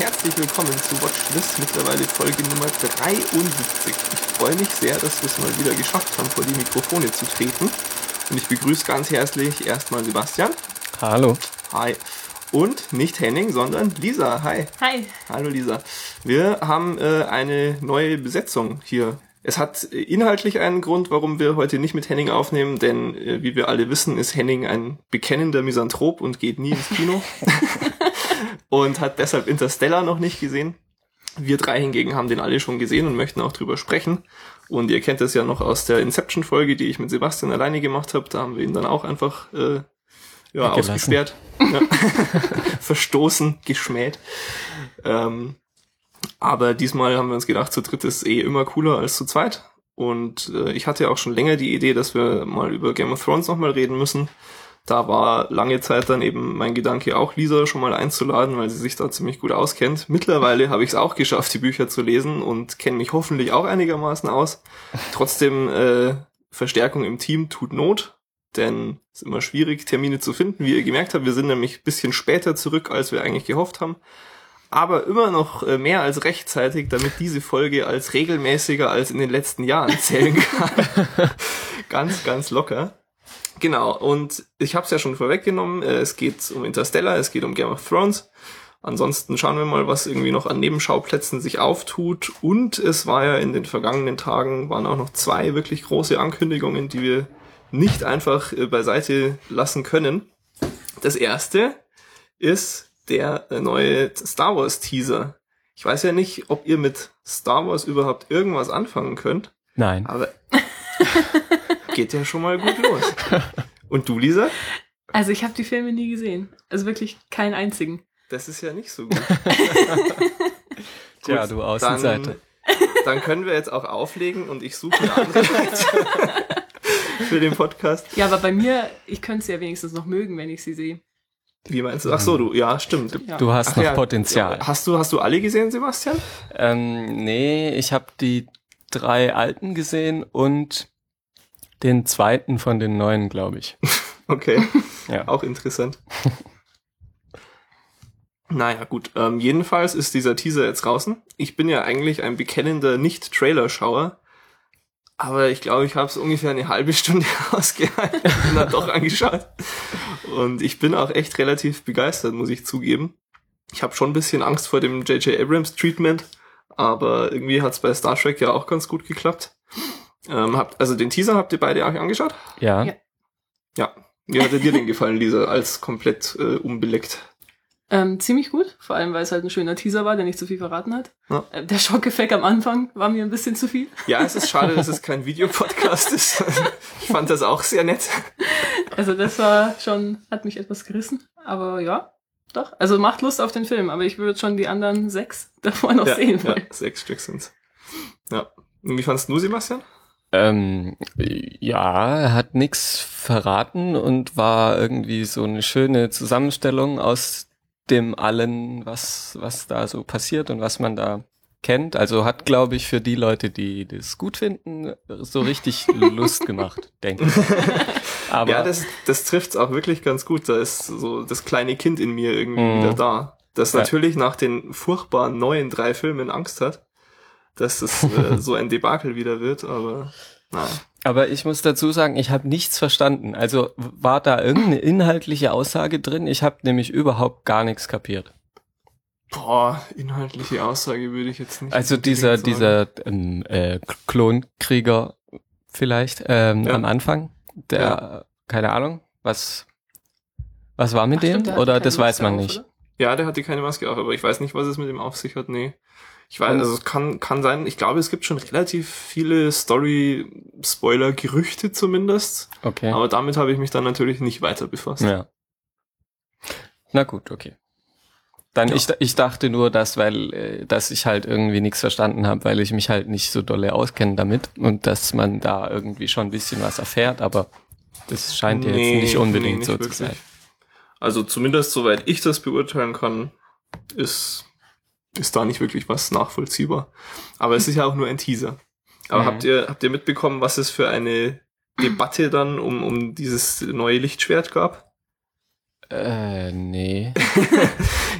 Herzlich willkommen zu Watchlist, mittlerweile Folge Nummer 73. Ich freue mich sehr, dass wir es mal wieder geschafft haben, vor die Mikrofone zu treten. Und ich begrüße ganz herzlich erstmal Sebastian. Hallo. Hi. Und nicht Henning, sondern Lisa. Hi. Hi. Hallo Lisa. Wir haben äh, eine neue Besetzung hier. Es hat äh, inhaltlich einen Grund, warum wir heute nicht mit Henning aufnehmen, denn äh, wie wir alle wissen, ist Henning ein bekennender Misanthrop und geht nie ins Kino und hat deshalb Interstellar noch nicht gesehen. Wir drei hingegen haben den alle schon gesehen und möchten auch drüber sprechen. Und ihr kennt das ja noch aus der Inception-Folge, die ich mit Sebastian alleine gemacht habe. Da haben wir ihn dann auch einfach äh, ja, ausgesperrt, ja. verstoßen, geschmäht. Ähm, aber diesmal haben wir uns gedacht, zu dritt ist eh immer cooler als zu zweit. Und äh, ich hatte auch schon länger die Idee, dass wir mal über Game of Thrones nochmal reden müssen. Da war lange Zeit dann eben mein Gedanke, auch Lisa schon mal einzuladen, weil sie sich da ziemlich gut auskennt. Mittlerweile habe ich es auch geschafft, die Bücher zu lesen und kenne mich hoffentlich auch einigermaßen aus. Trotzdem, äh, Verstärkung im Team tut Not, denn es ist immer schwierig, Termine zu finden. Wie ihr gemerkt habt, wir sind nämlich bisschen später zurück, als wir eigentlich gehofft haben. Aber immer noch äh, mehr als rechtzeitig, damit diese Folge als regelmäßiger als in den letzten Jahren zählen kann. ganz, ganz locker. Genau, und ich habe es ja schon vorweggenommen, äh, es geht um Interstellar, es geht um Game of Thrones. Ansonsten schauen wir mal, was irgendwie noch an Nebenschauplätzen sich auftut. Und es war ja in den vergangenen Tagen, waren auch noch zwei wirklich große Ankündigungen, die wir nicht einfach äh, beiseite lassen können. Das erste ist der äh, neue Star Wars Teaser. Ich weiß ja nicht, ob ihr mit Star Wars überhaupt irgendwas anfangen könnt. Nein. Aber geht ja schon mal gut los. Und du, Lisa? Also ich habe die Filme nie gesehen. Also wirklich keinen einzigen. Das ist ja nicht so gut. Tja, du Außenseite. Dann, dann können wir jetzt auch auflegen und ich suche eine andere Leute für den Podcast. Ja, aber bei mir, ich könnte sie ja wenigstens noch mögen, wenn ich sie sehe. Wie meinst du? Ach so, du, ja, stimmt. Ja. Du hast Ach, noch ja, Potenzial. Hast du, hast du alle gesehen, Sebastian? Ähm, nee, ich habe die drei alten gesehen und den zweiten von den neuen, glaube ich. okay. ja. Auch interessant. naja, gut. Ähm, jedenfalls ist dieser Teaser jetzt draußen. Ich bin ja eigentlich ein bekennender Nicht-Trailer-Schauer. Aber ich glaube, ich habe es ungefähr eine halbe Stunde ausgehalten und dann doch angeschaut. Und ich bin auch echt relativ begeistert, muss ich zugeben. Ich habe schon ein bisschen Angst vor dem J.J. Abrams Treatment, aber irgendwie hat es bei Star Trek ja auch ganz gut geklappt. Ähm, habt, also den Teaser habt ihr beide auch angeschaut? Ja. Ja. ja. Wie hat dir den gefallen, Lisa, als komplett äh, unbeleckt? Ähm, ziemlich gut, vor allem weil es halt ein schöner Teaser war, der nicht zu viel verraten hat. Ja. Äh, der Schockeffekt am Anfang war mir ein bisschen zu viel. Ja, es ist schade, dass es kein Videopodcast ist. Ich fand das auch sehr nett. Also das war schon, hat mich etwas gerissen, aber ja, doch. Also macht Lust auf den Film, aber ich würde schon die anderen sechs davor noch ja, sehen. Ja, sechs Stück sind's. Ja. Und wie fandst du, Sebastian? Ähm, ja, er hat nix verraten und war irgendwie so eine schöne Zusammenstellung aus dem allen, was, was da so passiert und was man da kennt. Also hat, glaube ich, für die Leute, die das gut finden, so richtig Lust gemacht, denke ich. Aber ja, das, das trifft's auch wirklich ganz gut. Da ist so das kleine Kind in mir irgendwie mm. wieder da. Das ja. natürlich nach den furchtbaren neuen drei Filmen Angst hat, dass es äh, so ein Debakel wieder wird, aber nein. Aber ich muss dazu sagen, ich habe nichts verstanden. Also war da irgendeine inhaltliche Aussage drin? Ich habe nämlich überhaupt gar nichts kapiert. Boah, inhaltliche Aussage würde ich jetzt nicht. Also dieser sagen. dieser ähm, äh, Klonkrieger vielleicht ähm, ja. am Anfang, der ja. keine Ahnung, was was war mit Ach, dem? Stimmt, oder das weiß man nicht. Oder? Ja, der hatte keine Maske auf, aber ich weiß nicht, was es mit dem auf sich hat. Nee. Ich weiß, also es kann, kann sein, ich glaube, es gibt schon relativ viele Story-Spoiler, Gerüchte zumindest. Okay. Aber damit habe ich mich dann natürlich nicht weiter befasst. Ja. Na gut, okay. Dann ja. ich, ich dachte nur, dass weil äh, dass ich halt irgendwie nichts verstanden habe, weil ich mich halt nicht so dolle auskenne damit und dass man da irgendwie schon ein bisschen was erfährt, aber das scheint nee, jetzt nicht unbedingt nee, nicht so wirklich. zu sein. Also zumindest soweit ich das beurteilen kann, ist ist da nicht wirklich was nachvollziehbar. Aber es ist ja auch nur ein Teaser. Aber mhm. habt ihr, habt ihr mitbekommen, was es für eine Debatte dann um, um dieses neue Lichtschwert gab? Äh, nee.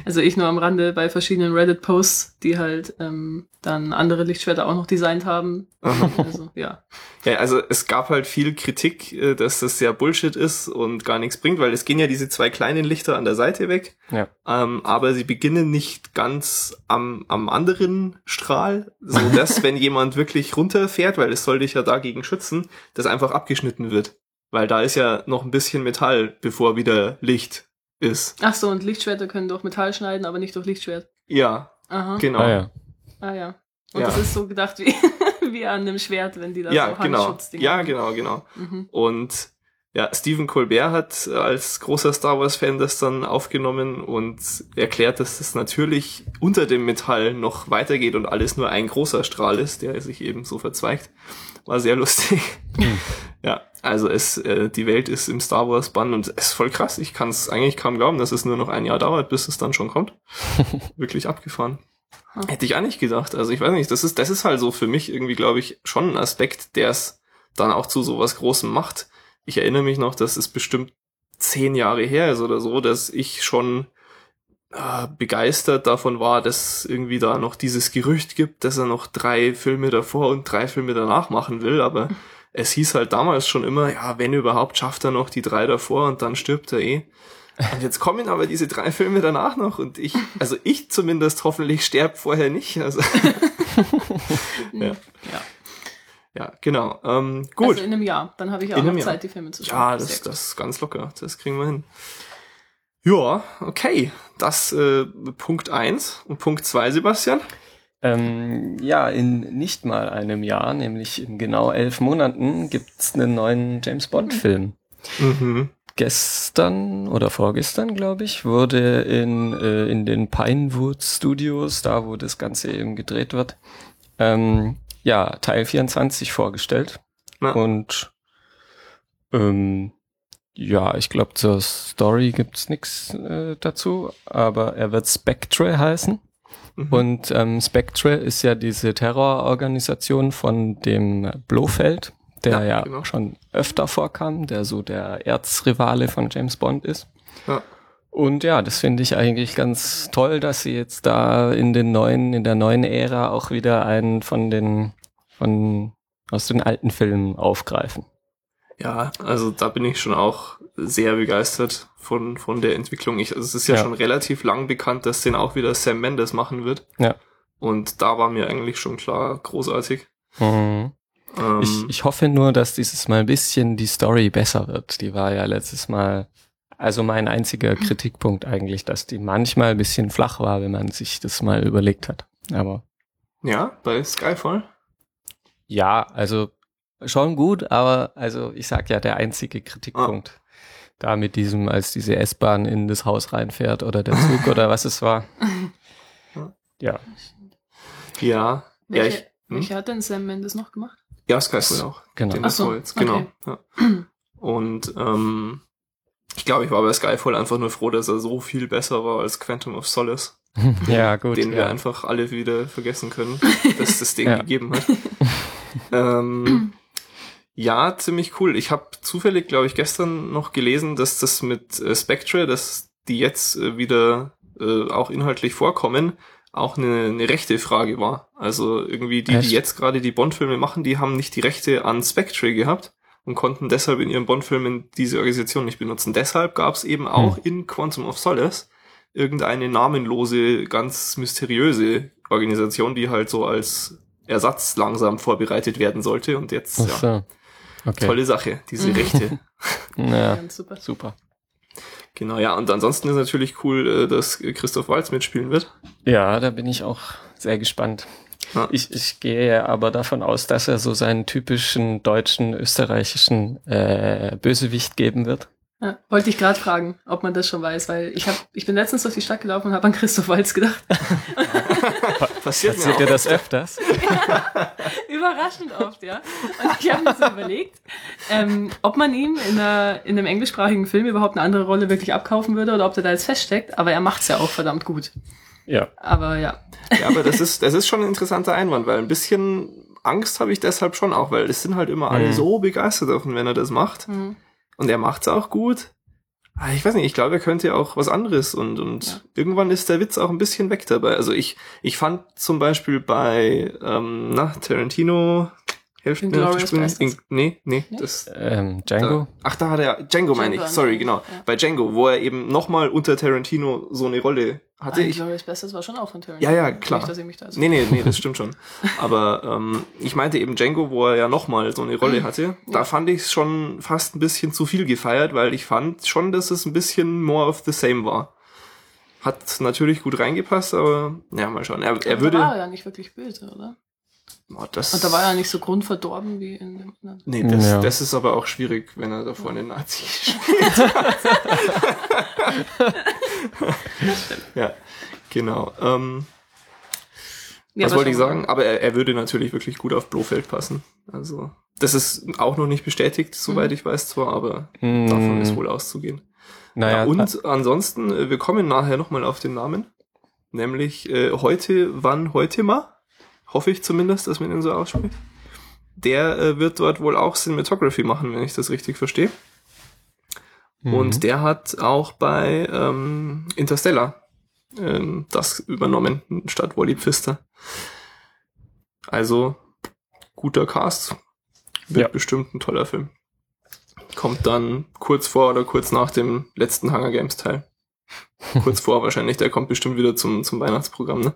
Also ich nur am Rande bei verschiedenen Reddit-Posts, die halt ähm, dann andere Lichtschwerter auch noch designt haben. Also ja. Ja, also es gab halt viel Kritik, äh, dass das sehr Bullshit ist und gar nichts bringt, weil es gehen ja diese zwei kleinen Lichter an der Seite weg, Ja. ähm, aber sie beginnen nicht ganz am, am anderen Strahl, so dass wenn jemand wirklich runterfährt, weil es soll dich ja dagegen schützen, das einfach abgeschnitten wird. Weil da ist ja noch ein bisschen Metall, bevor wieder Licht ist. Ach so, und Lichtschwerter können durch Metall schneiden, aber nicht durch Lichtschwert. Ja, Aha. genau. Ah, ja. Ah ja. Und Ja. das ist so gedacht wie, wie an einem Schwert, wenn die da Ja, so genau. Handschutzdinger Ja, genau, genau. Mhm. Und ja, Stephen Colbert hat als großer Star Wars-Fan das dann aufgenommen und erklärt, dass das natürlich unter dem Metall noch weitergeht und alles nur ein großer Strahl ist, der sich eben so verzweigt. War sehr lustig. Ja, also es, äh, die Welt ist im Star Wars Bann und es ist voll krass. Ich kann es eigentlich kaum glauben, dass es nur noch ein Jahr dauert, bis es dann schon kommt. Wirklich abgefahren. Hm. Hätte ich auch nicht gedacht. Also ich weiß nicht, das ist, das ist halt so für mich irgendwie, glaube ich, schon ein Aspekt, der es dann auch zu sowas Großem macht. Ich erinnere mich noch, dass es bestimmt zehn Jahre her ist oder so, dass ich schon äh, begeistert davon war, dass irgendwie da noch dieses Gerücht gibt, dass er noch drei Filme davor und drei Filme danach machen will, aber es hieß halt damals schon immer, ja, wenn überhaupt, schafft er noch die drei davor und dann stirbt er eh. Und jetzt kommen aber diese drei Filme danach noch und ich, also ich zumindest hoffentlich sterb vorher nicht. Also, Ja. Ja. ja, genau. Ähm, gut. Also in einem Jahr. Dann habe ich auch In noch einem Jahr. Zeit, die Filme zu schauen. Ja, das, das ist ganz locker. Das kriegen wir hin. Ja, okay. Das äh, Punkt eins und Punkt zwei, Sebastian. Ähm, ja, in nicht mal einem Jahr, nämlich in genau elf Monaten, gibt's einen neuen James Bond-Film. Mhm. Gestern oder vorgestern, glaube ich, wurde in, äh, in den Pinewood Studios, da wo das Ganze eben gedreht wird, ähm, ja, Teil 24 vorgestellt. Ja. Und ähm, ja, ich glaube, zur Story gibt's nix äh, dazu, aber er wird Spectre heißen. Mhm. Und ähm, Spectre ist ja diese Terrororganisation von dem Blofeld, der Ja, ja, genau. schon öfter vorkam, der so der Erzrivale von James Bond ist. Ja. Und ja, das finde ich eigentlich ganz toll, dass sie jetzt da in den neuen, in der neuen Ära auch wieder einen von den, von, aus den alten Filmen aufgreifen. Ja, also da bin ich schon auch sehr begeistert von, von der Entwicklung. Ich, also es ist ja, Ja. schon relativ lang bekannt, dass den auch wieder Sam Mendes machen wird. Ja. Und da war mir eigentlich schon klar, großartig. Mhm. Ähm, Ich, ich hoffe nur, dass dieses Mal ein bisschen die Story besser wird. Die war ja letztes Mal, also mein einziger Kritikpunkt eigentlich, dass die manchmal ein bisschen flach war, wenn man sich das mal überlegt hat. Aber ja, bei Skyfall. ja, also schon gut, aber also ich sag ja, der einzige Kritikpunkt. Da mit diesem, als diese S-Bahn in das Haus reinfährt oder der Zug oder was es war. Ja. Ja, ja, Welche, ich, hm? welche hat denn Sam Mendes noch gemacht? ja, Skyfall auch. Genau. Den so, genau. okay. Ja. Und ähm, ich glaube, ich war bei Skyfall einfach nur froh, dass er so viel besser war als Quantum of Solace, ja, gut. den wir ja. einfach alle wieder vergessen können, dass es das Ding Ja. gegeben hat. ähm, ja, ziemlich cool. Ich habe zufällig, glaube ich, gestern noch gelesen, dass das mit äh, Spectre, dass die jetzt äh, wieder äh, auch inhaltlich vorkommen, auch eine, eine rechte Frage war. Also irgendwie die, Echt? die jetzt gerade die Bond-Filme machen, die haben nicht die Rechte an Spectre gehabt und konnten deshalb in ihren Bond-Filmen diese Organisation nicht benutzen. Deshalb gab es eben auch in Quantum of Solace irgendeine namenlose, ganz mysteriöse Organisation, die halt so als Ersatz langsam vorbereitet werden sollte. Und jetzt, Ach ja, so. Okay. tolle Sache, diese. Rechte. Ja, super. super. Genau, ja, und ansonsten ist natürlich cool, äh, dass Christoph Waltz mitspielen wird. Ja, da bin ich auch sehr gespannt. Ja. Ich, ich gehe aber davon aus, dass er so seinen typischen deutschen, österreichischen äh, Bösewicht geben wird. Ja, wollte ich gerade fragen, ob man das schon weiß, weil ich hab, ich bin letztens durch die Stadt gelaufen und habe an Christoph Waltz gedacht. Passiert Passiert dir das öfters? Überraschend oft, ja. Und ich habe mir so überlegt, ähm, ob man ihm in, einer, in einem englischsprachigen Film überhaupt eine andere Rolle wirklich abkaufen würde oder ob der da jetzt feststeckt. Aber er macht's ja auch verdammt gut. Ja. Aber ja. Ja, aber das ist, das ist schon ein interessanter Einwand, weil ein bisschen Angst habe ich deshalb schon auch, weil es sind halt immer alle Mhm. so begeistert davon, wenn er das macht. Mhm. Und er macht's auch gut. Ah, Ich weiß nicht, ich glaube, er könnte ja auch was anderes und, und Ja. irgendwann ist der Witz auch ein bisschen weg dabei. Also ich, ich fand zum Beispiel bei, ähm, na, Tarantino, helft mir auf die Sprünge. In, nee, nee, Nee? das, Ähm, Django? Da, ach, da hat er, Django meine ich, sorry, genau. Ja. Bei Django, wo er eben nochmal unter Tarantino so eine Rolle hatte. Ich, Glorious Bastards war schon auch von Tarantino. Ja, ja, klar. Nicht, dass ich mich da so nee, nee, nee, das stimmt schon. Aber ähm, ich meinte eben Django, wo er ja nochmal so eine Rolle hatte. Da Ja. fand ich es schon fast ein bisschen zu viel gefeiert, weil ich fand schon, dass es ein bisschen more of the same war. Hat natürlich gut reingepasst, aber ja, mal schauen. Er, er würde. Da war er ja nicht wirklich böse, oder? Oh, das, Und da war er nicht so grundverdorben wie in dem anderen. Nee, das, Ja. das ist aber auch schwierig, wenn er da vorne Nazi spielt. ja, genau. Ähm, Ja, was wollte ich sagen? Aber er, er würde natürlich wirklich gut auf Blofeld passen. Also, das ist auch noch nicht bestätigt, soweit Mhm. ich weiß zwar, aber Mm, davon ist wohl auszugehen. Naja, ja, und ansonsten, äh, wir kommen nachher nochmal auf den Namen. Nämlich äh, heute, wann heute mal? Hoffe ich zumindest, dass man ihn so ausspricht. Der äh, wird dort wohl auch Cinematography machen, wenn ich das richtig verstehe. mhm. Und der hat auch bei ähm, Interstellar ähm, das übernommen, statt Wally Pfister. Also, guter Cast. Wird Ja. bestimmt ein toller Film. Kommt dann kurz vor oder kurz nach dem letzten Hunger Games Teil. kurz vor wahrscheinlich, der kommt bestimmt wieder zum, zum Weihnachtsprogramm, ne?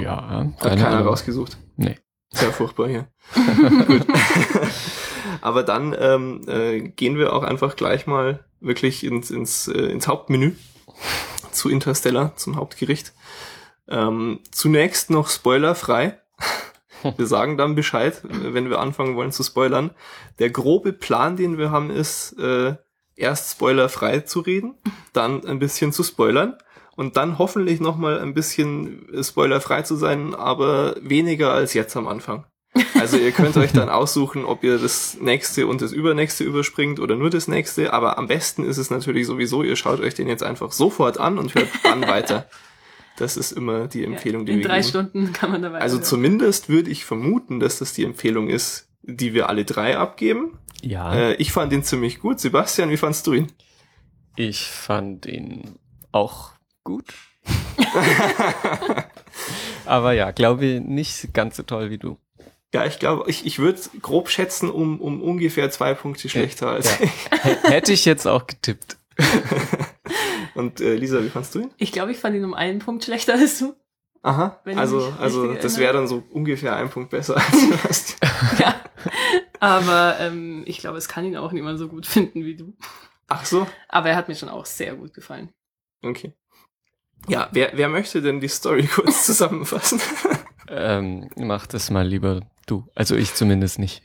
Ja, Hat keine keiner Ahnung. rausgesucht. Nee. Sehr furchtbar hier. Gut. Aber dann ähm, äh, gehen wir auch einfach gleich mal wirklich ins, ins, äh, ins Hauptmenü zu Interstellar, zum Hauptgericht. Ähm, zunächst noch spoilerfrei. Wir sagen dann Bescheid, wenn wir anfangen wollen zu spoilern. Der grobe Plan, den wir haben, ist, äh, erst spoilerfrei zu reden, dann ein bisschen zu spoilern und dann hoffentlich nochmal ein bisschen spoilerfrei zu sein, aber weniger als jetzt am Anfang. Also ihr könnt euch dann aussuchen, ob ihr das nächste und das übernächste überspringt oder nur das nächste, aber am besten ist es natürlich sowieso, ihr schaut euch den jetzt einfach sofort an und hört dann weiter. Das ist immer die Empfehlung, die In wir drei geben. Stunden kann man dabei. Also zumindest würde ich vermuten, dass das die Empfehlung ist, die wir alle drei abgeben. Ja, Äh, ich fand ihn ziemlich gut. Sebastian, wie fandst du ihn? ich fand ihn auch gut. Aber ja, glaube ich nicht ganz so toll wie du. Ja, ich glaube, ich, ich würde grob schätzen um, um ungefähr zwei Punkte schlechter als Ja. H- Hätte ich jetzt auch getippt. Und äh, Lisa, wie fandst du ihn? ich glaube, ich fand ihn um einen Punkt schlechter als du. Aha, Wenn ich also, also das wäre dann so ungefähr ein Punkt besser als Sebastian. ja. Aber ähm, ich glaube, es kann ihn auch niemand so gut finden wie du. Ach so, Aber er hat mir schon auch sehr gut gefallen. okay. Ja, wer, wer möchte denn die Story kurz zusammenfassen? Ähm, mach das mal lieber du. Also ich zumindest nicht.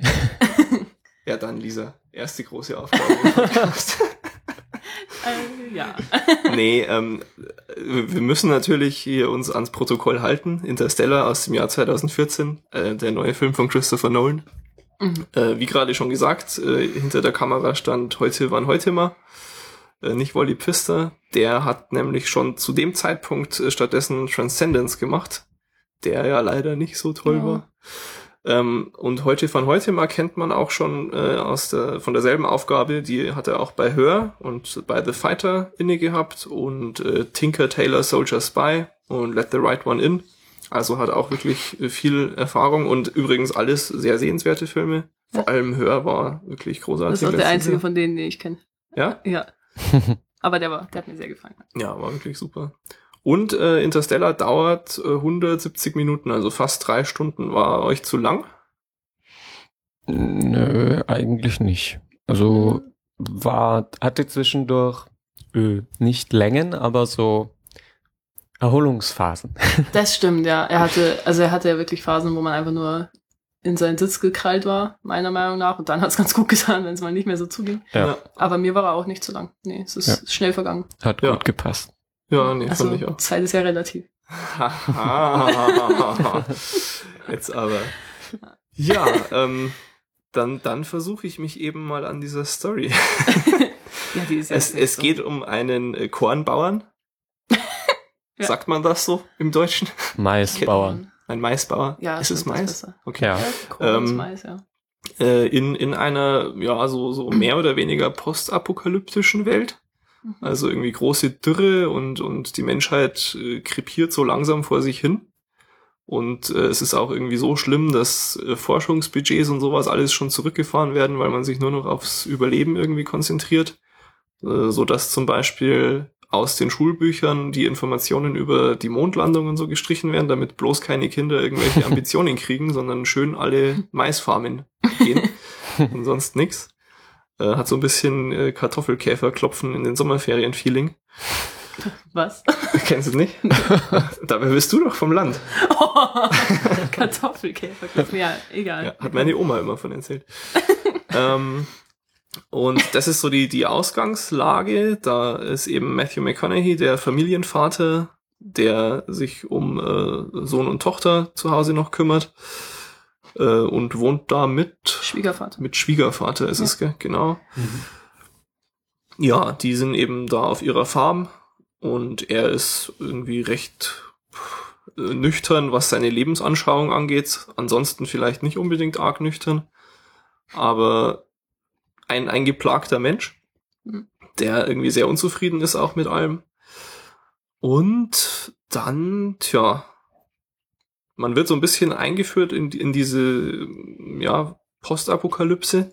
ja, dann Lisa, erste große Aufgabe. Äh, ja. nee, ähm, wir müssen natürlich hier uns ans Protokoll halten. Interstellar aus dem Jahr 2014, äh, der neue Film von Christopher Nolan. Mhm. Äh, wie gerade schon gesagt, äh, hinter der Kamera stand heute wann heute mal. Äh, nicht Wally Pfister. Der hat nämlich schon zu dem Zeitpunkt äh, stattdessen Transcendence gemacht, der ja leider nicht so toll Ja. war. Ähm, und heute von heute mal kennt man auch schon äh, aus der, von derselben Aufgabe, die hat er auch bei Her und bei The Fighter inne gehabt und äh, Tinker Tailor Soldier Spy und Let the Right One In. Also hat auch wirklich äh, viel Erfahrung und übrigens alles sehr sehenswerte Filme. Vor allem Her war wirklich großartig. Das ist auch der einzige Jahr. von denen, den ich kenne. Ja? Ja. Aber der war, der hat mir sehr gefallen. Ja, war wirklich super. Und äh, Interstellar dauert äh, 170 Minuten, also fast drei Stunden. War euch zu lang? Nö, eigentlich nicht. Also war, hatte zwischendurch äh, nicht Längen, aber so Erholungsphasen. Das stimmt, ja. Er hatte, also er hatte ja wirklich Phasen, wo man einfach nur in seinen Sitz gekrallt war, meiner Meinung nach. Und dann hat es ganz gut getan, wenn es mal nicht mehr so zuging. Ja. Aber mir war er auch nicht zu lang. Nee, es ist Ja. schnell vergangen. Hat Ja. gut gepasst. Ja, nee, also, fand ich auch. Zeit ist ja relativ. Jetzt aber. Ja, ähm, dann, dann versuche ich mich eben mal an dieser Story. Ja, die ist Es, es so. geht um einen äh, Kornbauern. Ja. Sagt man das so im Deutschen? Maisbauern. Ein Maisbauer? Ja, ist es Mais? Okay. Ja. Ja, Ähm, Mais, ja. äh, in, in einer, ja, so, so mehr oder weniger postapokalyptischen Welt. Mhm. Also irgendwie große Dürre und, und die Menschheit äh, krepiert so langsam vor sich hin. Und äh, es ist auch irgendwie so schlimm, dass äh, Forschungsbudgets und sowas alles schon zurückgefahren werden, weil man sich nur noch aufs Überleben irgendwie konzentriert. Äh, so dass zum Beispiel aus den Schulbüchern die Informationen über die Mondlandung und so gestrichen werden, damit bloß keine Kinder irgendwelche Ambitionen kriegen, sondern schön alle Maisfarmen gehen und sonst nix. Äh, hat so ein bisschen äh, Kartoffelkäferklopfen in den Sommerferien-Feeling. Was? Kennst du nicht? Dabei bist du doch vom Land. Kartoffelkäfer. Ja, egal. Ja, hat meine Oma immer von erzählt. ähm, und das ist so die, die Ausgangslage. Da ist eben Matthew McConaughey, der Familienvater, der sich um äh, Sohn und Tochter zu Hause noch kümmert. Äh, und wohnt da mit, Schwiegervater. mit Schwiegervater ist Ja. es, genau. Ja, die sind eben da auf ihrer Farm und er ist irgendwie recht äh, nüchtern, was seine Lebensanschauung angeht. Ansonsten vielleicht nicht unbedingt arg nüchtern, aber ein, ein geplagter Mensch, Mhm. der irgendwie sehr unzufrieden ist auch mit allem. Und dann, tja, man wird so ein bisschen eingeführt in, in diese, ja, Postapokalypse.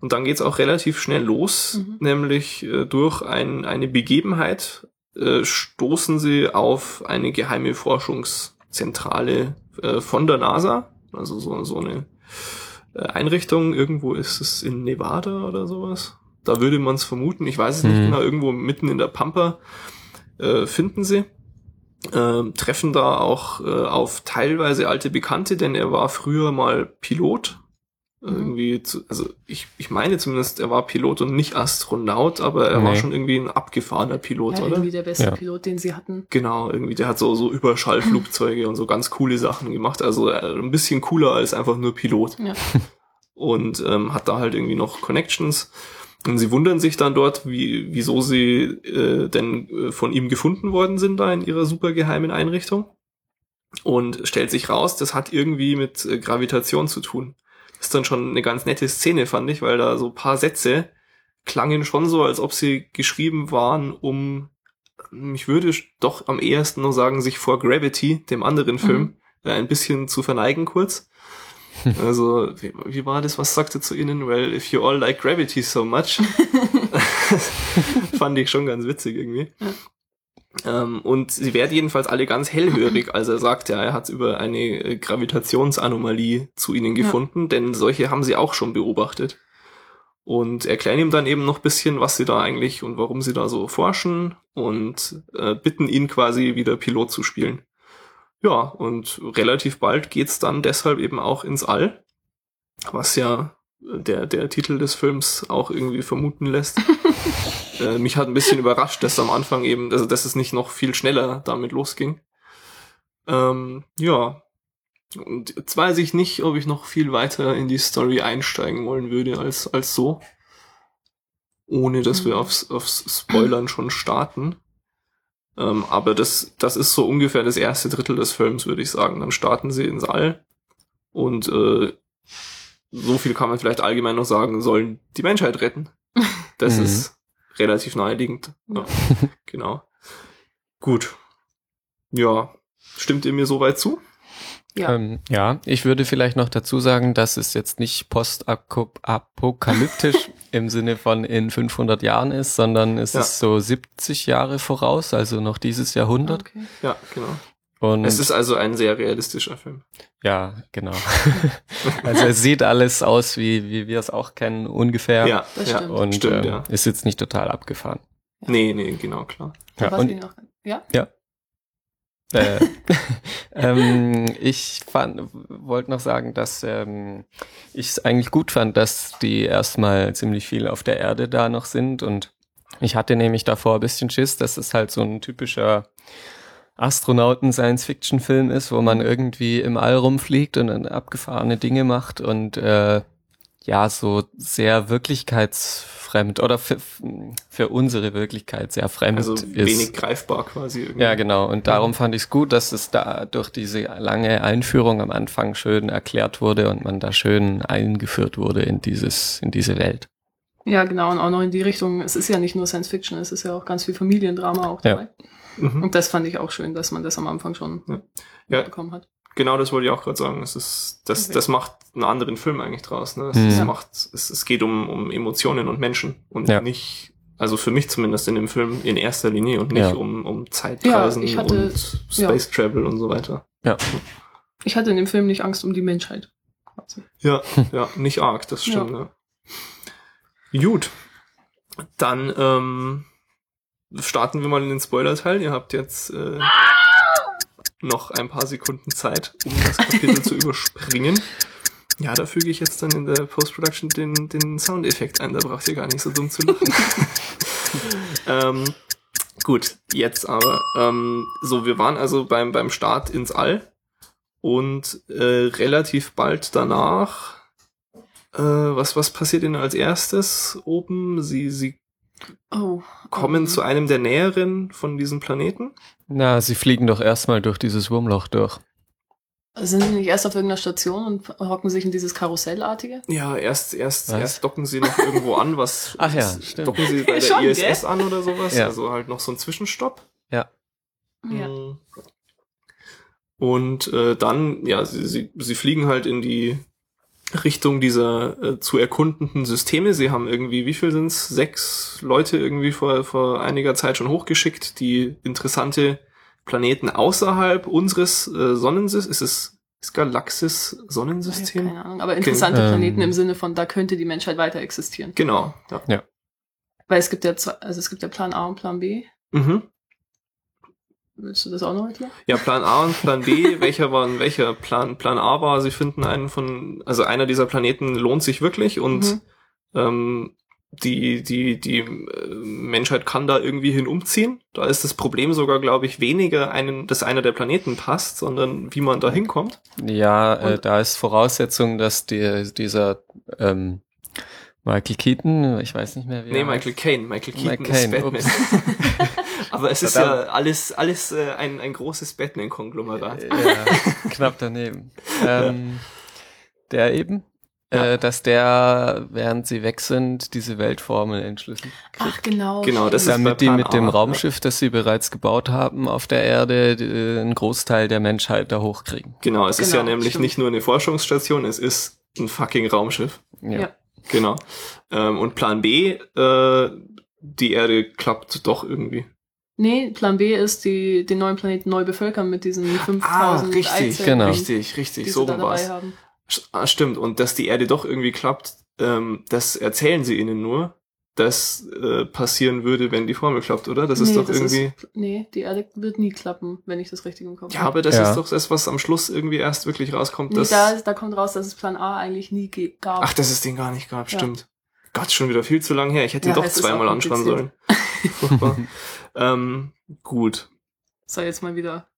Und dann geht's auch relativ schnell los, Mhm. nämlich äh, durch ein, eine Begebenheit äh, stoßen sie auf eine geheime Forschungszentrale äh, von der NASA, also so, so eine Einrichtung, irgendwo ist es in Nevada oder sowas. Da würde man es vermuten, ich weiß es nicht Mhm. genau, irgendwo mitten in der Pampa äh, finden sie. Ähm, treffen da auch äh, auf teilweise alte Bekannte, denn er war früher mal Pilot. Mhm. Irgendwie, zu, also ich, ich meine zumindest, er war Pilot und nicht Astronaut, aber er war Nee. schon irgendwie ein abgefahrener Pilot, Ja, oder? irgendwie der beste Ja. Pilot, den sie hatten. Genau, irgendwie, der hat so, so Überschallflugzeuge und so ganz coole Sachen gemacht. Also äh, ein bisschen cooler als einfach nur Pilot. Ja. Und ähm, hat da halt irgendwie noch Connections. Und sie wundern sich dann dort, wie, wieso sie äh, denn äh, von ihm gefunden worden sind da in ihrer super geheimen Einrichtung. Und stellt sich raus, das hat irgendwie mit äh, Gravitation zu tun. Ist dann schon eine ganz nette Szene, fand ich, weil da so ein paar Sätze klangen schon so, als ob sie geschrieben waren, um, ich würde doch am ehesten nur sagen, sich vor Gravity, dem anderen Film, äh, ein bisschen zu verneigen kurz. Also, wie, wie war das? Was sagte zu ihnen? Well, if you all like gravity so much. Fand ich schon ganz witzig irgendwie. Ähm, und sie werden jedenfalls alle ganz hellhörig, als er sagt, ja, er hat über eine äh, Gravitationsanomalie zu ihnen Ja. gefunden, denn solche haben sie auch schon beobachtet. Und erklären ihm dann eben noch bisschen, was sie da eigentlich und warum sie da so forschen und äh, bitten ihn quasi wieder Pilot zu spielen. Ja, und relativ bald geht's dann deshalb eben auch ins All, was ja äh, der, der Titel des Films auch irgendwie vermuten lässt. äh, mich hat ein bisschen überrascht, dass am Anfang eben, also dass es nicht noch viel schneller damit losging. Ähm, ja. Und jetzt weiß ich nicht, ob ich noch viel weiter in die Story einsteigen wollen würde als, als so. Ohne dass wir Mhm. aufs, aufs Spoilern schon starten. Ähm, aber das, das ist so ungefähr das erste Drittel des Films, würde ich sagen. Dann starten sie ins All und äh, so viel kann man vielleicht allgemein noch sagen, sollen die Menschheit retten. Das Mhm. ist relativ naheliegend. Ja, genau. Gut. Ja. Stimmt ihr mir soweit zu? Ja. Ähm, ja, ich würde vielleicht noch dazu sagen, dass es jetzt nicht postapokalyptisch im Sinne von in 500 Jahren ist, sondern es Ja. ist so 70 Jahre voraus, also noch dieses Jahrhundert. Okay. Ja, genau. Und Es ist also ein sehr realistischer Film. ja, genau. also es sieht alles aus, wie, wie wir es auch kennen, ungefähr. Ja, das ja. stimmt. Und Stimmt, ähm, ja. ist jetzt nicht total abgefahren. Nee, nee, genau, klar. Ja, Was und noch, ja? Äh, ähm, ich fand, wollte noch sagen, dass ähm, ich es eigentlich gut fand, dass die erstmal ziemlich viel auf der Erde da noch sind und ich hatte nämlich davor ein bisschen Schiss, dass es halt so ein typischer Astronauten-Science-Fiction-Film ist, wo man irgendwie im All rumfliegt und dann abgefahrene Dinge macht und äh, ja so sehr wirklichkeitsfremd oder für, für unsere Wirklichkeit sehr fremd Also ist. wenig greifbar quasi irgendwie. Ja, genau. Und darum fand ich es gut, dass es da durch diese lange Einführung am Anfang schön erklärt wurde und man da schön eingeführt wurde in dieses, in diese Welt. Ja, genau, und auch noch in die Richtung, es ist ja nicht nur Science Fiction, es ist ja auch ganz viel Familiendrama auch Ja. Mhm. Und das fand ich auch schön, dass man das am Anfang schon Ja. Ja. bekommen hat. Genau, das wollte ich auch gerade sagen. Es ist, das, Okay. das macht einen anderen Film eigentlich draus. Ne? Es, Mhm. es Ja. macht, es, es geht um, um Emotionen und Menschen und Ja. nicht, also für mich zumindest in dem Film in erster Linie und nicht Ja. um, um Zeitreisen Ja, hatte- und Space Travel und so weiter. Ich hatte in dem Film nicht Angst um die Menschheit. quasi. Ja, ja, nicht arg, das stimmt. Ja. Gut, dann ähm, starten wir mal in den Spoiler-Teil. Ihr habt jetzt äh, noch ein paar Sekunden Zeit, um das Kapitel zu überspringen. Ja, da füge ich jetzt dann in der Post-Production den, den Soundeffekt ein, da braucht ihr gar nicht so dumm zu lachen. ähm, gut, jetzt aber. Ähm, so, wir waren also beim, beim Start ins All und äh, relativ bald danach äh, was, was passiert Ihnen als erstes oben? Sie, Sie Oh. kommen ähm, zu einem der näheren von diesen Planeten? Na, sie fliegen doch erstmal durch dieses Wurmloch durch. Sind sie nicht erst auf irgendeiner Station und hocken sich in dieses Karussellartige? Ja, erst, erst, Was? erst docken Sie noch irgendwo an, was Ach ja, stimmt. docken Sie bei der Schon, ISS an oder sowas? Ja. Also halt noch so ein Zwischenstopp. Ja. Ja. Mhm. Und äh, dann, ja, sie, sie, sie fliegen halt in die Richtung dieser äh, zu erkundenden Systeme. Sie haben irgendwie, wie viel sind's? Sechs Leute irgendwie vor, vor einiger Zeit schon hochgeschickt, die interessante Planeten außerhalb unseres äh, Sonnensystems. Ist es ist Galaxis Sonnensystem? Keine Ahnung, aber interessante Ähm. Planeten im Sinne von, da könnte die Menschheit weiter existieren. Genau. Ja. Weil es gibt ja zwei, also es gibt ja Plan A und Plan B. Mhm. Willst du das auch noch erklären? Ja, Plan A und Plan B, welcher war welcher? Plan, Plan A war, sie finden einen von, also einer dieser Planeten lohnt sich wirklich und Mhm. ähm, die, die, die äh, Menschheit kann da irgendwie hin umziehen. Da ist das Problem sogar, glaube ich, weniger einen, dass einer der Planeten passt, sondern wie man da hinkommt. Ja, äh, da ist Voraussetzung, dass die, dieser ähm, Michael Keaton, ich weiß nicht mehr wie nee, er Michael Caine. Michael Keaton Michael ist Caine, Batman. Aber es ist Verdammt. ja alles, alles äh, ein, ein großes Batman-Konglomerat. Ja, knapp daneben. Ähm, der eben, Ja. äh, dass der, während sie weg sind, diese Weltformel entschlüsselt. Ach, genau. Genau, das ist damit die Plan mit dem Raumschiff, das sie bereits gebaut haben, auf der Erde äh, einen Großteil der Menschheit da hochkriegen. Genau, es ist ja Genau, nämlich stimmt. nicht nur eine Forschungsstation, es ist ein fucking Raumschiff. Ja. Genau. Ähm, und Plan B, äh, die Erde klappt doch irgendwie. Nee, Plan B ist, die, den neuen Planeten neu bevölkern mit diesen 5000 Eizellen, genau. Ah, richtig, richtig, die so sie da rum dabei war's. haben. Ah, stimmt, und dass die Erde doch irgendwie klappt, ähm, das erzählen sie ihnen nur, das äh, passieren würde, wenn die Formel klappt, oder? Das ist nee, doch das irgendwie... Ist, nee, die Erde wird nie klappen, wenn ich das richtig im Kopf ja, habe. aber das Ja. ist doch das, was am Schluss irgendwie erst wirklich rauskommt. Nee, dass, da, da kommt raus, dass es Plan A eigentlich nie gab. ach, dass es den gar nicht gab, Ja. stimmt. Gott, schon wieder viel zu lang her. Ich hätte ihn Ja, doch es ist zweimal anschauen sollen. Furchtbar. ähm, gut. So, jetzt mal wieder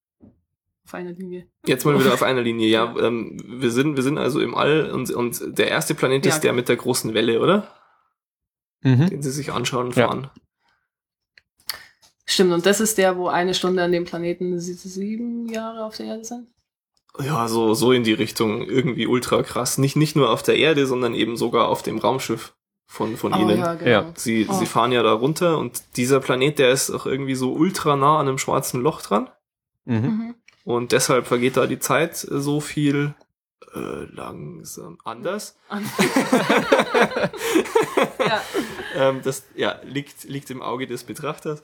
auf einer Linie. Jetzt mal wieder auf einer Linie. Ja, ähm, wir sind, wir sind also im All und, und der erste Planet Ja, ist der mit der großen Welle, oder? Mhm. Den sie sich anschauen und Ja. fahren. Stimmt, und das ist der, wo eine Stunde an dem Planeten sie- sieben Jahre auf der Erde sind? Ja, so, so in die Richtung irgendwie ultra krass. Nicht, nicht nur auf der Erde, sondern eben sogar auf dem Raumschiff von, von ihnen. Oh, ja, genau. Ja. Sie, Oh. sie fahren ja da runter und dieser Planet, der ist auch irgendwie so ultra nah an einem schwarzen Loch dran. Mhm. Mhm. Und deshalb vergeht da die Zeit so viel äh, langsam anders. ja. ähm, das ja, liegt, liegt im Auge des Betrachters.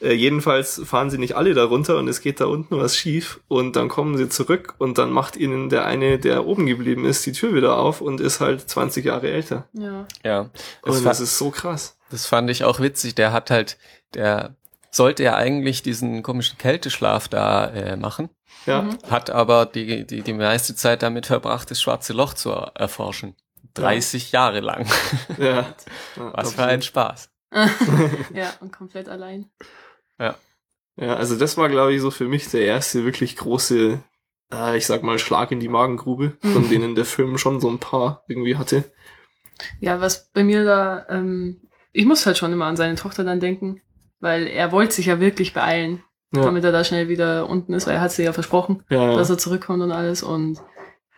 Äh, jedenfalls fahren sie nicht alle da runter und es geht da unten was schief und dann kommen sie zurück und dann macht ihnen der eine, der oben geblieben ist, die Tür wieder auf und ist halt 20 Jahre älter. ja. Ja. Das, Und das ist so krass. das fand ich auch witzig. Der hat halt, der sollte ja eigentlich diesen komischen Kälteschlaf da äh, machen, Ja. Mhm. hat aber die, die, die meiste Zeit damit verbracht, das schwarze Loch zu er- erforschen. 30 Jahre lang. ja. ja Was für ein Spaß. ja, und komplett allein. Ja, also das war, glaube ich, so für mich der erste wirklich große, äh, ich sag mal, Schlag in die Magengrube, von Mhm. denen der Film schon so ein paar irgendwie hatte. Ja, was bei mir da, ähm, ich muss halt schon immer an seine Tochter dann denken, weil er wollte sich ja wirklich beeilen, Ja. damit er da schnell wieder unten ist, weil er hat sie ja versprochen, Ja, ja. dass er zurückkommt und alles und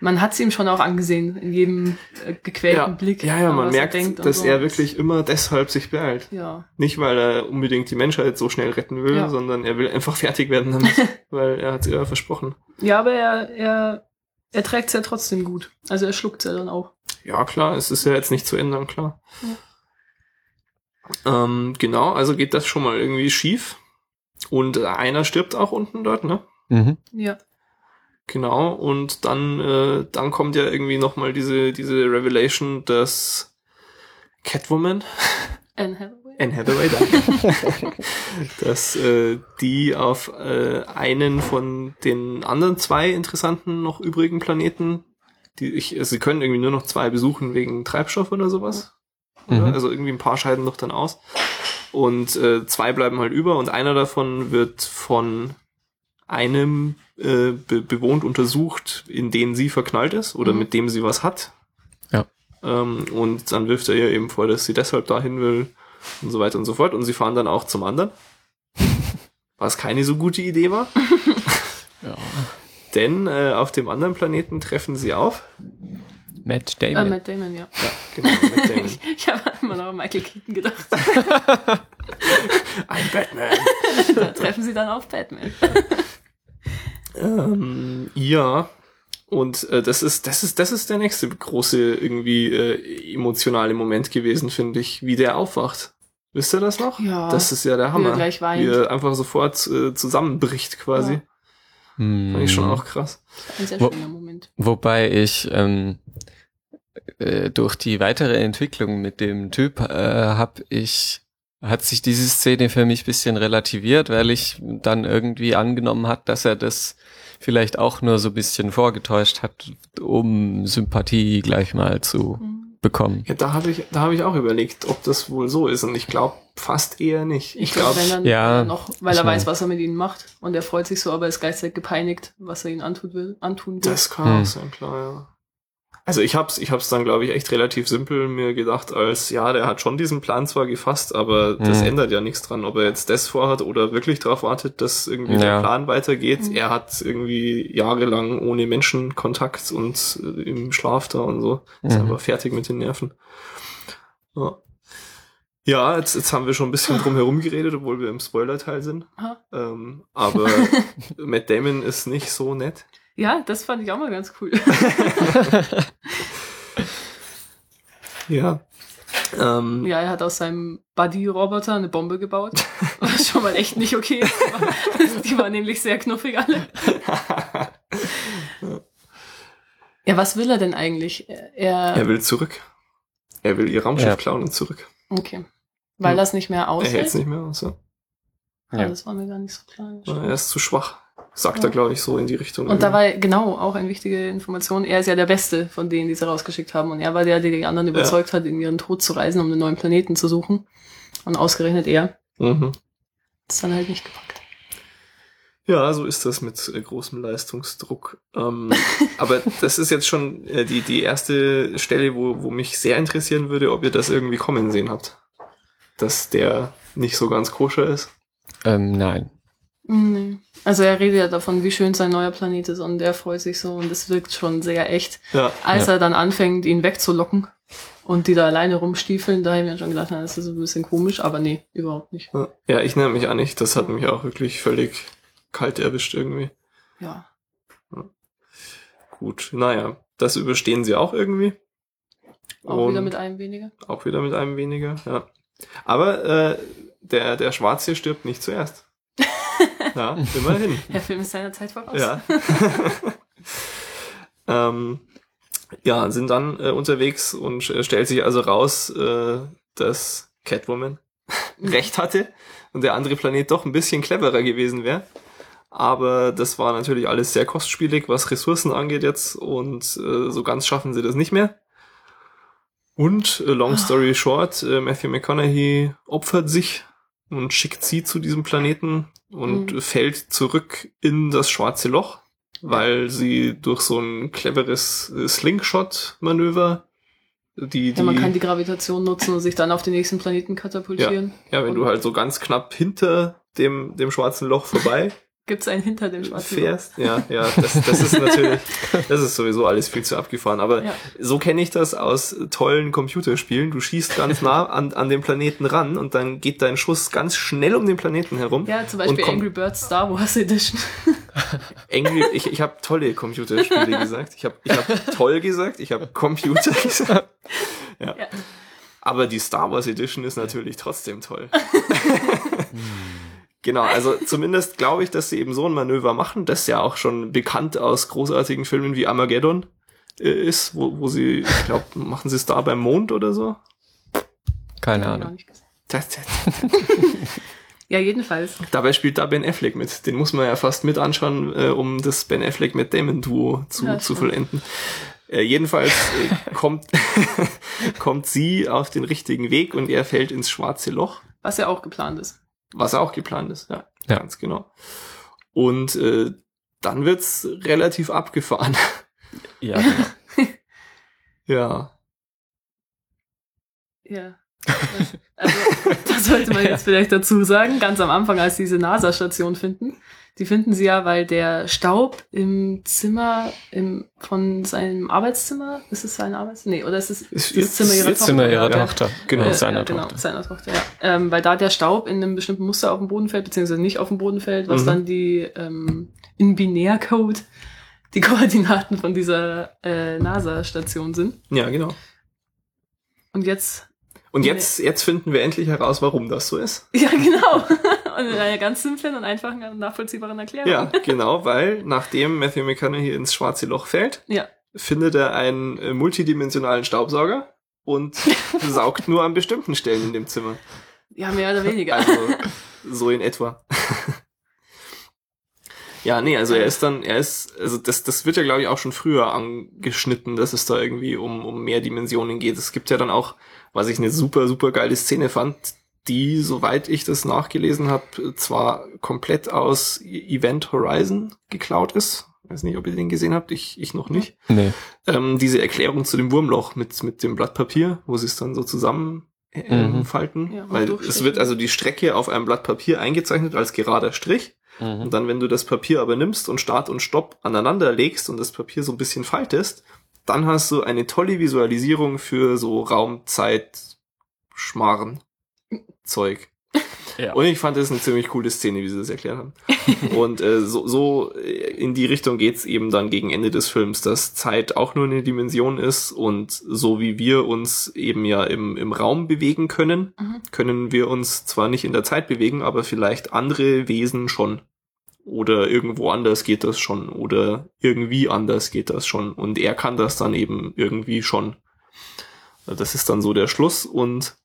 man hat es ihm schon auch angesehen, in jedem äh, gequälten. Blick. ja, ja, man er merkt, und dass so. er wirklich immer deshalb sich beeilt. Ja, Nicht, weil er unbedingt die Menschheit so schnell retten will, sondern er will einfach fertig werden damit, weil er hat es ihr versprochen. ja aber er, er, er trägt es ja trotzdem gut. Also er schluckt ja dann auch. Ja, klar, es ist ja jetzt nicht zu ändern, klar. Ähm, genau, also geht das schon mal irgendwie schief. Und äh, einer stirbt auch unten dort, ne? Mhm. Ja. Genau, und dann, äh, dann kommt ja irgendwie nochmal diese, diese Revelation, dass Catwoman, Anne Hathaway. Anne Hathaway, danke, dass äh, die auf äh, einen von den anderen zwei interessanten noch übrigen Planeten, die ich, also sie können irgendwie nur noch zwei besuchen wegen Treibstoff oder sowas. Oder? Mhm. Also irgendwie ein paar scheiden noch dann aus. Und äh, zwei bleiben halt über und einer davon wird von einem äh, be bewohnt untersucht, in den sie verknallt ist oder Mhm. mit dem sie was hat. Ja. Ähm, und dann wirft er ihr eben vor, dass sie deshalb dahin will und so weiter und so fort. Und sie fahren dann auch zum anderen. Was keine so gute Idee war. Ja. Denn äh, auf dem anderen Planeten treffen sie auf. Matt Äh, Damon. Matt Damon, ja. Ja, genau, Matt Damon. Ich, ich habe immer noch an Michael Keaton gedacht. Ein Batman. da treffen sie dann auf Batman. Ähm, ja. Und äh, das ist, das ist, das ist der nächste große irgendwie äh, emotionale Moment gewesen, finde ich, wie der aufwacht. Wisst ihr das noch? Ja. Das ist ja der Hammer. Wie er gleich weint. Wie er einfach sofort äh, zusammenbricht quasi. Ja. Fand ich schon Mhm. auch krass. Ein sehr Wo- schöner Moment. Wobei ich ähm, äh, durch die weitere Entwicklung mit dem Typ äh, habe ich hat sich diese Szene für mich bisschen relativiert, weil ich dann irgendwie angenommen hat, dass er das vielleicht auch nur so bisschen vorgetäuscht hat, um Sympathie gleich mal zu Mhm. bekommen. Ja, da habe ich, da habe ich auch überlegt, ob das wohl so ist. Und ich glaube fast eher nicht. Ich glaube, wenn dann Ja, noch, weil ich er weiß, was er mit ihnen macht. Und er freut sich so, aber ist gleichzeitig gepeinigt, was er ihnen antun will. Antun will. Das kann Hm. auch sein, klar, ja. Also ich hab's, ich hab's dann, glaube ich, echt relativ simpel mir gedacht, als ja, der hat schon diesen Plan zwar gefasst, aber das Hm. ändert ja nichts dran, ob er jetzt das vorhat oder wirklich darauf wartet, dass irgendwie der Ja. Plan weitergeht. Mhm. Er hat irgendwie jahrelang ohne Menschenkontakt und äh, im Schlaf da und so. Ist Mhm. einfach fertig mit den Nerven. Ja. Ja, jetzt, jetzt haben wir schon ein bisschen drum herum geredet, obwohl wir im Spoiler-Teil sind. Ähm, aber Matt Damon ist nicht so nett. Ja, das fand ich auch mal ganz cool. Ja. Ähm, ja, er hat aus seinem Buddy-Roboter eine Bombe gebaut. Was schon mal echt nicht okay Die waren nämlich sehr knuffig alle. Ja, was will er denn eigentlich? Er, er will zurück. Er will ihr Raumschiff Ja. klauen und zurück. okay. Weil Hm. das nicht mehr Er hält aushält. es nicht mehr aus. Ja. Ah, Ja. Das war mir gar nicht so klar. Er ist zu schwach. Sagt Ja. er, glaube ich, so in die Richtung. Und da war genau auch eine wichtige Information. Er ist ja der Beste von denen, die sie rausgeschickt haben. Und er war der, der die anderen überzeugt hat, in ihren Tod zu reisen, um einen neuen Planeten zu suchen. Und ausgerechnet er. mhm. Das dann halt nicht gepackt. Ja, so ist das mit äh, großem Leistungsdruck. Ähm, aber das ist jetzt schon äh, die, die erste Stelle, wo, wo mich sehr interessieren würde, ob ihr das irgendwie kommen sehen habt. Dass der nicht so ganz koscher ist. ähm, nein. Nee. Also er redet ja davon, wie schön sein neuer Planet ist und er freut sich so und es wirkt schon sehr echt. Ja. Als Ja. er dann anfängt, ihn wegzulocken und die da alleine rumstiefeln, da habe ich mir schon gedacht, na, das ist ein bisschen komisch, aber nee, überhaupt nicht. Ja, ich nehme mich an nicht. Das hat mich auch wirklich völlig kalt erwischt irgendwie. Ja. Gut, naja, das überstehen sie auch irgendwie. Auch wieder Und- mit einem weniger. Auch wieder mit einem weniger, ja. Aber äh, der, der Schwarze stirbt nicht zuerst. Ja, immerhin. Der Film ist seiner Zeit voraus. Ja. ähm, ja, sind dann äh, unterwegs und äh, stellt sich also raus, äh, dass Catwoman recht hatte und der andere Planet doch ein bisschen cleverer gewesen wäre. Aber das war natürlich alles sehr kostspielig, was Ressourcen angeht jetzt und äh, so ganz schaffen sie das nicht mehr. Und äh, long story short, äh, Matthew McConaughey opfert sich und schickt sie zu diesem Planeten und Mhm. fällt zurück in das schwarze Loch, weil sie durch so ein cleveres äh, Slingshot-Manöver Die, die, Ja, man kann die Gravitation nutzen und sich dann auf den nächsten Planeten katapultieren. ja, wenn du halt so ganz knapp hinter dem, dem schwarzen Loch vorbei Gibt's einen hinter dem schwarzen fährst. Ja, ja, das, das ist natürlich, das ist sowieso alles viel zu abgefahren. Aber Ja. so kenne ich das aus tollen Computerspielen. Du schießt ganz nah an, an den Planeten ran und dann geht dein Schuss ganz schnell um den Planeten herum. Ja, zum Beispiel Angry Birds Star Wars Edition. Angry, ich, ich habe tolle Computerspiele gesagt. Ich habe ich hab toll gesagt, ich habe Computer gesagt. Ja. Ja. Aber die Star Wars Edition ist natürlich trotzdem toll. Genau, also zumindest glaube ich, dass sie eben so ein Manöver machen, das ja auch schon bekannt aus großartigen Filmen wie Armageddon äh, ist, wo, wo sie, ich glaube, machen sie es da beim Mond oder so. Keine Ahnung. Das, das, Ja, jedenfalls. dabei spielt da Ben Affleck mit. Den muss man ja fast mit anschauen, äh, um das Ben Affleck mit Damon Duo zu, Ja, zu vollenden. Äh, jedenfalls äh, kommt, kommt sie auf den richtigen Weg und er fällt ins schwarze Loch, Was ja auch geplant ist. Was auch geplant ist, ja, Ja. ganz genau. Und äh, dann wird's relativ abgefahren. Ja, genau. ja. Ja. Also, das sollte man jetzt vielleicht dazu sagen. Ganz am Anfang, als sie diese NASA-Station finden. Die finden sie ja, weil der Staub im Zimmer im, von seinem Arbeitszimmer, ist es sein Arbeitszimmer? Nee, oder ist es Ist das Zimmer ihrer ihr Tochter? Zimmer ihrer Tochter. genau. Äh, Äh, seiner ja, genau, Tochter. seiner Tochter, ja. Ähm, weil da der Staub in einem bestimmten Muster auf dem Boden fällt, beziehungsweise nicht auf dem Boden fällt, was Mhm. dann die ähm, in Binärcode die Koordinaten von dieser äh, NASA-Station sind. Ja, genau. Und jetzt Und jetzt, jetzt finden wir endlich heraus, warum das so ist. Ja, genau. Und in einer ganz simplen und einfachen und nachvollziehbaren Erklärung. Ja, genau, weil nachdem Matthew McConaughey ins schwarze Loch fällt, Ja. findet er einen äh, multidimensionalen Staubsauger und saugt nur an bestimmten Stellen in dem Zimmer. Ja, mehr oder weniger. Also so in etwa. Ja, nee, also er ist dann, er ist, also das, das wird ja glaube ich auch schon früher angeschnitten, dass es da irgendwie um, um mehr Dimensionen geht. Es gibt ja dann auch, was ich eine super, super geile Szene fand, die, soweit ich das nachgelesen habe, zwar komplett aus Event Horizon geklaut ist. Weiß nicht, ob ihr den gesehen habt, ich, ich noch nicht. Nee. Ähm, diese Erklärung zu dem Wurmloch mit, mit dem Blatt Papier, wo sie es dann so zusammen äh, Mhm. falten. Ja, weil es wird also die Strecke auf einem Blatt Papier eingezeichnet als gerader Strich. Mhm. Und dann, wenn du das Papier aber nimmst und Start und Stopp aneinander legst und das Papier so ein bisschen faltest, dann hast du eine tolle Visualisierung für so Raumzeit Schmarren Zeug. Ja. Und ich fand das eine ziemlich coole Szene, wie sie das erklärt haben. und äh, so, so äh, in die Richtung geht's eben dann gegen Ende des Films, dass Zeit auch nur eine Dimension ist und so wie wir uns eben ja im, im Raum bewegen können, Mhm. können wir uns zwar nicht in der Zeit bewegen, aber vielleicht andere Wesen schon. Oder irgendwo anders geht das schon. Oder irgendwie anders geht das schon. Und er kann das dann eben irgendwie schon. Das ist dann so der Schluss und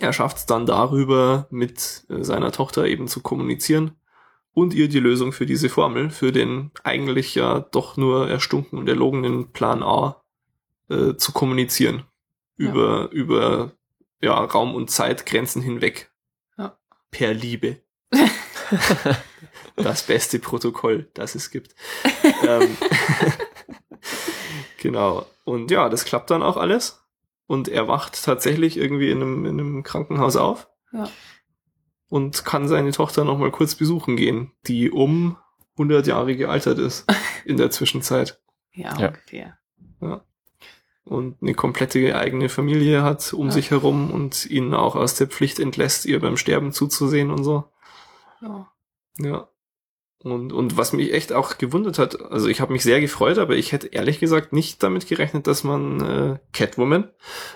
er schafft es dann darüber, mit äh, seiner Tochter eben zu kommunizieren und ihr die Lösung für diese Formel, für den eigentlich ja doch nur erstunken und erlogenen Plan A äh, zu kommunizieren. Ja. Über, über ja, Raum- und Zeitgrenzen hinweg. Ja. Per Liebe. das beste Protokoll, das es gibt. ähm, genau. Und ja, das klappt dann auch alles. Und er wacht tatsächlich irgendwie in einem, in einem Krankenhaus auf. Ja. Und kann seine Tochter noch mal kurz besuchen gehen, die um 100 Jahre gealtert ist in der Zwischenzeit. Ja, Ja. ungefähr. Und eine komplette eigene Familie hat um Ja. sich herum und ihn auch aus der Pflicht entlässt, ihr beim Sterben zuzusehen und so. Ja. Ja. Und, und was mich echt auch gewundert hat, also ich habe mich sehr gefreut, aber ich hätte ehrlich gesagt nicht damit gerechnet, dass man äh, Catwoman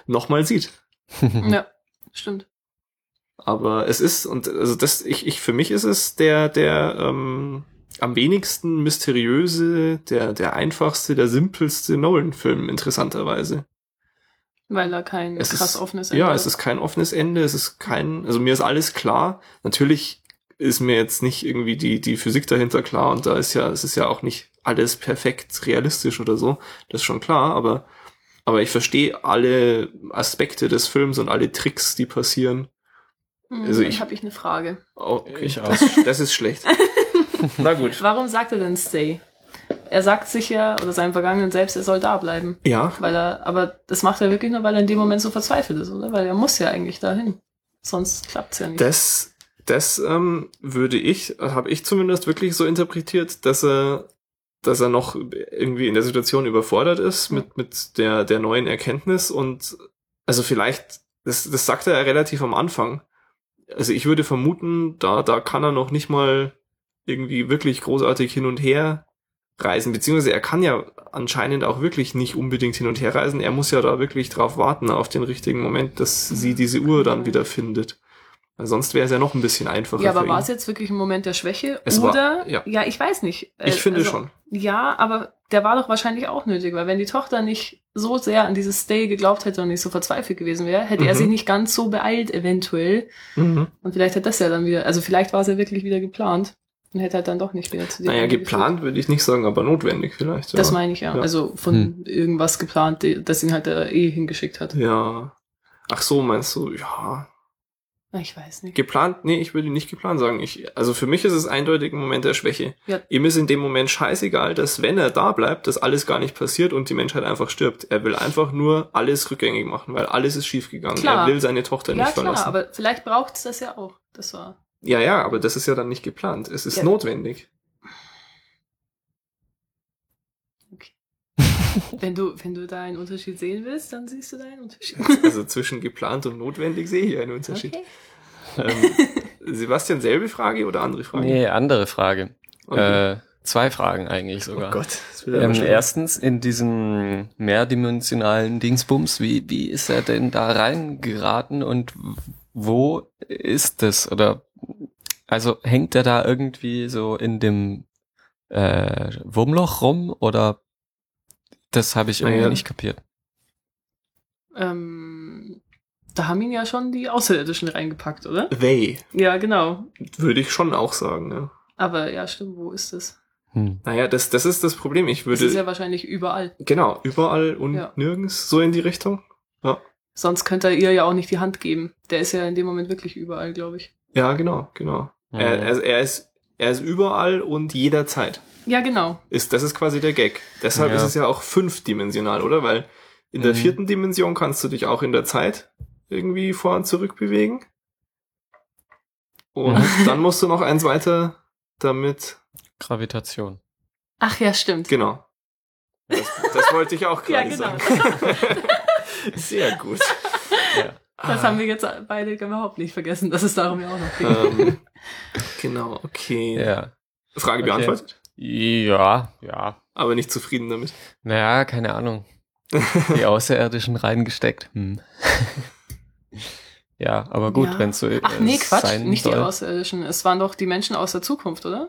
nochmal sieht. ja, stimmt. Aber es ist, und also das, ich, ich, für mich ist es der, der ähm, am wenigsten mysteriöse, der, der einfachste, der simpelste Nolan-Film, interessanterweise. Weil da kein Es krass ist- offenes Ja, Ende es ist kein offenes Ende, es ist kein, also mir ist alles klar. Natürlich ist mir jetzt nicht irgendwie die, die Physik dahinter klar und da ist ja, es ist ja auch nicht alles perfekt realistisch oder so. Das ist schon klar, aber, aber ich verstehe alle Aspekte des Films und alle Tricks, die passieren. Hm, also dann ich- habe ich eine Frage. Oh, okay. Ich auch. Das, das ist schlecht. Na gut. Warum sagt er denn Stay? er sagt sich ja, oder seinem vergangenen Selbst, er soll da bleiben. Ja, Weil er, aber das macht er wirklich nur, weil er in dem Moment so verzweifelt ist, oder? Weil er muss ja eigentlich dahin. Sonst klappt's ja nicht. das, das ähm, würde ich, habe ich zumindest wirklich so interpretiert, dass er, dass er noch irgendwie in der Situation überfordert ist mit, mit der, der neuen Erkenntnis und also vielleicht, das, das sagt er ja relativ am Anfang. Also ich würde vermuten, da, da kann er noch nicht mal irgendwie wirklich großartig hin und her reisen, beziehungsweise er kann ja anscheinend auch wirklich nicht unbedingt hin und her reisen. Er muss ja da wirklich drauf warten, auf den richtigen Moment, dass sie diese Uhr dann wieder findet. Weil sonst wäre es ja noch ein bisschen einfacher. ja, aber war es jetzt wirklich ein Moment der Schwäche? Es war- oder? ja. ich weiß nicht. Äh, Ich finde also, schon. Ja, aber der war doch wahrscheinlich auch nötig, weil wenn die Tochter nicht so sehr an dieses Stay geglaubt hätte und nicht so verzweifelt gewesen wäre, hätte er Mhm. sich nicht ganz so beeilt, eventuell. Mhm. Und vielleicht hat das ja dann wieder, also vielleicht war es ja wirklich wieder geplant und hätte halt dann doch nicht wieder zu dir. Naja, geplant würde ich nicht sagen, aber notwendig vielleicht. Ja. Das meine ich ja. Ja. Also von Hm. irgendwas geplant, das ihn halt der eh hingeschickt hat. ja. Ach so, meinst du, ja. Ich weiß nicht. Geplant? Nee, ich würde nicht geplant sagen. Ich, also für mich ist es eindeutig ein Moment der Schwäche. Ja. Ihm ist in dem Moment scheißegal, dass wenn er da bleibt, das alles gar nicht passiert und die Menschheit einfach stirbt. Er will einfach nur alles rückgängig machen, weil alles ist schiefgegangen. Klar. Er will seine Tochter Ja, nicht klar, verlassen. aber vielleicht braucht es das ja auch. Das war. ja, ja, aber das ist ja dann nicht geplant. Es ist Ja. notwendig. Okay. wenn du, wenn du da einen Unterschied sehen willst, dann siehst du da einen Unterschied. Also zwischen geplant und notwendig sehe ich einen Unterschied. Okay. Ähm, Sebastian, selbe Frage oder andere Frage? Nee, andere Frage. Okay. Äh, zwei Fragen eigentlich oh sogar. Gott. Das wird aber Ähm, erstens, in diesem mehrdimensionalen Dingsbums, wie, wie ist er denn da reingeraten und wo ist das? Oder also hängt er da irgendwie so in dem äh, Wurmloch rum oder das habe ich irgendwie Naja. nicht kapiert. Ähm, da haben ihn ja schon die Außerirdischen reingepackt, oder? They, Ja, genau. würde ich schon auch sagen. Ja. Aber ja, stimmt, wo ist das? Hm. Naja, das, das ist das Problem. Ich Das würde, ist ja wahrscheinlich überall. genau, überall und Ja. nirgends so in die Richtung. Sonst könnte er ihr ja auch nicht die Hand geben. Der ist ja in dem Moment wirklich überall, glaube ich. Ja, genau, genau. Mhm. Er, er, er, ist, er ist überall und jederzeit. Ja, genau. Ist, das ist quasi der Gag. Deshalb Ja. ist es ja auch fünfdimensional, oder? Weil in der Mhm. vierten Dimension kannst du dich auch in der Zeit irgendwie vor und zurück bewegen. Und dann musst du noch eins weiter damit, Gravitation. Ach ja, stimmt. genau. Das, das wollte ich auch Ja, gerade genau. sagen. Sehr gut. Ja. Das haben wir jetzt beide überhaupt nicht vergessen, dass es darum ja auch noch ging. ähm, genau, okay. Ja. Frage Okay. beantwortet, Ja, ja. aber nicht zufrieden damit. Naja, keine Ahnung. Die Außerirdischen reingesteckt. Hm. Ja, aber gut, Ja. wenn es so Ach äh, nee, Quatsch, sein nicht soll. die Außerirdischen. Es waren doch die Menschen aus der Zukunft, oder?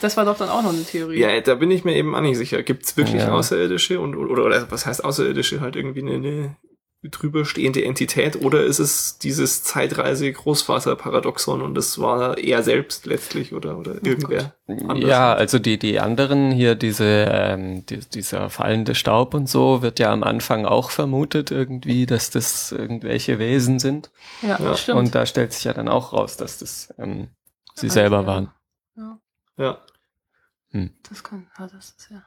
Das war doch dann auch noch eine Theorie. Ja, da bin ich mir eben auch nicht sicher. Gibt es wirklich Ja. Außerirdische und oder, oder was heißt Außerirdische? Halt irgendwie eine, eine drüber stehende Entität oder ist es dieses Zeitreise-Großvater-Paradoxon und das war er selbst letztlich oder, oder irgendwer? anders. Ja, also die, die anderen hier, diese, ähm, die, dieser fallende Staub und so, wird ja am Anfang auch vermutet irgendwie, dass das irgendwelche Wesen sind. ja, Ja. stimmt. Und da stellt sich ja dann auch raus, dass das ähm, sie Ah, selber ja. waren. ja, Ja, das kann, ja, das ist ja.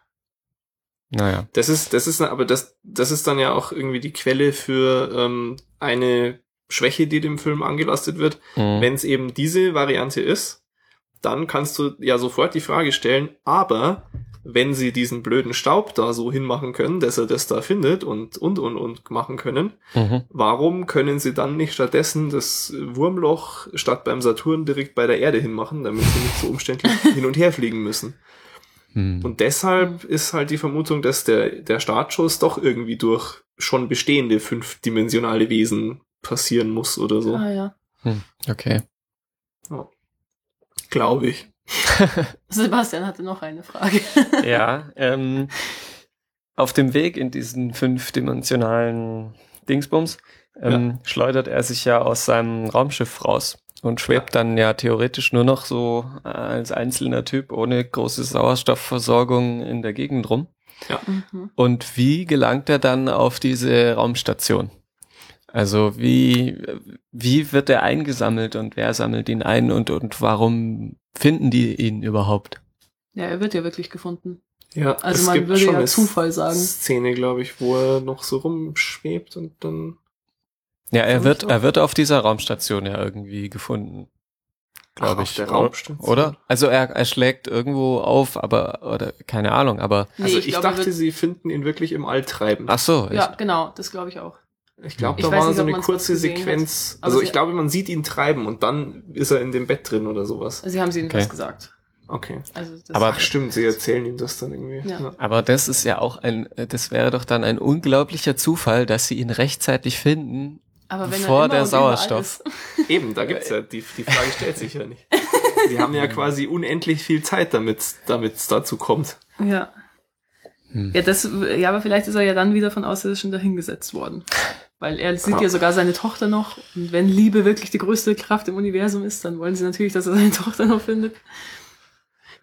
Naja. das ist, das ist, aber das, das ist dann ja auch irgendwie die Quelle für ähm, eine Schwäche, die dem Film angelastet wird. Mhm. Wenn es eben diese Variante ist, dann kannst du ja sofort die Frage stellen, aber wenn sie diesen blöden Staub da so hinmachen können, dass er das da findet und, und, und, und machen können, Mhm. warum können sie dann nicht stattdessen das Wurmloch statt beim Saturn direkt bei der Erde hinmachen, damit sie nicht so umständlich hin und her fliegen müssen? Mhm. Und deshalb ist halt die Vermutung, dass der, der Startschuss doch irgendwie durch schon bestehende fünfdimensionale Wesen passieren muss oder so. Ah ja. Hm. Okay. Glaube ich. Sebastian hatte noch eine Frage. ja, ähm, auf dem Weg in diesen fünfdimensionalen Dingsbums ähm, schleudert er sich ja aus seinem Raumschiff raus und schwebt dann ja theoretisch nur noch so äh, als einzelner Typ ohne große Sauerstoffversorgung in der Gegend rum. Mhm. Und wie gelangt er dann auf diese Raumstation? Also wie, wie wird er eingesammelt und wer sammelt ihn ein und, und warum finden die ihn überhaupt? Ja, er wird ja wirklich gefunden. Ja, Also es man gibt würde schon ja eine Zufall sagen. Szene, glaube ich, wo er noch so rumschwebt und dann. Ja, er wird, er wird auf dieser Raumstation ja irgendwie gefunden. Glaube auf ich. der oder? Raumstation. Oder? Also er, er schlägt irgendwo auf, aber, oder, keine Ahnung, aber, Nee, Also ich ich, glaube, dachte, sie finden ihn wirklich im All treiben. ach so, Ja, genau, das glaube ich auch. Ich glaube, da weiß war nicht, so ob eine man's kurze hat. Sequenz. Aber Also sie- ich glaube, man sieht ihn treiben und dann ist er in dem Bett drin oder sowas. Sie haben sie ihnen Okay. was gesagt. Okay. Also das Aber- Ach stimmt, sie erzählen ihm das dann irgendwie. Ja. Aber das ist ja auch ein, das wäre doch dann ein unglaublicher Zufall, dass sie ihn rechtzeitig finden. Aber wenn er immer der Sauerstoff-. Eben, da gibt's ja, die, die Frage stellt sich ja nicht. Sie haben ja quasi unendlich viel Zeit, damit es dazu kommt. Ja. Hm. Ja, das, ja, aber vielleicht ist er ja dann wieder von Außerirdischen dahingesetzt worden. Weil er sieht Ja. ja sogar seine Tochter noch. Und wenn Liebe wirklich die größte Kraft im Universum ist, dann wollen sie natürlich, dass er seine Tochter noch findet.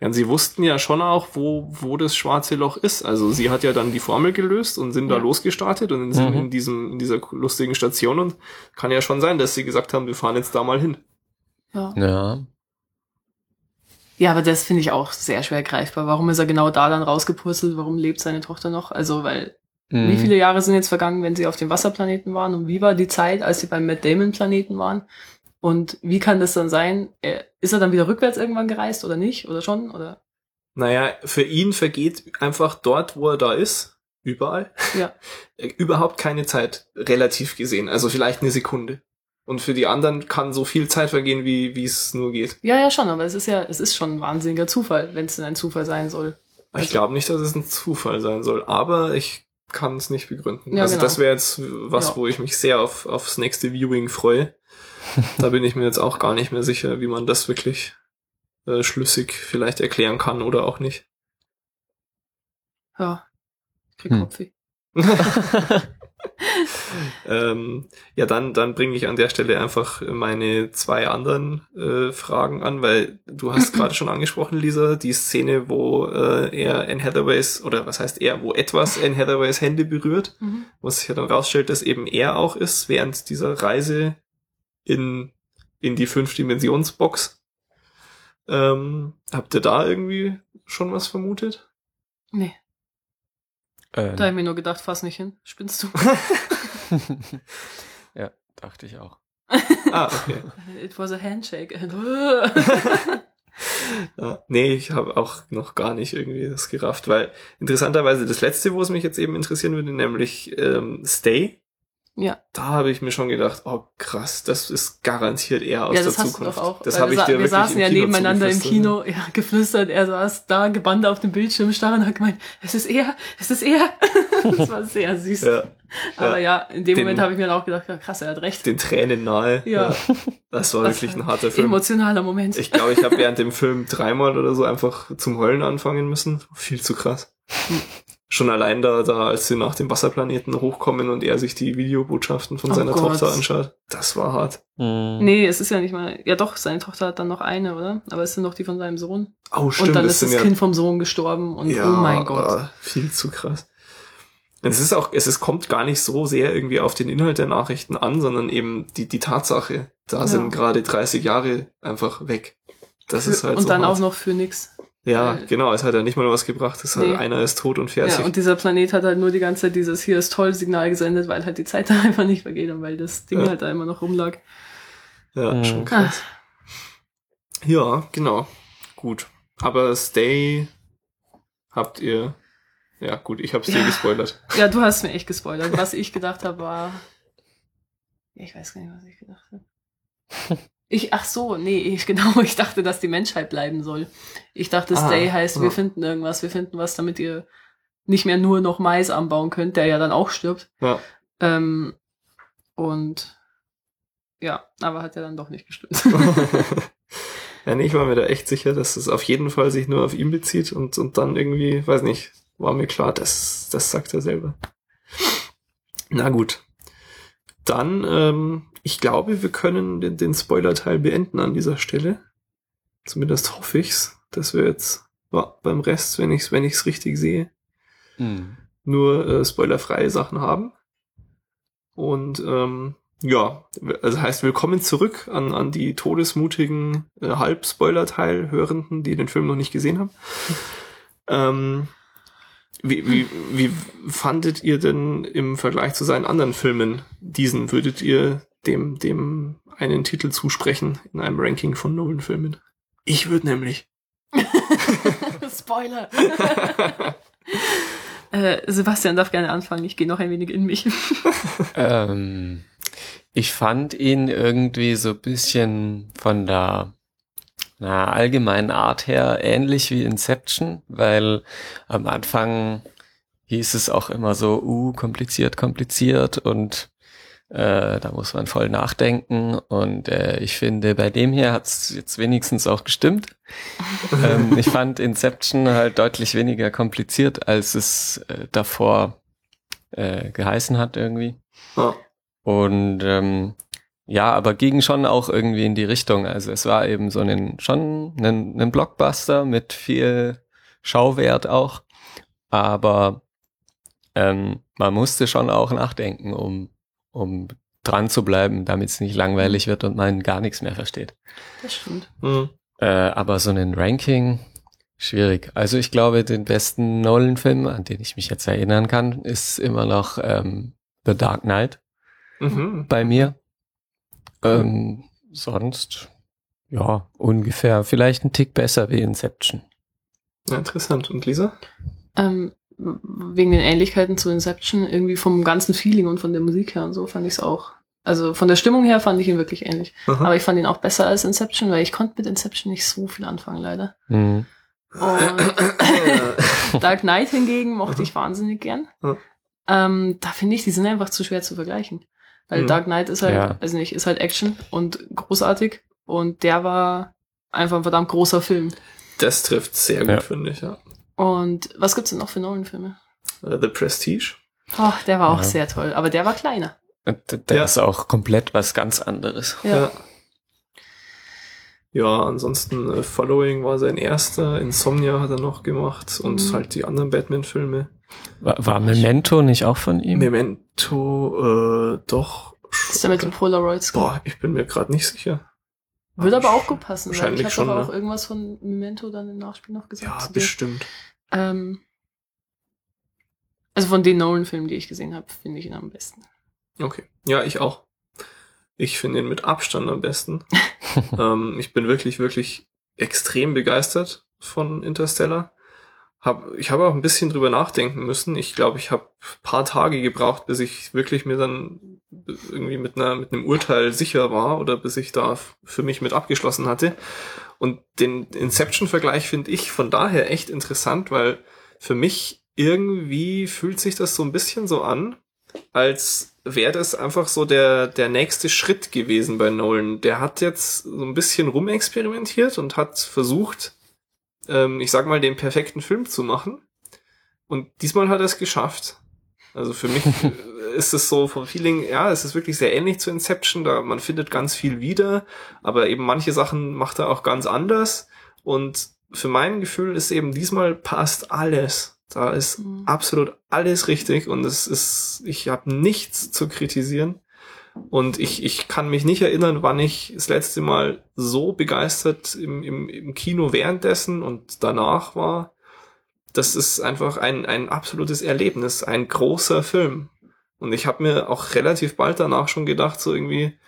Ja, und sie wussten ja schon auch, wo, wo das schwarze Loch ist. Also sie hat ja dann die Formel gelöst und sind da Ja. losgestartet und sind Mhm. in diesem, in dieser lustigen Station und kann ja schon sein, dass sie gesagt haben, wir fahren jetzt da mal hin. Ja. Ja. Ja, aber das finde ich auch sehr schwer greifbar. Warum ist er genau da dann rausgepurzelt? Warum lebt seine Tochter noch? Also, weil, Mhm. wie viele Jahre sind jetzt vergangen, wenn sie auf dem Wasserplaneten waren? Und wie war die Zeit, als sie beim Matt Damon Planeten waren? Und wie kann das dann sein? Er, ist er dann wieder rückwärts irgendwann gereist oder nicht? Oder schon? Oder? Naja, für ihn vergeht einfach dort, wo er da ist, überall, Ja. äh, überhaupt keine Zeit, relativ gesehen. Also vielleicht eine Sekunde. Und für die anderen kann so viel Zeit vergehen, wie wie es nur geht. Ja, ja, schon, aber es ist ja, es ist schon ein wahnsinniger Zufall, wenn es denn ein Zufall sein soll. Ich Also- glaube nicht, dass es ein Zufall sein soll, aber ich kann es nicht begründen. Ja, also genau. das wäre jetzt was, Ja. wo ich mich sehr auf, aufs nächste Viewing freue. Da bin ich mir jetzt auch gar nicht mehr sicher, wie man das wirklich äh, schlüssig vielleicht erklären kann oder auch nicht. Ja. Ich krieg Hm. Kopfweh. Ähm, ja, dann, dann bringe ich an der Stelle einfach meine zwei anderen äh, Fragen an, weil du hast gerade schon angesprochen, Lisa, die Szene, wo äh, er Anne Hathaways, oder was heißt er, wo etwas Anne Hathaways Hände berührt, Mhm. wo sich ja dann rausstellt, dass eben er auch ist, während dieser Reise in, in die Fünf-Dimensions-Box. Ähm, habt ihr da irgendwie schon was vermutet? Nee, Ähm, da hab ich mir nur gedacht, fass nicht hin. Spinnst du? ja, dachte ich auch. ah, okay. It was a handshake. Ja, nee, ich habe auch noch gar nicht irgendwie das gerafft, weil interessanterweise das letzte, wo es mich jetzt eben interessieren würde, nämlich ähm, Stay, ja. da habe ich mir schon gedacht, oh krass, das ist garantiert er aus ja, der das hast Zukunft. du doch auch. Das Weil habe wir ich dir Wir saßen ja nebeneinander im. Kino, ja, geflüstert. Er saß da, gebannt auf dem Bildschirm, starr und hat gemeint, es ist er, es ist er. das war sehr süß. Ja, Aber ja, in dem Den- Moment habe ich mir dann auch gedacht, ja, krass, er hat recht. den Tränen nahe. Ja. Das war Das wirklich war ein harter Film. Emotionaler Moment. Ich glaube, ich habe während dem Film dreimal oder so einfach zum Heulen anfangen müssen. Viel zu krass. Schon allein da, da, als sie nach dem Wasserplaneten hochkommen und er sich die Videobotschaften von Oh seiner Gott. Tochter anschaut. Das war hart. Mhm. Nee, es ist ja nicht mal. Ja doch, seine Tochter hat dann noch eine, oder? Aber es sind noch die von seinem Sohn. Oh, stimmt. und dann das ist das ja, Kind vom Sohn gestorben und ja, oh mein Gott. äh, Viel zu krass. Es ist auch, es ist, kommt gar nicht so sehr irgendwie auf den Inhalt der Nachrichten an, sondern eben die, die Tatsache. Da Ja. sind gerade 30 Jahre einfach weg. Das ist halt und so dann hart. auch noch für nix. Ja, genau, es hat ja nicht mal was gebracht. Es Nee. hat, einer ist tot und fertig. Ja, und dieser Planet hat halt nur die ganze Zeit dieses hier ist toll Signal gesendet, weil halt die Zeit da einfach nicht vergeht und weil das Ding Ja. halt da immer noch rumlag. Ja, Mhm. schon krass. Ja, genau. Gut. Aber Stay habt ihr. Ja, gut, ich hab's dir Ja. gespoilert. Ja, du hast mir echt gespoilert. Was ich gedacht habe, war. Ich weiß gar nicht, was ich gedacht habe. Ich, ach so, nee, ich, genau, ich dachte, dass die Menschheit bleiben soll. Ich dachte, Ah, Stay heißt, ja. wir finden irgendwas, wir finden was, damit ihr nicht mehr nur noch Mais anbauen könnt, der ja dann auch stirbt. Ja. Ähm, und ja, aber hat ja dann doch nicht gestimmt. ja, nee, ich war mir da echt sicher, dass es auf jeden Fall sich nur auf ihn bezieht und, und dann irgendwie, weiß nicht, war mir klar, das, das sagt er selber. Na gut. Dann, ähm, ich glaube, wir können den, den Spoiler-Teil beenden an dieser Stelle. Zumindest hoffe ich's, dass wir jetzt beim Rest, wenn ich's, wenn ich's richtig sehe, Mhm. nur äh, spoilerfreie Sachen haben. Und ähm, ja, also heißt willkommen zurück an, an die todesmutigen äh, Halb-Spoiler-Teil-Hörenden, die den Film noch nicht gesehen haben. ähm, Wie, wie, wie fandet ihr denn im Vergleich zu seinen anderen Filmen diesen? Würdet ihr dem, dem einen Titel zusprechen in einem Ranking von Nolan-Filmen? Ich würde nämlich. Spoiler. äh, Sebastian darf gerne anfangen. Ich gehe noch ein wenig in mich. ähm, ich fand ihn irgendwie so bisschen von der na, allgemeinen Art her ähnlich wie Inception, weil am Anfang hieß es auch immer so, uh, kompliziert, kompliziert und äh, da muss man voll nachdenken und äh, ich finde, bei dem hier hat es jetzt wenigstens auch gestimmt. ähm, ich fand Inception halt deutlich weniger kompliziert, als es äh, davor äh, geheißen hat irgendwie. Ja. Und ähm, ja, aber ging schon auch irgendwie in die Richtung. Also es war eben so ein schon ein, ein Blockbuster mit viel Schauwert auch, aber ähm, man musste schon auch nachdenken, um um dran zu bleiben, damit es nicht langweilig wird und man gar nichts mehr versteht. Das stimmt. Mhm. Äh, aber so ein Ranking schwierig. Also ich glaube, den besten Nolan-Film, an den ich mich jetzt erinnern kann, ist immer noch ähm, The Dark Knight Mhm. bei mir. Ähm, sonst, ja, ungefähr. Vielleicht ein Tick besser wie Inception. Ja, interessant. Und Lisa? Ähm, wegen den Ähnlichkeiten zu Inception, irgendwie vom ganzen Feeling und von der Musik her und so fand ich es auch. Also von der Stimmung her fand ich ihn wirklich ähnlich. Aha. Aber ich fand ihn auch besser als Inception, weil ich konnte mit Inception nicht so viel anfangen, leider. Mhm. Und Dark Knight hingegen mochte ich wahnsinnig gern. Ähm, da finde ich, die sind einfach zu schwer zu vergleichen. Weil Mhm. Dark Knight ist halt, Ja. also nicht, ist halt Action und großartig. Und der war einfach ein verdammt großer Film. Das trifft sehr gut, Ja. finde ich, ja. Und was gibt's denn noch für Nolan-Filme? Äh, The Prestige. Oh, der war auch Ja. sehr toll, aber der war kleiner. D- der Ja. ist auch komplett was ganz anderes. Ja. Ja. Ansonsten äh, Following war sein erster, Insomnia hat er noch gemacht und Mhm. halt die anderen Batman-Filme. War, war Memento nicht auch von ihm? Memento, äh, doch. ist der mit den Polaroids? Boah, ich bin mir gerade nicht sicher. Würde aber auch gut passen. Wahrscheinlich ich habe schon, ne? auch irgendwas von Memento dann im Nachspiel noch gesagt. Ja, bestimmt. Ähm, also von den Nolan-Filmen, die ich gesehen habe, finde ich ihn am besten. Okay. Ja, ich auch. Ich finde ihn mit Abstand am besten. ähm, ich bin wirklich, wirklich extrem begeistert von Interstellar. Hab, ich habe auch ein bisschen drüber nachdenken müssen. Ich glaube, ich habe paar Tage gebraucht, bis ich wirklich mir dann irgendwie mit einer mit einem Urteil sicher war oder bis ich da für mich mit abgeschlossen hatte. Und den Inception-Vergleich finde ich von daher echt interessant, weil für mich irgendwie fühlt sich das so ein bisschen so an, als wäre das einfach so der, der nächste Schritt gewesen bei Nolan. Der hat jetzt so ein bisschen rumexperimentiert und hat versucht, ähm, ich sag mal, den perfekten Film zu machen. Und diesmal hat er es geschafft. Also für mich äh, ist es so vom Feeling, ja, es ist wirklich sehr ähnlich zu Inception, da man findet ganz viel wieder, aber eben manche Sachen macht er auch ganz anders. Und für mein Gefühl ist eben diesmal passt alles. Da ist Mhm. absolut alles richtig und es ist, ich habe nichts zu kritisieren. Und ich, ich kann mich nicht erinnern, wann ich das letzte Mal so begeistert im, im, im Kino währenddessen und danach war. Das ist einfach ein, ein absolutes Erlebnis, ein großer Film. Und ich habe mir auch relativ bald danach schon gedacht, so irgendwie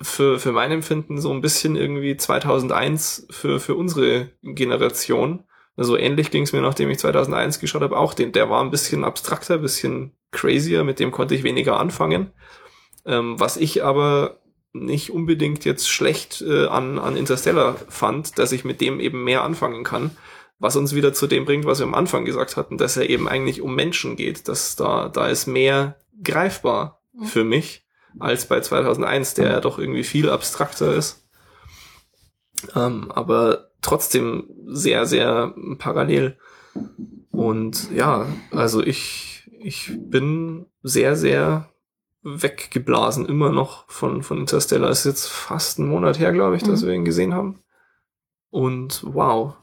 für, für mein Empfinden so ein bisschen irgendwie 2001 für, für unsere Generation. Also ähnlich ging es mir, nachdem ich 2001 geschaut habe, auch den. Der war ein bisschen abstrakter, bisschen crazier, mit dem konnte ich weniger anfangen. Ähm, was ich aber nicht unbedingt jetzt schlecht äh, an, an Interstellar fand, dass ich mit dem eben mehr anfangen kann. Was uns wieder zu dem bringt, was wir am Anfang gesagt hatten, dass er eben eigentlich um Menschen geht, dass da, da ist mehr greifbar Mhm. für mich als bei 2001, der ja doch irgendwie viel abstrakter ist. Ähm, aber trotzdem sehr, sehr parallel. Und ja, also ich, ich bin sehr, sehr weggeblasen immer noch von, von Interstellar. Ist jetzt fast ein Monat her, glaube ich, dass Mhm. wir ihn gesehen haben. Und wow,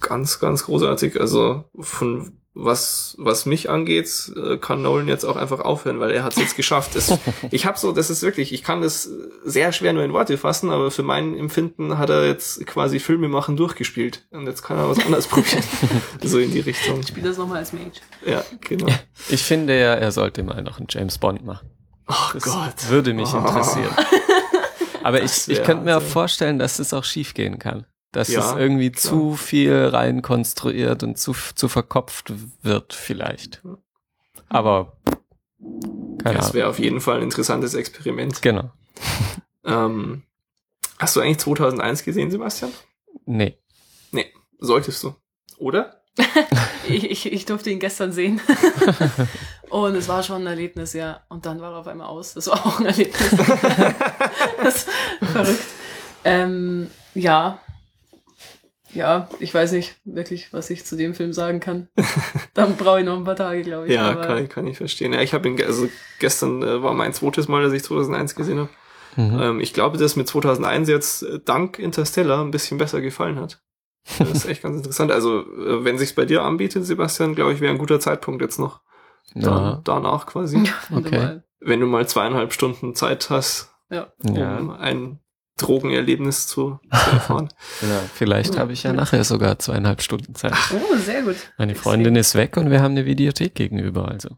ganz, ganz großartig. Also von was, was mich angeht, äh, kann Nolan jetzt auch einfach aufhören, weil er hat es jetzt geschafft. Es, ich habe so, das ist wirklich, ich kann das sehr schwer nur in Worte fassen, aber für mein Empfinden hat er jetzt quasi Filme machen durchgespielt. Und jetzt kann er was anderes probieren. so in die Richtung. Ich spiele das nochmal als Mage. Ja, genau. Ich finde ja, er sollte mal noch einen James Bond machen. Oh Das Gott. würde mich Oh. interessieren. Aber Das ich, ich könnte mir auch Wahnsinn. vorstellen, dass es auch schief gehen kann. Dass Ja, es irgendwie klar. zu viel rein konstruiert und zu, zu verkopft wird vielleicht. Aber keine Das Ahnung. wäre auf jeden Fall ein interessantes Experiment. Genau. Ähm, hast du eigentlich 2001 gesehen, Sebastian? Nee. Solltest du. Oder? Ich, ich, ich durfte ihn gestern sehen. Und es war schon ein Erlebnis, ja. Und dann war er auf einmal aus. Das war auch ein Erlebnis. das ist verrückt. Ähm, ja. Ja, ich weiß nicht wirklich, was ich zu dem Film sagen kann. Dann brauche ich noch ein paar Tage, glaube ich. Ja, Aber kann ich, kann ich verstehen. Ja, ich habe ihn, also gestern äh, war mein zweites Mal, dass ich 2001 gesehen habe. Mhm. Ähm, ich glaube, dass mir 2001 jetzt äh, dank Interstellar ein bisschen besser gefallen hat. Das ist echt ganz interessant. Also, äh, wenn sich's bei dir anbietet, Sebastian, glaube ich, wäre ein guter Zeitpunkt jetzt noch. Da, Ja. danach quasi. wenn du Okay. mal- Wenn du mal zweieinhalb Stunden Zeit hast, Ja. Ja. um ein Drogenerlebnis zu, zu erfahren. ja. Vielleicht habe ich ja nachher sogar zweieinhalb Stunden Zeit. Oh, sehr gut. Meine Freundin ist weg und wir haben eine Videothek gegenüber, also.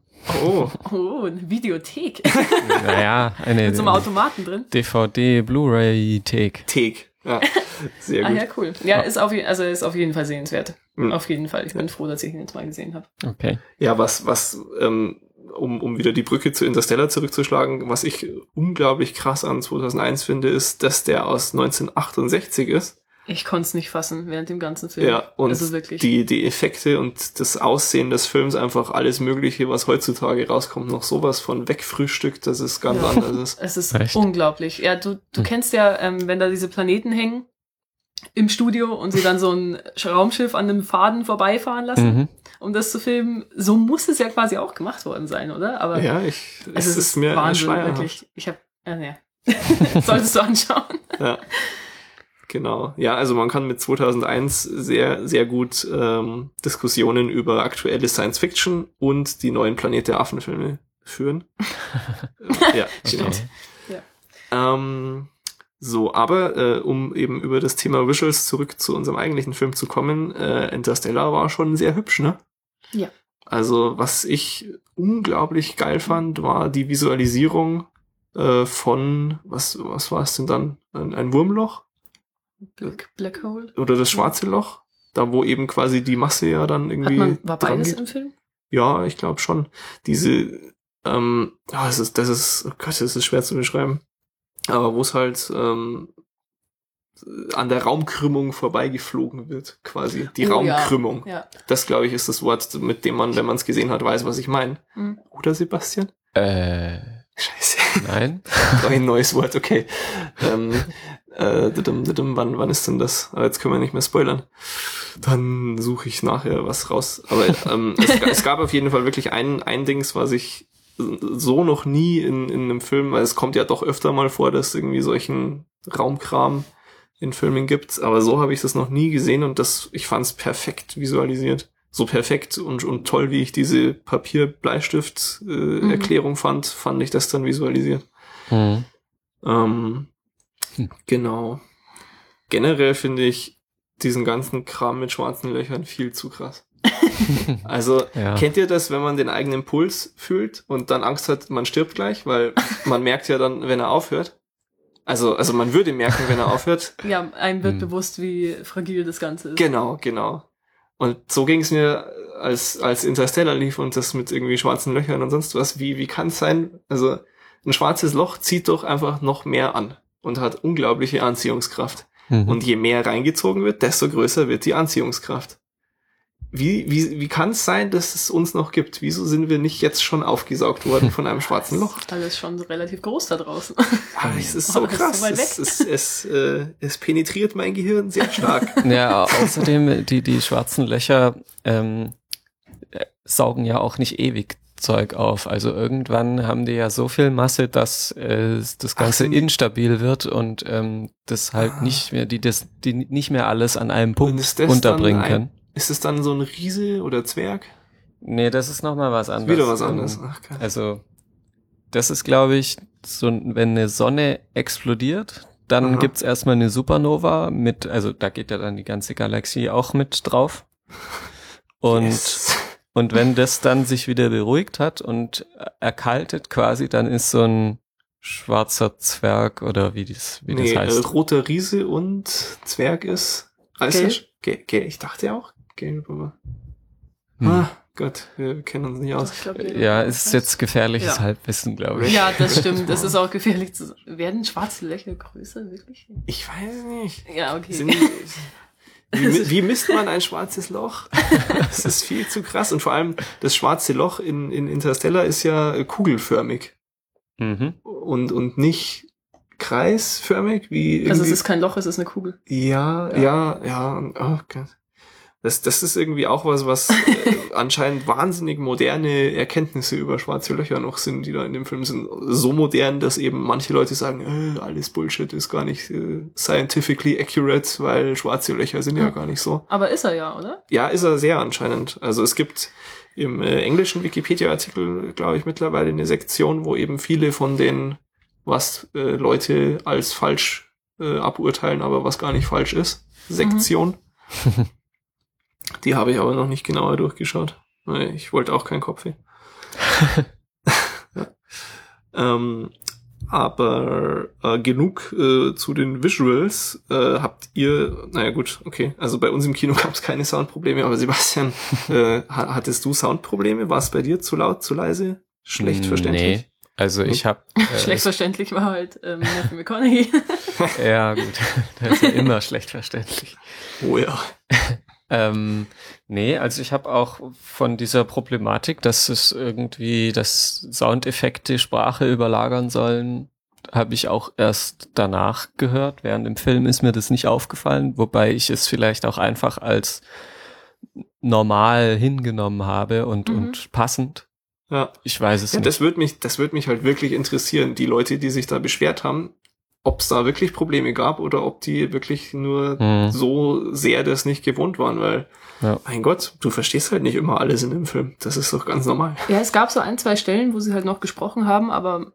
Oh, Oh, eine Videothek. Naja, eine Mit so einem Automaten drin. DVD Blu-ray-Thek. Thek. Ja, sehr Ah gut. ja, cool. Ja, ist auf, also ist auf jeden Fall sehenswert. Mhm. Auf jeden Fall. Ich bin froh, dass ich ihn jetzt mal gesehen habe. Okay. Ja, was, was, ähm, um, um wieder die Brücke zu Interstellar zurückzuschlagen, was ich unglaublich krass an 2001 finde, ist, dass der aus 1968 ist. Ich konnte es nicht fassen während dem ganzen Film. Ja, und also wirklich. die, die Effekte und das Aussehen des Films, einfach alles Mögliche, was heutzutage rauskommt, noch sowas von wegfrühstückt, dass es ganz Ja. anders ist. Es ist Echt? unglaublich. Ja, du, du Hm. kennst ja, ähm, wenn da diese Planeten hängen im Studio und sie dann so ein Raumschiff an einem Faden vorbeifahren lassen, Mhm. um das zu filmen. So muss es ja quasi auch gemacht worden sein, oder? Aber Ja, ich, es also ist, mir Wahnsinn, wirklich. Ich habe, äh, ne. Solltest du anschauen. Ja. Genau. Ja, also man kann mit 2001 sehr, sehr gut ähm, Diskussionen über aktuelle Science Fiction und die neuen Planet der Affen-Filme führen. ja, genau. Okay. Ähm, so, aber äh, um eben über das Thema Visuals zurück zu unserem eigentlichen Film zu kommen, äh, Interstellar war schon sehr hübsch, ne? Ja. Also, was ich unglaublich geil fand, war die Visualisierung äh, von, was, was war es denn dann? Ein, ein Wurmloch? Black, Black Hole. Oder das schwarze Loch? Da, wo eben quasi die Masse ja dann Hat irgendwie. man, war dran beides geht. im Film? Ja, ich glaube schon. Diese, ähm, ja, das ist, das ist, oh Gott, das ist schwer zu beschreiben. Aber wo es halt ähm, an der Raumkrümmung vorbeigeflogen wird, quasi. Die Oh, ja. Raumkrümmung. Ja. Das, glaube ich, ist das Wort, mit dem man, wenn man es gesehen hat, weiß, was ich meine. Hm. Oder, Sebastian? Äh, Scheiße. nein. Ein neues Wort, okay. ähm, äh, wann, wann ist denn das? Aber jetzt können wir nicht mehr spoilern. Dann suche ich nachher was raus. Aber ähm, es, es gab auf jeden Fall wirklich ein, ein Dings, was ich so noch nie in, in einem Film, weil es kommt ja doch öfter mal vor, dass irgendwie solchen Raumkram in Filmen gibt, aber so habe ich das noch nie gesehen und das, ich fand es perfekt visualisiert. So perfekt und, und toll, wie ich diese Papier-Bleistift-Erklärung fand, fand ich das dann visualisiert. Mhm. Ähm, Hm. Genau. Generell finde ich diesen ganzen Kram mit schwarzen Löchern viel zu krass. Also, Ja. kennt ihr das, wenn man den eigenen Puls fühlt und dann Angst hat, man stirbt gleich, weil man merkt ja dann, wenn er aufhört. Also, also man würde merken, wenn er aufhört. Ja, einem wird Hm. bewusst, wie fragil das Ganze ist. Genau, genau. Und so ging es mir, als, als Interstellar lief und das mit irgendwie schwarzen Löchern und sonst was. Wie, wie kann es sein? Also, ein schwarzes Loch zieht doch einfach noch mehr an und hat unglaubliche Anziehungskraft. Mhm. Und je mehr reingezogen wird, desto größer wird die Anziehungskraft. Wie, wie, wie kann es sein, dass es uns noch gibt? Wieso sind wir nicht jetzt schon aufgesaugt worden von einem schwarzen Loch? Ist alles schon relativ groß da draußen. Aber es ist so Aber es ist krass. so es, es, es, äh, es penetriert mein Gehirn sehr stark. Ja, außerdem, die, die schwarzen Löcher ähm, äh, saugen ja auch nicht ewig Zeug auf. Also irgendwann haben die ja so viel Masse, dass äh, das Ganze sind- instabil wird und ähm, das halt Ah. nicht mehr, die das, die nicht mehr alles an einem Punkt unterbringen ein- können. Ist es dann so ein Riese oder Zwerg? Nee, das ist nochmal was anderes. Wieder was anderes. Ähm, Ach, geil. Also, das ist, glaube ich, so, wenn eine Sonne explodiert, dann Aha. gibt's erstmal eine Supernova mit, also da geht ja dann die ganze Galaxie auch mit drauf. Und, Yes. Und wenn das dann sich wieder beruhigt hat und erkaltet quasi, dann ist so ein schwarzer Zwerg oder wie das, wie nee, das heißt. Äh, roter Riese und Zwerg ist. Alles Gelb? nicht? Ge ge ich dachte auch gelb, aber. Hm. Ah, Gott, wir kennen uns nicht aus. Ich glaub, Ja, ist jetzt gefährliches Ja. Halbwissen, glaube ich. Ja, das stimmt. Das ist auch gefährlich zu Werden schwarze Löcher größer, wirklich? Ich weiß nicht. Ja, okay. Sind, wie, wie misst man ein schwarzes Loch? Das ist viel zu krass. Und vor allem, das schwarze Loch in, in Interstellar ist ja kugelförmig Mhm. und, und nicht kreisförmig, wie also es ist kein Loch, es ist eine Kugel. Ja, ja, ja, und- oh Gott. Das, das ist irgendwie auch was, was äh, anscheinend wahnsinnig moderne Erkenntnisse über schwarze Löcher noch sind, die da in dem Film sind. So modern, dass eben manche Leute sagen, äh, alles Bullshit ist gar nicht äh, scientifically accurate, weil schwarze Löcher sind ja gar nicht so. Aber ist er ja, oder? Ja, ist er sehr anscheinend. Also es gibt im äh, englischen Wikipedia-Artikel, glaube ich, mittlerweile eine Sektion, wo eben viele von den, was äh, Leute als falsch äh, aburteilen, aber was gar nicht falsch ist, Sektion. Die habe ich aber noch nicht genauer durchgeschaut. weil Ich wollte auch keinen Kopfweh. ja. ähm, aber äh, genug äh, zu den Visuals. Äh, habt ihr, naja gut, okay, also bei uns im Kino gab es keine Soundprobleme, aber Sebastian, äh, ha- hattest du Soundprobleme? War es bei dir zu laut, zu leise, schlecht verständlich? Nee, also ich habe Schlecht verständlich war halt ähm, Matthew McConaughey. Ja, gut. Das ist ja immer schlecht verständlich. Oh ja. Ähm, nee, also ich habe auch von dieser Problematik, dass es irgendwie, dass Soundeffekte Sprache überlagern sollen, habe ich auch erst danach gehört. Während dem Film ist mir das nicht aufgefallen, wobei ich es vielleicht auch einfach als normal hingenommen habe und, Mhm. und passend. Ja. Ich weiß es Ja, nicht. das würde mich, das würde mich halt wirklich interessieren, die Leute, die sich da beschwert haben, ob es da wirklich Probleme gab oder ob die wirklich nur Hm. so sehr das nicht gewohnt waren, weil, Ja. mein Gott, du verstehst halt nicht immer alles in dem Film. Das ist doch ganz normal. ja, es gab so ein, zwei Stellen, wo sie halt noch gesprochen haben, aber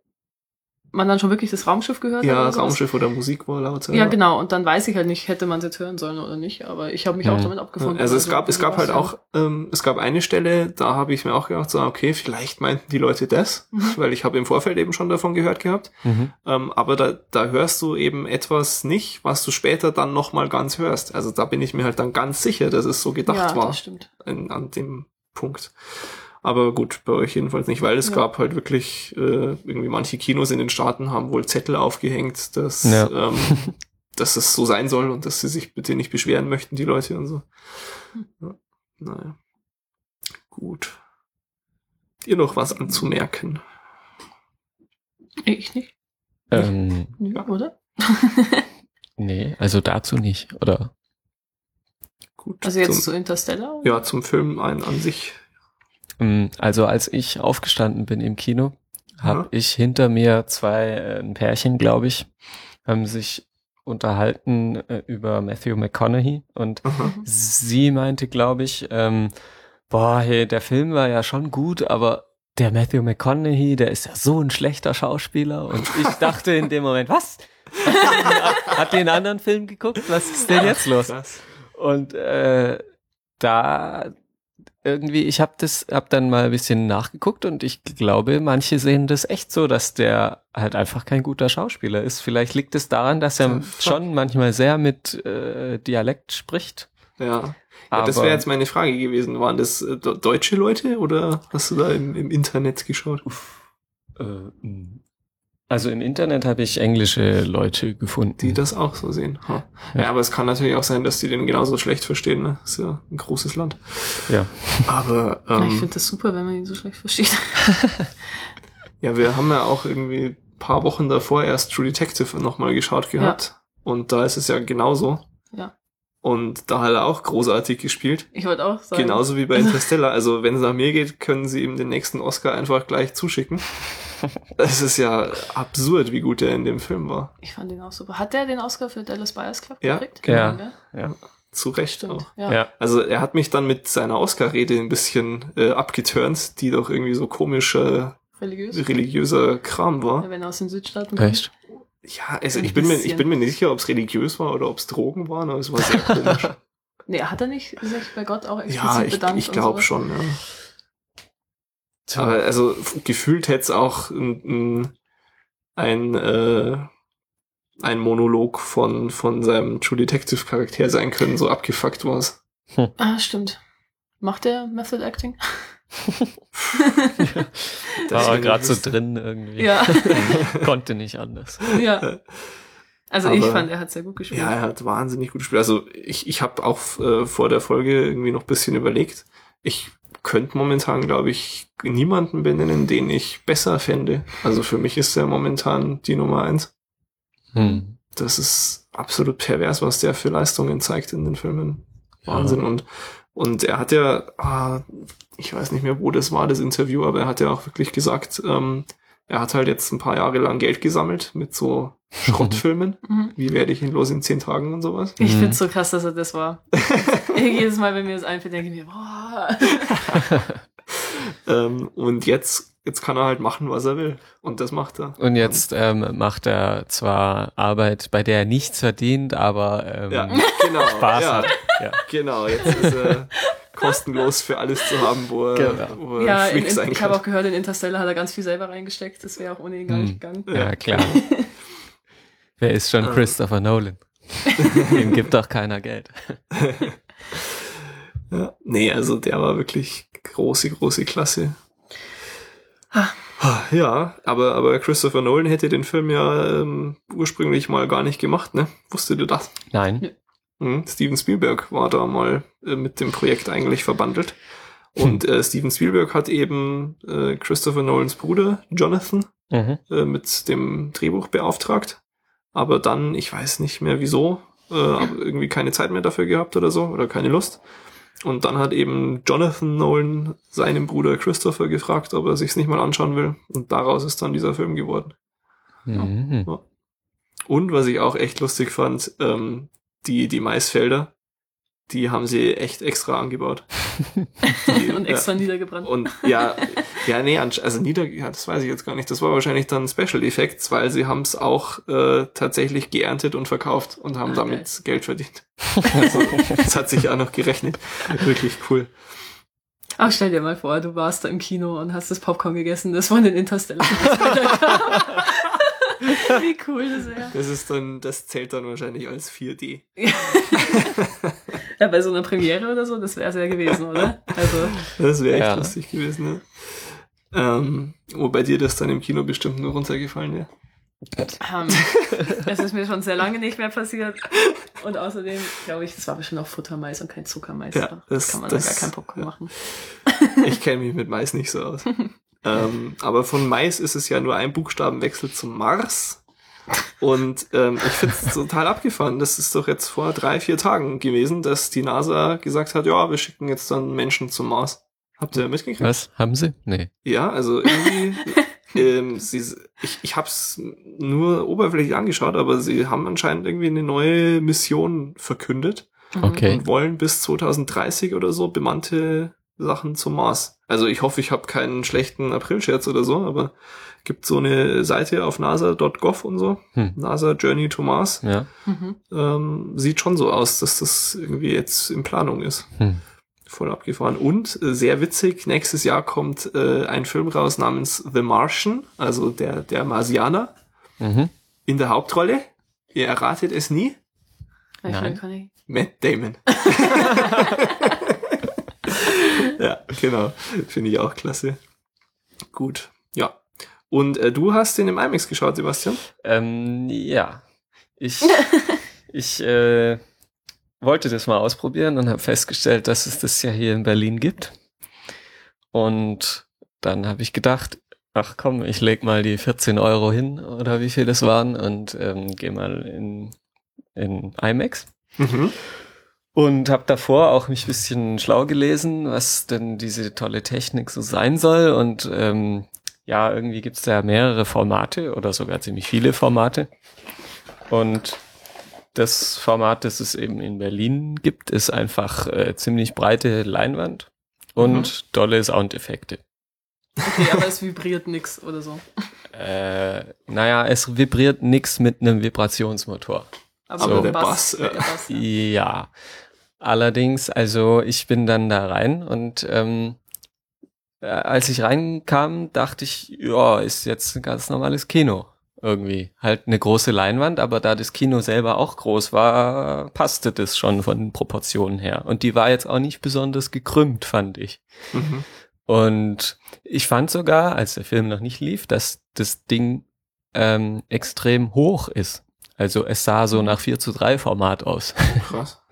man dann schon wirklich das Raumschiff gehört Ja, hat. sowas. Raumschiff oder Musik war lauter. Ja, genau. Und dann weiß ich halt nicht, hätte man es jetzt hören sollen oder nicht. Aber ich habe mich auch Mhm. damit abgefunden. Also es gab, es gab halt ja. auch, ähm, es gab eine Stelle, da habe ich mir auch gedacht, so, okay, vielleicht meinten die Leute das, Mhm. weil ich habe im Vorfeld eben schon davon gehört gehabt. Mhm. Ähm, aber da, da hörst du eben etwas nicht, was du später dann nochmal ganz hörst. Also da bin ich mir halt dann ganz sicher, dass es so gedacht ja, war das stimmt. in, an dem Punkt. Aber gut, bei euch jedenfalls nicht, weil es Ja. gab halt wirklich äh, irgendwie manche Kinos in den Staaten haben wohl Zettel aufgehängt, dass, Ja. ähm, dass es so sein soll und dass sie sich bitte nicht beschweren möchten, die Leute und so. Hm. Ja, naja. Gut. Dir noch was anzumerken? Ich nicht. Ähm, Nö, Ja. Oder? nee, also dazu nicht, oder? Gut. Also jetzt zum, zu Interstellar? ja, zum Film ein an sich. Mm, Also als ich aufgestanden bin im Kino, habe ich hinter mir zwei, äh, ein Pärchen, glaube ich, haben sich unterhalten äh, über Matthew McConaughey und. Mhm. sie meinte, glaube ich, ähm, boah, hey, der Film war ja schon gut, aber der Matthew McConaughey, der ist ja so ein schlechter Schauspieler und ich dachte in dem Moment, was? Hat einen anderen Film geguckt? Was ist denn jetzt los? Und äh, da irgendwie, ich habe das, hab dann mal ein bisschen nachgeguckt und ich glaube, manche sehen das echt so, dass der halt einfach kein guter Schauspieler ist. Vielleicht liegt es daran, dass er schon manchmal sehr mit äh, Dialekt spricht. Ja. ja Aber das wäre jetzt meine Frage gewesen. Waren das äh, de- deutsche Leute oder hast du da im, im Internet geschaut? äh, mh. Also im Internet habe ich englische Leute gefunden. Die das auch so sehen. Ha. Ja. Ja. aber es kann natürlich auch sein, dass die den genauso schlecht verstehen. Ne? Ist ja ein großes Land. ja. Aber Ja, ich ähm, finde das super, wenn man ihn so schlecht versteht. ja, wir haben ja auch irgendwie ein paar Wochen davor erst True Detective nochmal geschaut gehabt. Und da ist es ja genauso. Ja. Und da hat er auch großartig gespielt. Ich wollte auch sagen. Genauso wie bei Interstellar. Also wenn es nach mir geht, können sie ihm den nächsten Oscar einfach gleich zuschicken. Es ist ja absurd, wie gut er in dem Film war. Ich fand ihn auch super. Hat der den Oscar für Dallas Buyers Club Ja, gekriegt? genau. gell? ja. zu Recht auch. Ja. Ja. Also er hat mich dann mit seiner Oscar-Rede ein bisschen äh, abgeturnt, die doch irgendwie so komischer Religiös. religiöser Kram war. Ja, wenn er aus den Südstaaten kommt. Echt? Ja, also Ein ich bin mir, ich bin mir nicht sicher, ob es religiös war oder ob es Drogen waren, aber es war sehr komisch. Nee, hat er nicht sich bei Gott auch explizit ja, ich, bedankt? ich und glaube schon, ja. Aber also gefühlt hätte es auch ein, ein, äh, ein Monolog von, von seinem True Detective Charakter sein können, so abgefuckt war es. Ah, stimmt. Macht der Method Acting? Da war gerade so drin irgendwie. ja, Konnte nicht anders. ja. Also ich Aber- fand, er hat sehr gut gespielt. Ja, er hat wahnsinnig gut gespielt. Also ich, ich habe auch äh, vor der Folge irgendwie noch ein bisschen überlegt. Ich könnte momentan, glaube ich, niemanden benennen, den ich besser fände. Also für mich ist er momentan die Nummer eins. Hm. Das ist absolut pervers, was der für Leistungen zeigt in den Filmen. Wahnsinn. Und, und er hat ja, ah, ich weiß nicht mehr, wo das war, das Interview, aber er hat ja auch wirklich gesagt, ähm, er hat halt jetzt ein paar Jahre lang Geld gesammelt mit so Schrottfilmen. Mhm. Wie werde ich ihn los in zehn Tagen und sowas? Ich Mhm. find's so krass, dass er das war. Jedes Mal, wenn mir das einfällt, denke ich mir, boah. Ähm, und jetzt, jetzt kann er halt machen, was er will. Und das macht er. Und jetzt ähm, macht er zwar Arbeit, bei der er nichts verdient, aber ähm, Ja, genau. Spaß ja, hat. Ja. Genau, jetzt ist er kostenlos für alles zu haben, wo er, Genau. wo er Ja, in, in, ich habe auch gehört, in Interstellar hat er ganz viel selber reingesteckt. Das wäre auch ohne ihn gar Hm. nicht gegangen. ja, klar. Wer ist schon Ähm. Christopher Nolan? Dem gibt doch keiner Geld. Ja, nee, also der war wirklich große, große Klasse. Ah. Ja, aber, aber Christopher Nolan hätte den Film ja ähm, ursprünglich mal gar nicht gemacht, ne? Wusstet ihr das? Nein. Mhm. Steven Spielberg war da mal äh, mit dem Projekt eigentlich verbandelt. Und äh, Steven Spielberg hat eben äh, Christopher Nolans Bruder Jonathan Mhm. äh, mit dem Drehbuch beauftragt. Aber dann, ich weiß nicht mehr wieso, äh, aber irgendwie keine Zeit mehr dafür gehabt oder so, oder keine Lust. Und dann hat eben Jonathan Nolan seinen Bruder Christopher gefragt, ob er sich's nicht mal anschauen will. Und daraus ist dann dieser Film geworden. Mhm. Und was ich auch echt lustig fand, ähm, die, die Maisfelder, die haben sie echt extra angebaut. Die, Und extra niedergebrannt. Ja, und ja, ja, nee, also nieder, ja, das weiß ich jetzt gar nicht. Das war wahrscheinlich dann Special Effects, weil sie haben es auch äh, tatsächlich geerntet und verkauft und haben Ah, damit Geld verdient. Also, das hat sich ja noch gerechnet. Wirklich cool. Aber stell dir mal vor, du warst da im Kino und hast das Popcorn gegessen, das von den Interstellar. Wie cool das wäre. Das ist dann, das zählt dann wahrscheinlich als 4D. Ja, bei so einer Premiere oder so, das wäre es ja gewesen, oder? Also, Das wäre echt Ja. lustig gewesen, ne? Ähm, wobei dir das dann im Kino bestimmt nur runtergefallen wäre. ähm, es ist mir schon sehr lange nicht mehr passiert. Und außerdem, glaube ich, das war bestimmt auch Futtermais und kein Zuckermais. Ja, da das- kann man das- da gar kein Popcorn ja. machen. Ich kenne mich mit Mais nicht so aus. ähm, aber von Mais ist es ja nur ein Buchstabenwechsel zum Mars. Und ähm, ich finde es total abgefahren. Das ist doch jetzt vor drei, vier Tagen gewesen, dass die NASA gesagt hat, ja, wir schicken jetzt dann Menschen zum Mars. Habt ihr mitgekriegt? Was? Haben sie? Nee. Ja, also irgendwie, ähm, sie, ich, ich habe es nur oberflächlich angeschaut, aber sie haben anscheinend irgendwie eine neue Mission verkündet Mhm. Okay. und wollen bis 2030 oder so bemannte Sachen zum Mars. Also ich hoffe, ich habe keinen schlechten Aprilscherz oder so, aber gibt so eine Seite auf nasa.gov und so, Hm. NASA Journey to Mars. Ja. Mhm. Ähm, sieht schon so aus, dass das irgendwie jetzt in Planung ist. Hm. Voll abgefahren. Und äh, sehr witzig, nächstes Jahr kommt äh, ein Film raus namens The Martian, also der, der Marsianer, Mhm. in der Hauptrolle. Ihr erratet es nie. Nein. Matt Damon. ja, genau. Finde ich auch klasse. Gut. Ja. Und äh, du hast den im IMAX geschaut, Sebastian? Ähm, ja. Ich, ich äh, wollte das mal ausprobieren und habe festgestellt, dass es das ja hier in Berlin gibt. Und dann habe ich gedacht, ach komm, ich leg mal die 14 Euro hin oder wie viel das waren und ähm, gehe mal in, in IMAX. Mhm. Und habe davor auch mich bisschen schlau gelesen, was denn diese tolle Technik so sein soll. Und ähm, ja, irgendwie gibt's da mehrere Formate oder sogar ziemlich viele Formate. Und das Format, das es eben in Berlin gibt, ist einfach äh, ziemlich breite Leinwand und Mhm. dolle Soundeffekte. Okay, aber es vibriert nix oder so. Äh, naja, es vibriert nix mit einem Vibrationsmotor. Aber, Aber der Bass, der Bass ja. Ja. Allerdings, also ich bin dann da rein und ähm, äh, als ich reinkam, dachte ich, ja, ist jetzt ein ganz normales Kino. Irgendwie. Halt eine große Leinwand, aber da das Kino selber auch groß war, passte das schon von den Proportionen her. Und die war jetzt auch nicht besonders gekrümmt, fand ich. Mhm. Und ich fand sogar, als der Film noch nicht lief, dass das Ding ähm, extrem hoch ist. Also es sah so nach 4 zu 3 Format aus. Krass.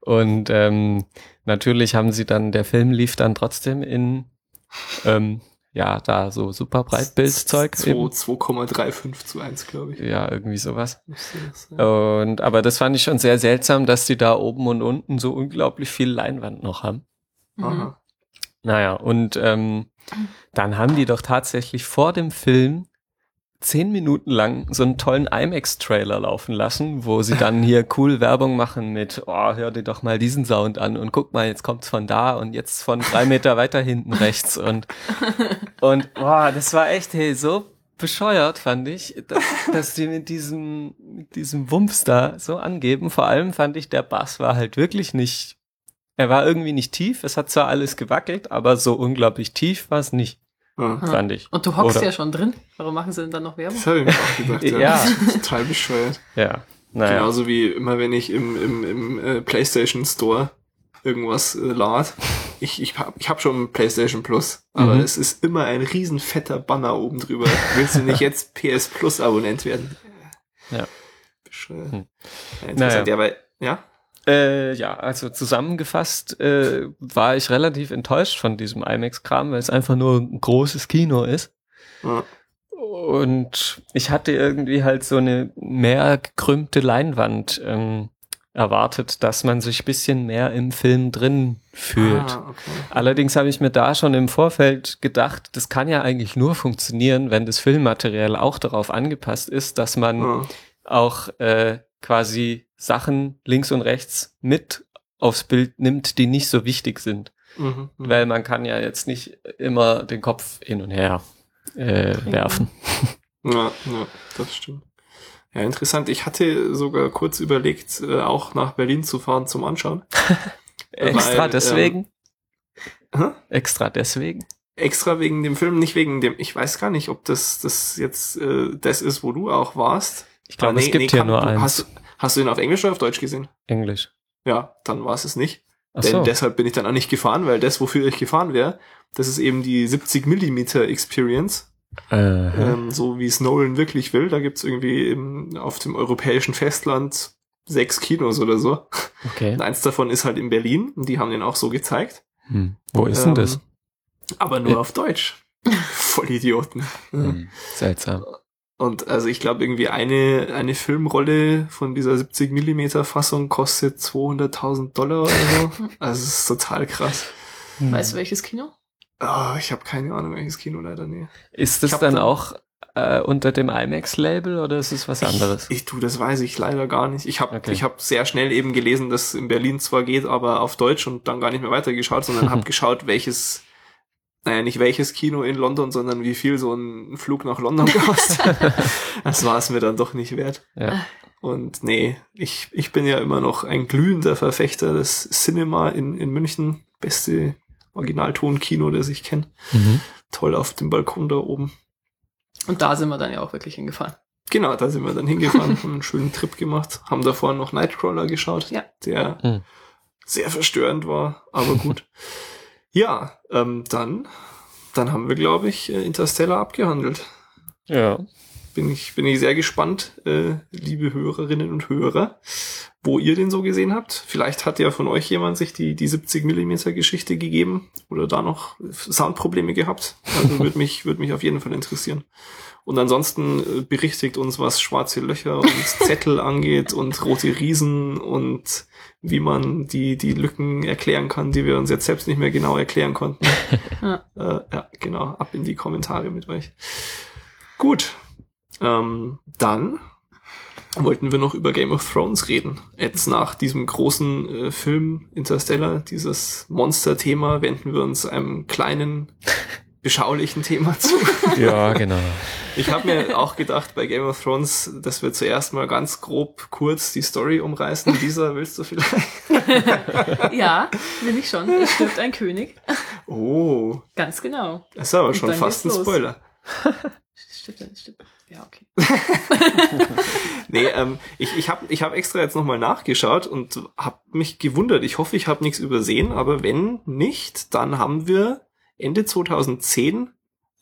Und ähm, natürlich haben sie dann, der Film lief dann trotzdem in, ähm, ja, da so super Breitbildzeug. Zwei- eben. 2,35 zu 1, glaube ich. Ja, irgendwie sowas. Das. Und aber das fand ich schon sehr seltsam, dass die da oben und unten so unglaublich viel Leinwand noch haben. Aha. Naja, und ähm, dann haben die doch tatsächlich vor dem Film zehn Minuten lang so einen tollen IMAX-Trailer laufen lassen, wo sie dann hier cool Werbung machen mit, oh, hör dir doch mal diesen Sound an und guck mal, jetzt kommt's von da und jetzt von drei Meter weiter hinten rechts und und boah, das war echt hey, so bescheuert, fand ich, dass, dass die mit diesem mit diesem Wumms da so angeben. Vor allem fand ich, der Bass war halt wirklich nicht er war irgendwie nicht tief. Es hat zwar alles gewackelt, aber so unglaublich tief war es nicht, Ah. Fand ich. Und du hockst Oder- ja schon drin. Warum machen sie denn dann noch Werbung? Das habe ich mir auch gedacht. Ja. Ja. Total bescheuert. Ja, naja. Genauso wie immer, wenn ich im, im, im äh, PlayStation Store irgendwas äh, lad. Ich, ich habe ich hab schon PlayStation Plus, aber Mhm. es ist immer ein riesen fetter Banner oben drüber. Willst du nicht jetzt PS Plus Abonnent werden? Ja. Bescheuert. Hm. Ja, interessant. Naja. Ja, weil, ja? Äh, ja, also zusammengefasst äh, war ich relativ enttäuscht von diesem IMAX-Kram, weil es einfach nur ein großes Kino ist. Ja. Und ich hatte irgendwie halt so eine mehr gekrümmte Leinwand ähm, erwartet, dass man sich bisschen mehr im Film drin fühlt. Ah, okay. Allerdings habe ich mir da schon im Vorfeld gedacht, das kann ja eigentlich nur funktionieren, wenn das Filmmaterial auch darauf angepasst ist, dass man Ja. auch äh, quasi Sachen links und rechts mit aufs Bild nimmt, die nicht so wichtig sind. Mhm. mhm. Weil man kann ja jetzt nicht immer den Kopf hin und her äh, werfen. Ja, ja, das stimmt. Ja, interessant. Ich hatte sogar kurz überlegt, äh, auch nach Berlin zu fahren zum Anschauen. Extra Weil, deswegen? Hä? Extra deswegen? Extra wegen dem Film, nicht wegen dem. Ich weiß gar nicht, ob das das jetzt äh, das ist, wo du auch warst. Ich glaube, Aber es nee, gibt nee, hier kann- nur eins. Hast, hast du ihn auf Englisch oder auf Deutsch gesehen? Englisch. Ja, dann war es es nicht. Ach Denn so. deshalb bin ich dann auch nicht gefahren, weil das, wofür ich gefahren wäre, das ist eben die 70 Millimeter Experience. Äh, ähm, so wie es Nolan wirklich will. Da gibt's irgendwie im, auf dem europäischen Festland sechs Kinos oder so. okay. Und eins davon ist halt in Berlin. Die haben den auch so gezeigt. Hm. Wo ist denn Ähm, das? Aber nur Äh. auf Deutsch. Vollidioten. Hm. Seltsam. Und also ich glaube irgendwie eine, eine Filmrolle von dieser 70 Millimeter Fassung kostet 200.000 Dollar oder so. Also es ist total krass. Hm. Weißt du welches Kino? Ah, ich habe keine Ahnung, welches Kino leider nee. Ist das dann dann- auch äh, unter dem IMAX-Label oder ist es was anderes? Ich, ich tu, das weiß ich leider gar nicht. Ich habe Okay. ich hab sehr schnell eben gelesen, dass in Berlin zwar geht, aber auf Deutsch und dann gar nicht mehr weitergeschaut, sondern habe geschaut, welches, naja, nicht welches Kino in London, sondern wie viel so ein Flug nach London kostet. das war es mir dann doch nicht wert. ja. Und nee, ich, ich bin ja immer noch ein glühender Verfechter des Cinema in, in München. Beste Originalton-Kino, das ich kenne. Mhm. Toll auf dem Balkon da oben. Und da sind wir dann ja auch wirklich hingefahren. Genau, da sind wir dann hingefahren, haben einen schönen Trip gemacht, haben davor noch Nightcrawler geschaut, Ja. der Mhm. sehr verstörend war, aber gut. ja, ähm, dann, dann haben wir, glaube ich, äh, Interstellar abgehandelt. Ja. Bin ich, bin ich sehr gespannt, äh, liebe Hörerinnen und Hörer, wo ihr den so gesehen habt. Vielleicht hat ja von euch jemand sich die, die 70 Millimeter Geschichte gegeben oder da noch Soundprobleme gehabt. Also würde mich, würde mich auf jeden Fall interessieren. Und ansonsten äh, berichtigt uns, was schwarze Löcher und Zettel angeht und rote Riesen und wie man die, die Lücken erklären kann, die wir uns jetzt selbst nicht mehr genau erklären konnten. Ja. Äh, ja, genau, ab in die Kommentare mit euch. Gut, ähm, dann wollten wir noch über Game of Thrones reden. Jetzt nach diesem großen äh, Film Interstellar, dieses Monster-Thema, wenden wir uns einem kleinen, beschaulichen Thema zu. Ja, genau. Ich habe mir auch gedacht bei Game of Thrones, dass wir zuerst mal ganz grob kurz die Story umreißen. Lisa, willst du vielleicht? Ja, will ich schon. Es stirbt ein König. Oh, Ganz genau. das ist aber Und schon dann fast ein los. Spoiler. Stimmt, stimmt. Ja, okay. Nee, ähm, ich, ich habe ich hab extra jetzt nochmal nachgeschaut und habe mich gewundert. Ich hoffe, ich habe nichts übersehen, aber wenn nicht, dann haben wir Ende 2010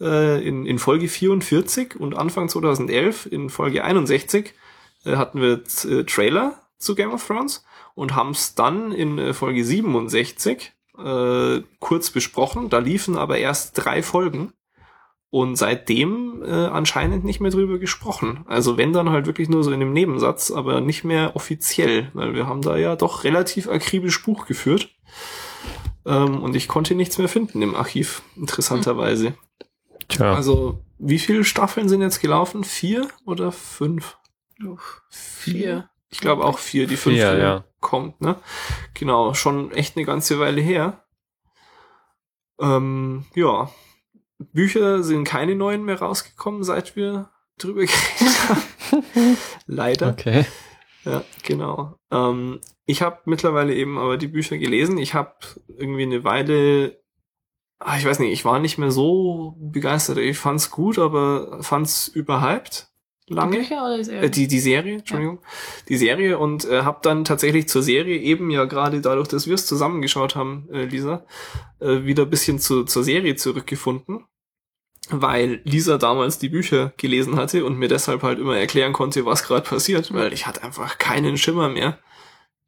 äh, in, in Folge 44 und Anfang 2011 in Folge 61 äh, hatten wir äh, Trailer zu Game of Thrones und haben es dann in äh, Folge 67 äh, kurz besprochen. Da liefen aber erst drei Folgen. Und seitdem äh, anscheinend nicht mehr drüber gesprochen. Also wenn dann halt wirklich nur so in einem Nebensatz, aber nicht mehr offiziell, weil wir haben da ja doch relativ akribisch Buch geführt. Ähm, und ich konnte nichts mehr finden im Archiv, interessanterweise. Tja. Also wie viele Staffeln sind jetzt gelaufen? Vier oder fünf? Uff, vier. Ich glaube auch vier, die fünfte Vier, ja. kommt, ne? Genau, schon echt eine ganze Weile her. Ähm, ja. Bücher sind keine neuen mehr rausgekommen, seit wir drüber geredet haben. Leider. Okay. Ja, genau. Ähm, ich habe mittlerweile eben aber die Bücher gelesen. Ich habe irgendwie eine Weile, ah, ich weiß nicht, ich war nicht mehr so begeistert. Ich fand's gut, aber fand's überhyped. Lange. Die Bücher oder die Serie? Äh, die, die Serie, Entschuldigung. Die Serie und äh, habe dann tatsächlich zur Serie eben ja gerade dadurch, dass wir es zusammengeschaut haben, äh, Lisa, äh, wieder ein bisschen zu, zur Serie zurückgefunden. Weil Lisa damals die Bücher gelesen hatte und mir deshalb halt immer erklären konnte, was gerade passiert, weil ich hatte einfach keinen Schimmer mehr.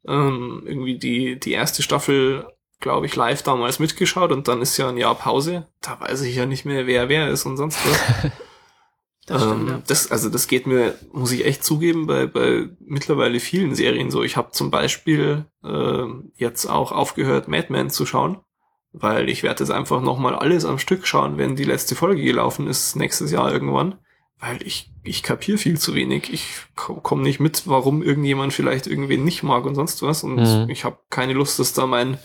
Ähm, irgendwie die, die erste Staffel, glaube ich, live damals mitgeschaut und dann ist ja ein Jahr Pause. Da weiß ich ja nicht mehr, wer wer ist und sonst was. das stimmt, Ähm, ja. das, also das geht mir, muss ich echt zugeben, bei, bei mittlerweile vielen Serien so. Ich habe zum Beispiel äh, jetzt auch aufgehört, Mad Men zu schauen, weil ich werde jetzt einfach nochmal alles am Stück schauen, wenn die letzte Folge gelaufen ist, nächstes Jahr irgendwann. Weil ich, ich kapier viel zu wenig. Ich komme nicht mit, warum irgendjemand vielleicht irgendwen nicht mag und sonst was. Und Mhm. ich habe keine Lust, dass da mein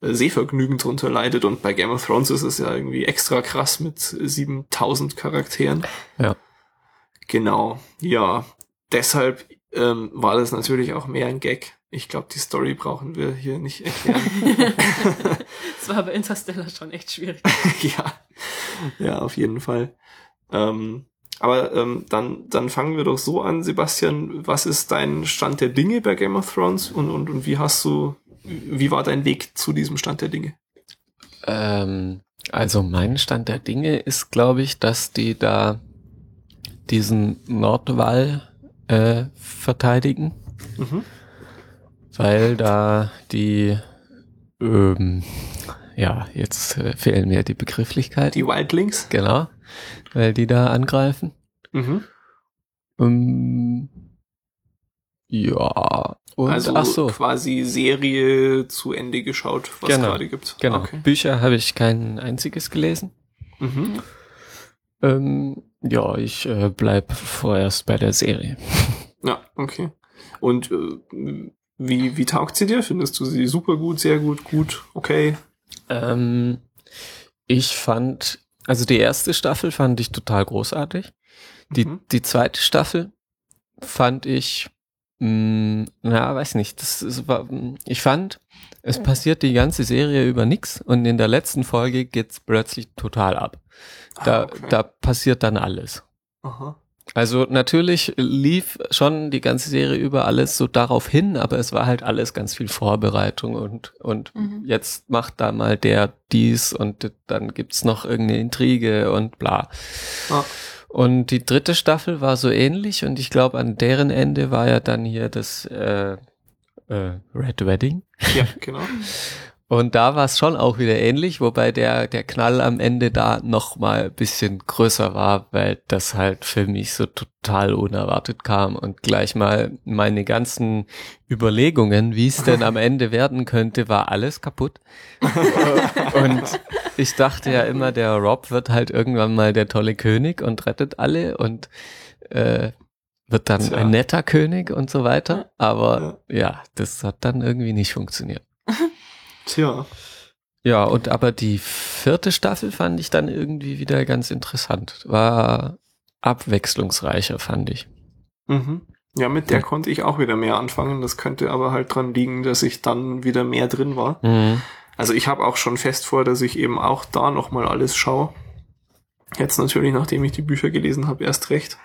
äh, Sehvergnügen drunter leidet. Und bei Game of Thrones ist es ja irgendwie extra krass mit 7000 Charakteren. Ja. Genau, ja. Deshalb ähm, war das natürlich auch mehr ein Gag. Ich glaube, die Story brauchen wir hier nicht erklären. Das war bei Interstellar schon echt schwierig. ja, ja, auf jeden Fall. Ähm, aber ähm, dann, dann fangen wir doch so an, Sebastian. Was ist dein Stand der Dinge bei Game of Thrones und, und, und wie hast du, wie war dein Weg zu diesem Stand der Dinge? Ähm, also mein Stand der Dinge ist, glaube ich, dass die da diesen Nordwall äh, verteidigen, Mhm. weil da die, ähm, ja, jetzt äh, fehlen mir die Begrifflichkeiten. Die Wildlings? Genau, weil die da angreifen. Mhm. Ähm, ja, und also ach so, quasi Serie zu Ende geschaut, was Genau, gerade gibt. genau. Okay. Bücher habe ich kein einziges gelesen. Mhm. Ähm, ja, ich äh, bleib vorerst bei der Serie. Ja, okay. Und äh, wie, wie taugt sie dir? Findest du sie super gut, sehr gut, gut, okay? Ähm, ich fand, also die erste Staffel fand ich total großartig. Die, Mhm. die zweite Staffel fand ich, mh, na, weiß nicht, das, das war, ich fand, es passiert die ganze Serie über nix und in der letzten Folge geht's plötzlich total ab. Da, Ah, okay. da passiert dann alles. Aha. Also natürlich lief schon die ganze Serie über alles so darauf hin, aber es war halt alles ganz viel Vorbereitung und, und Mhm. jetzt macht da mal der dies und dann gibt's noch irgendeine Intrige und bla. Ah. Und die dritte Staffel war so ähnlich und ich glaube, an deren Ende war ja dann hier das äh, äh, Red Wedding. Ja, genau. Und da war es schon auch wieder ähnlich, wobei der, der Knall am Ende da noch mal ein bisschen größer war, weil das halt für mich so total unerwartet kam und gleich mal meine ganzen Überlegungen, wie es denn am Ende werden könnte, war alles kaputt. und ich dachte ja immer, der Rob wird halt irgendwann mal der tolle König und rettet alle und äh, wird dann Tja. ein netter König und so weiter. Aber Ja. ja, das hat dann irgendwie nicht funktioniert. Tja. Ja, und aber die vierte Staffel fand ich dann irgendwie wieder ganz interessant. War abwechslungsreicher, fand ich. Mhm. Ja, mit der konnte ich auch wieder mehr anfangen. Das könnte aber halt dran liegen, dass ich dann wieder mehr drin war. Mhm. Also ich habe auch schon fest vor, dass ich eben auch da nochmal alles schaue. Jetzt natürlich, nachdem ich die Bücher gelesen habe, erst recht.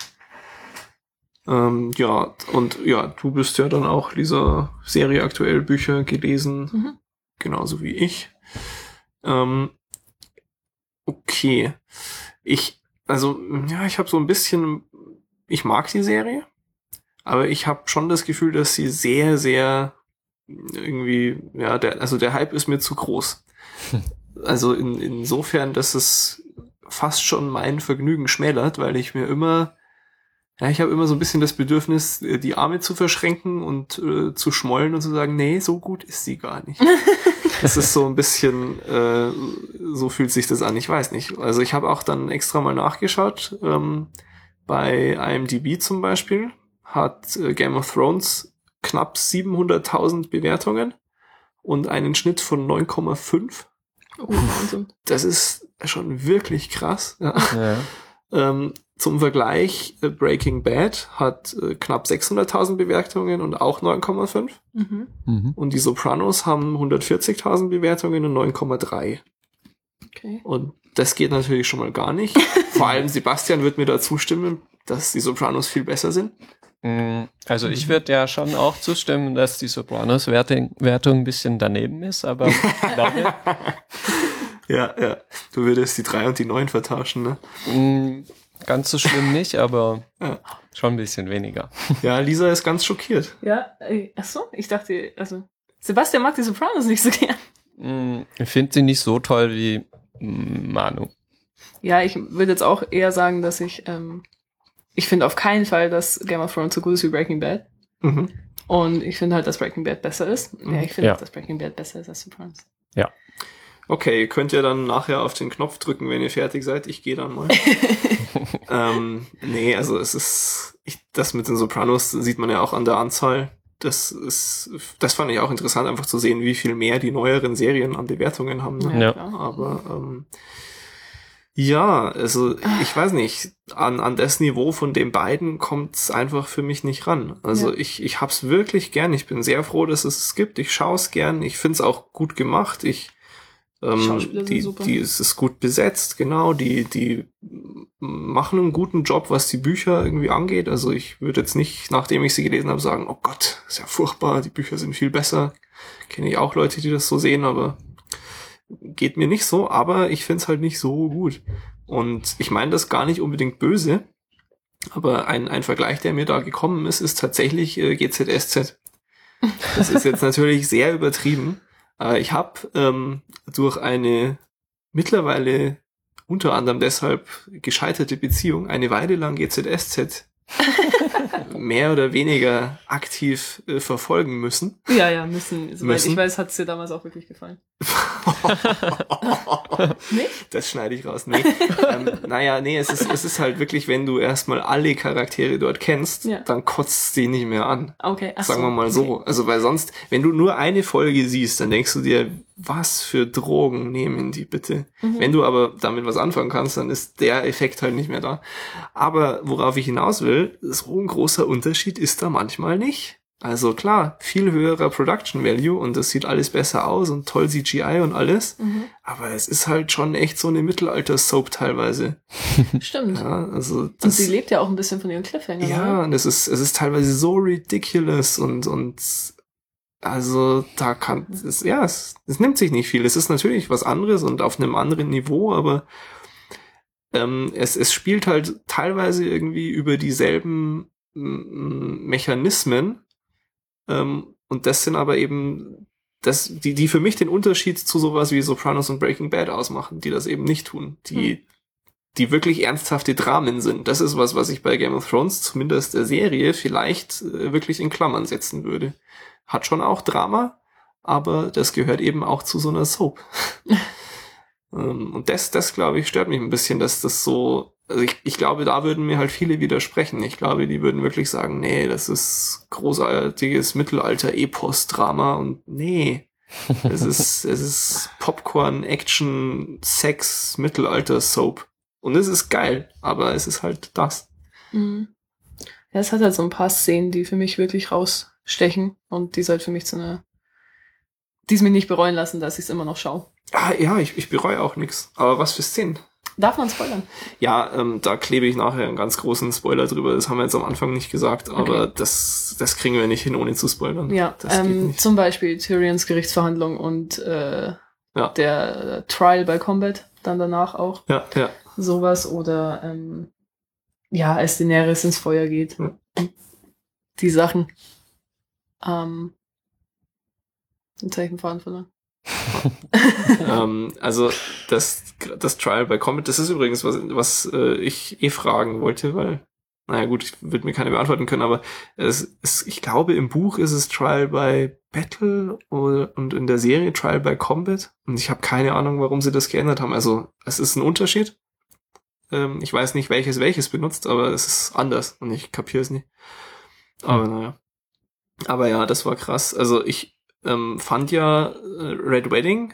Ähm, ja, und ja, du bist ja dann auch dieser Serie aktuell Bücher gelesen, Mhm. Genauso wie ich. Ähm, okay. Ich, also, ja, ich habe so ein bisschen, ich mag die Serie, aber ich habe schon das Gefühl, dass sie sehr, sehr irgendwie, ja, der, also der Hype ist mir zu groß. Also in, insofern, dass es fast schon mein Vergnügen schmälert, weil ich mir immer, ja, ich habe immer so ein bisschen das Bedürfnis, äh, die Arme zu verschränken und äh, zu schmollen und zu sagen, nee, so gut ist sie gar nicht. das ist so ein bisschen, äh, so fühlt sich das an, ich weiß nicht. Also ich habe auch dann extra mal nachgeschaut, ähm, bei IMDb zum Beispiel hat äh, Game of Thrones knapp 700.000 Bewertungen und einen Schnitt von 9,5. Oh. Das ist schon wirklich krass. Ja. Ja. Ähm, zum Vergleich, äh, Breaking Bad hat äh, knapp 600.000 Bewertungen und auch 9,5. Mhm. Mhm. Und die Sopranos haben 140.000 Bewertungen und 9,3. Okay. Und das geht natürlich schon mal gar nicht. Vor allem Sebastian wird mir da zustimmen, dass die Sopranos viel besser sind. Mm, Also ich würde ja schon auch zustimmen, dass die Sopranos-Wertung Wertung ein bisschen daneben ist, aber ich glaube, Ja, ja. Du würdest die 3 und die 9 vertauschen, ne? mm, ganz so schlimm nicht, aber Ja. schon ein bisschen weniger. Ja, Lisa ist ganz schockiert. Ja, äh, ach so, ich dachte, also, Sebastian mag die Sopranos nicht so gern. Mm, Ich finde sie nicht so toll wie mm, Manu. Ja, ich würde jetzt auch eher sagen, dass ich, ähm, ich finde auf keinen Fall, dass Game of Thrones so gut ist wie Breaking Bad. Mhm. Und ich finde halt, dass Breaking Bad besser ist. Ja, ich finde, Ja. auch, dass Breaking Bad besser ist als Sopranos. Okay, ihr könnt ja dann nachher auf den Knopf drücken, wenn ihr fertig seid. Ich gehe dann mal. ähm, nee, also es ist, ich, das mit den Sopranos sieht man ja auch an der Anzahl. Das ist, das fand ich auch interessant, einfach zu sehen, wie viel mehr die neueren Serien an Bewertungen haben. Ne? Ja. klar. Aber ähm, ja, also ich weiß nicht, an, an das Niveau von den beiden kommt es einfach für mich nicht ran. Also Ja. ich, ich hab's wirklich gern. Ich bin sehr froh, dass es es gibt. Ich schaue es gern. Ich find's auch gut gemacht. Ich ähm, Schauspieler sind die, super. die es ist gut besetzt, genau. Die, die machen einen guten Job, was die Bücher irgendwie angeht. Also ich würde jetzt nicht, nachdem ich sie gelesen habe, sagen, oh Gott, ist ja furchtbar, die Bücher sind viel besser. Kenne ich auch Leute, die das so sehen, aber geht mir nicht so, aber ich find's halt nicht so gut. Und ich meine das gar nicht unbedingt böse, aber ein, ein Vergleich, der mir da gekommen ist, ist tatsächlich äh, GZSZ. Das ist jetzt natürlich sehr übertrieben, aber ich habe ähm, durch eine mittlerweile unter anderem deshalb gescheiterte Beziehung eine Weile lang GZSZ mehr oder weniger aktiv äh, verfolgen müssen. Ja, ja, müssen. Soweit Müssen. ich weiß, hat es dir damals auch wirklich gefallen. Das schneide ich raus. Nee. ähm, naja, nee, es ist, es ist halt wirklich, wenn du erstmal alle Charaktere dort kennst, Ja. dann kotzt sie nicht mehr an. Okay, ach Sagen so, wir mal so. okay. Also, weil sonst, wenn du nur eine Folge siehst, dann denkst du dir, was für Drogen nehmen die bitte? Mhm. Wenn du aber damit was anfangen kannst, dann ist der Effekt halt nicht mehr da. Aber worauf ich hinaus will, so ein großer Unterschied ist da manchmal nicht. Also klar, viel höherer Production Value und das sieht alles besser aus und toll CGI und alles. Mhm. Aber es ist halt schon echt so eine Mittelalter-Soap teilweise. Stimmt. Ja, also Und das, sie lebt ja auch ein bisschen von ihren Cliffhangern. ja, oder? und es ist, es ist teilweise so ridiculous und, und, also da kann, es, ja, es, es nimmt sich nicht viel. Es ist natürlich was anderes und auf einem anderen Niveau, aber ähm, es, es spielt halt teilweise irgendwie über dieselben Mechanismen ähm, und das sind aber eben das, die, die für mich den Unterschied zu sowas wie Sopranos und Breaking Bad ausmachen, die das eben nicht tun. Die, die wirklich ernsthafte Dramen sind. Das ist was, was ich bei Game of Thrones, zumindest der Serie, vielleicht äh, wirklich in Klammern setzen würde. Hat schon auch Drama, aber das gehört eben auch zu so einer Soap. Ähm, und das, das glaube ich, stört mich ein bisschen, dass das so, also ich, ich glaube, da würden mir halt viele widersprechen. Ich glaube, die würden wirklich sagen, nee, das ist großartiges Mittelalter-Epos-Drama und nee. es ist, es ist Popcorn, Action, Sex, Mittelalter-Soap. Und es ist geil, aber es ist halt das. Mhm. Ja, es hat halt so ein paar Szenen, die für mich wirklich rausstechen und die es halt für mich zu einer, die es mir nicht bereuen lassen, dass ich es immer noch schaue. Ah, ja, ich, ich bereue auch nichts. Aber was für Szenen? Darf man spoilern? Ja, ähm, da klebe ich nachher einen ganz großen Spoiler drüber. Das haben wir jetzt am Anfang nicht gesagt, aber Okay. das, das kriegen wir nicht hin, ohne zu spoilern. Ja, das ähm, zum Beispiel Tyrions Gerichtsverhandlung und äh, Ja. der äh, Trial by Combat dann danach auch. Ja, ja. Sowas oder ähm, ja, als Daenerys ins Feuer geht. Ja. Die Sachen. Ähm, den Faden verloren. ähm, also das, das Trial by Comet, das ist übrigens was, was äh, ich eh fragen wollte, weil, naja gut, ich würde mir keine beantworten können, aber es, es, ich glaube im Buch ist es Trial by Battle oder, und in der Serie Trial by Combat und ich habe keine Ahnung, warum sie das geändert haben. Also es ist ein Unterschied. Ähm, ich weiß nicht, welches welches benutzt, aber es ist anders und ich kapiere es nicht. Aber naja. Aber ja, das war krass. Also ich ähm, fand ja äh, Red Wedding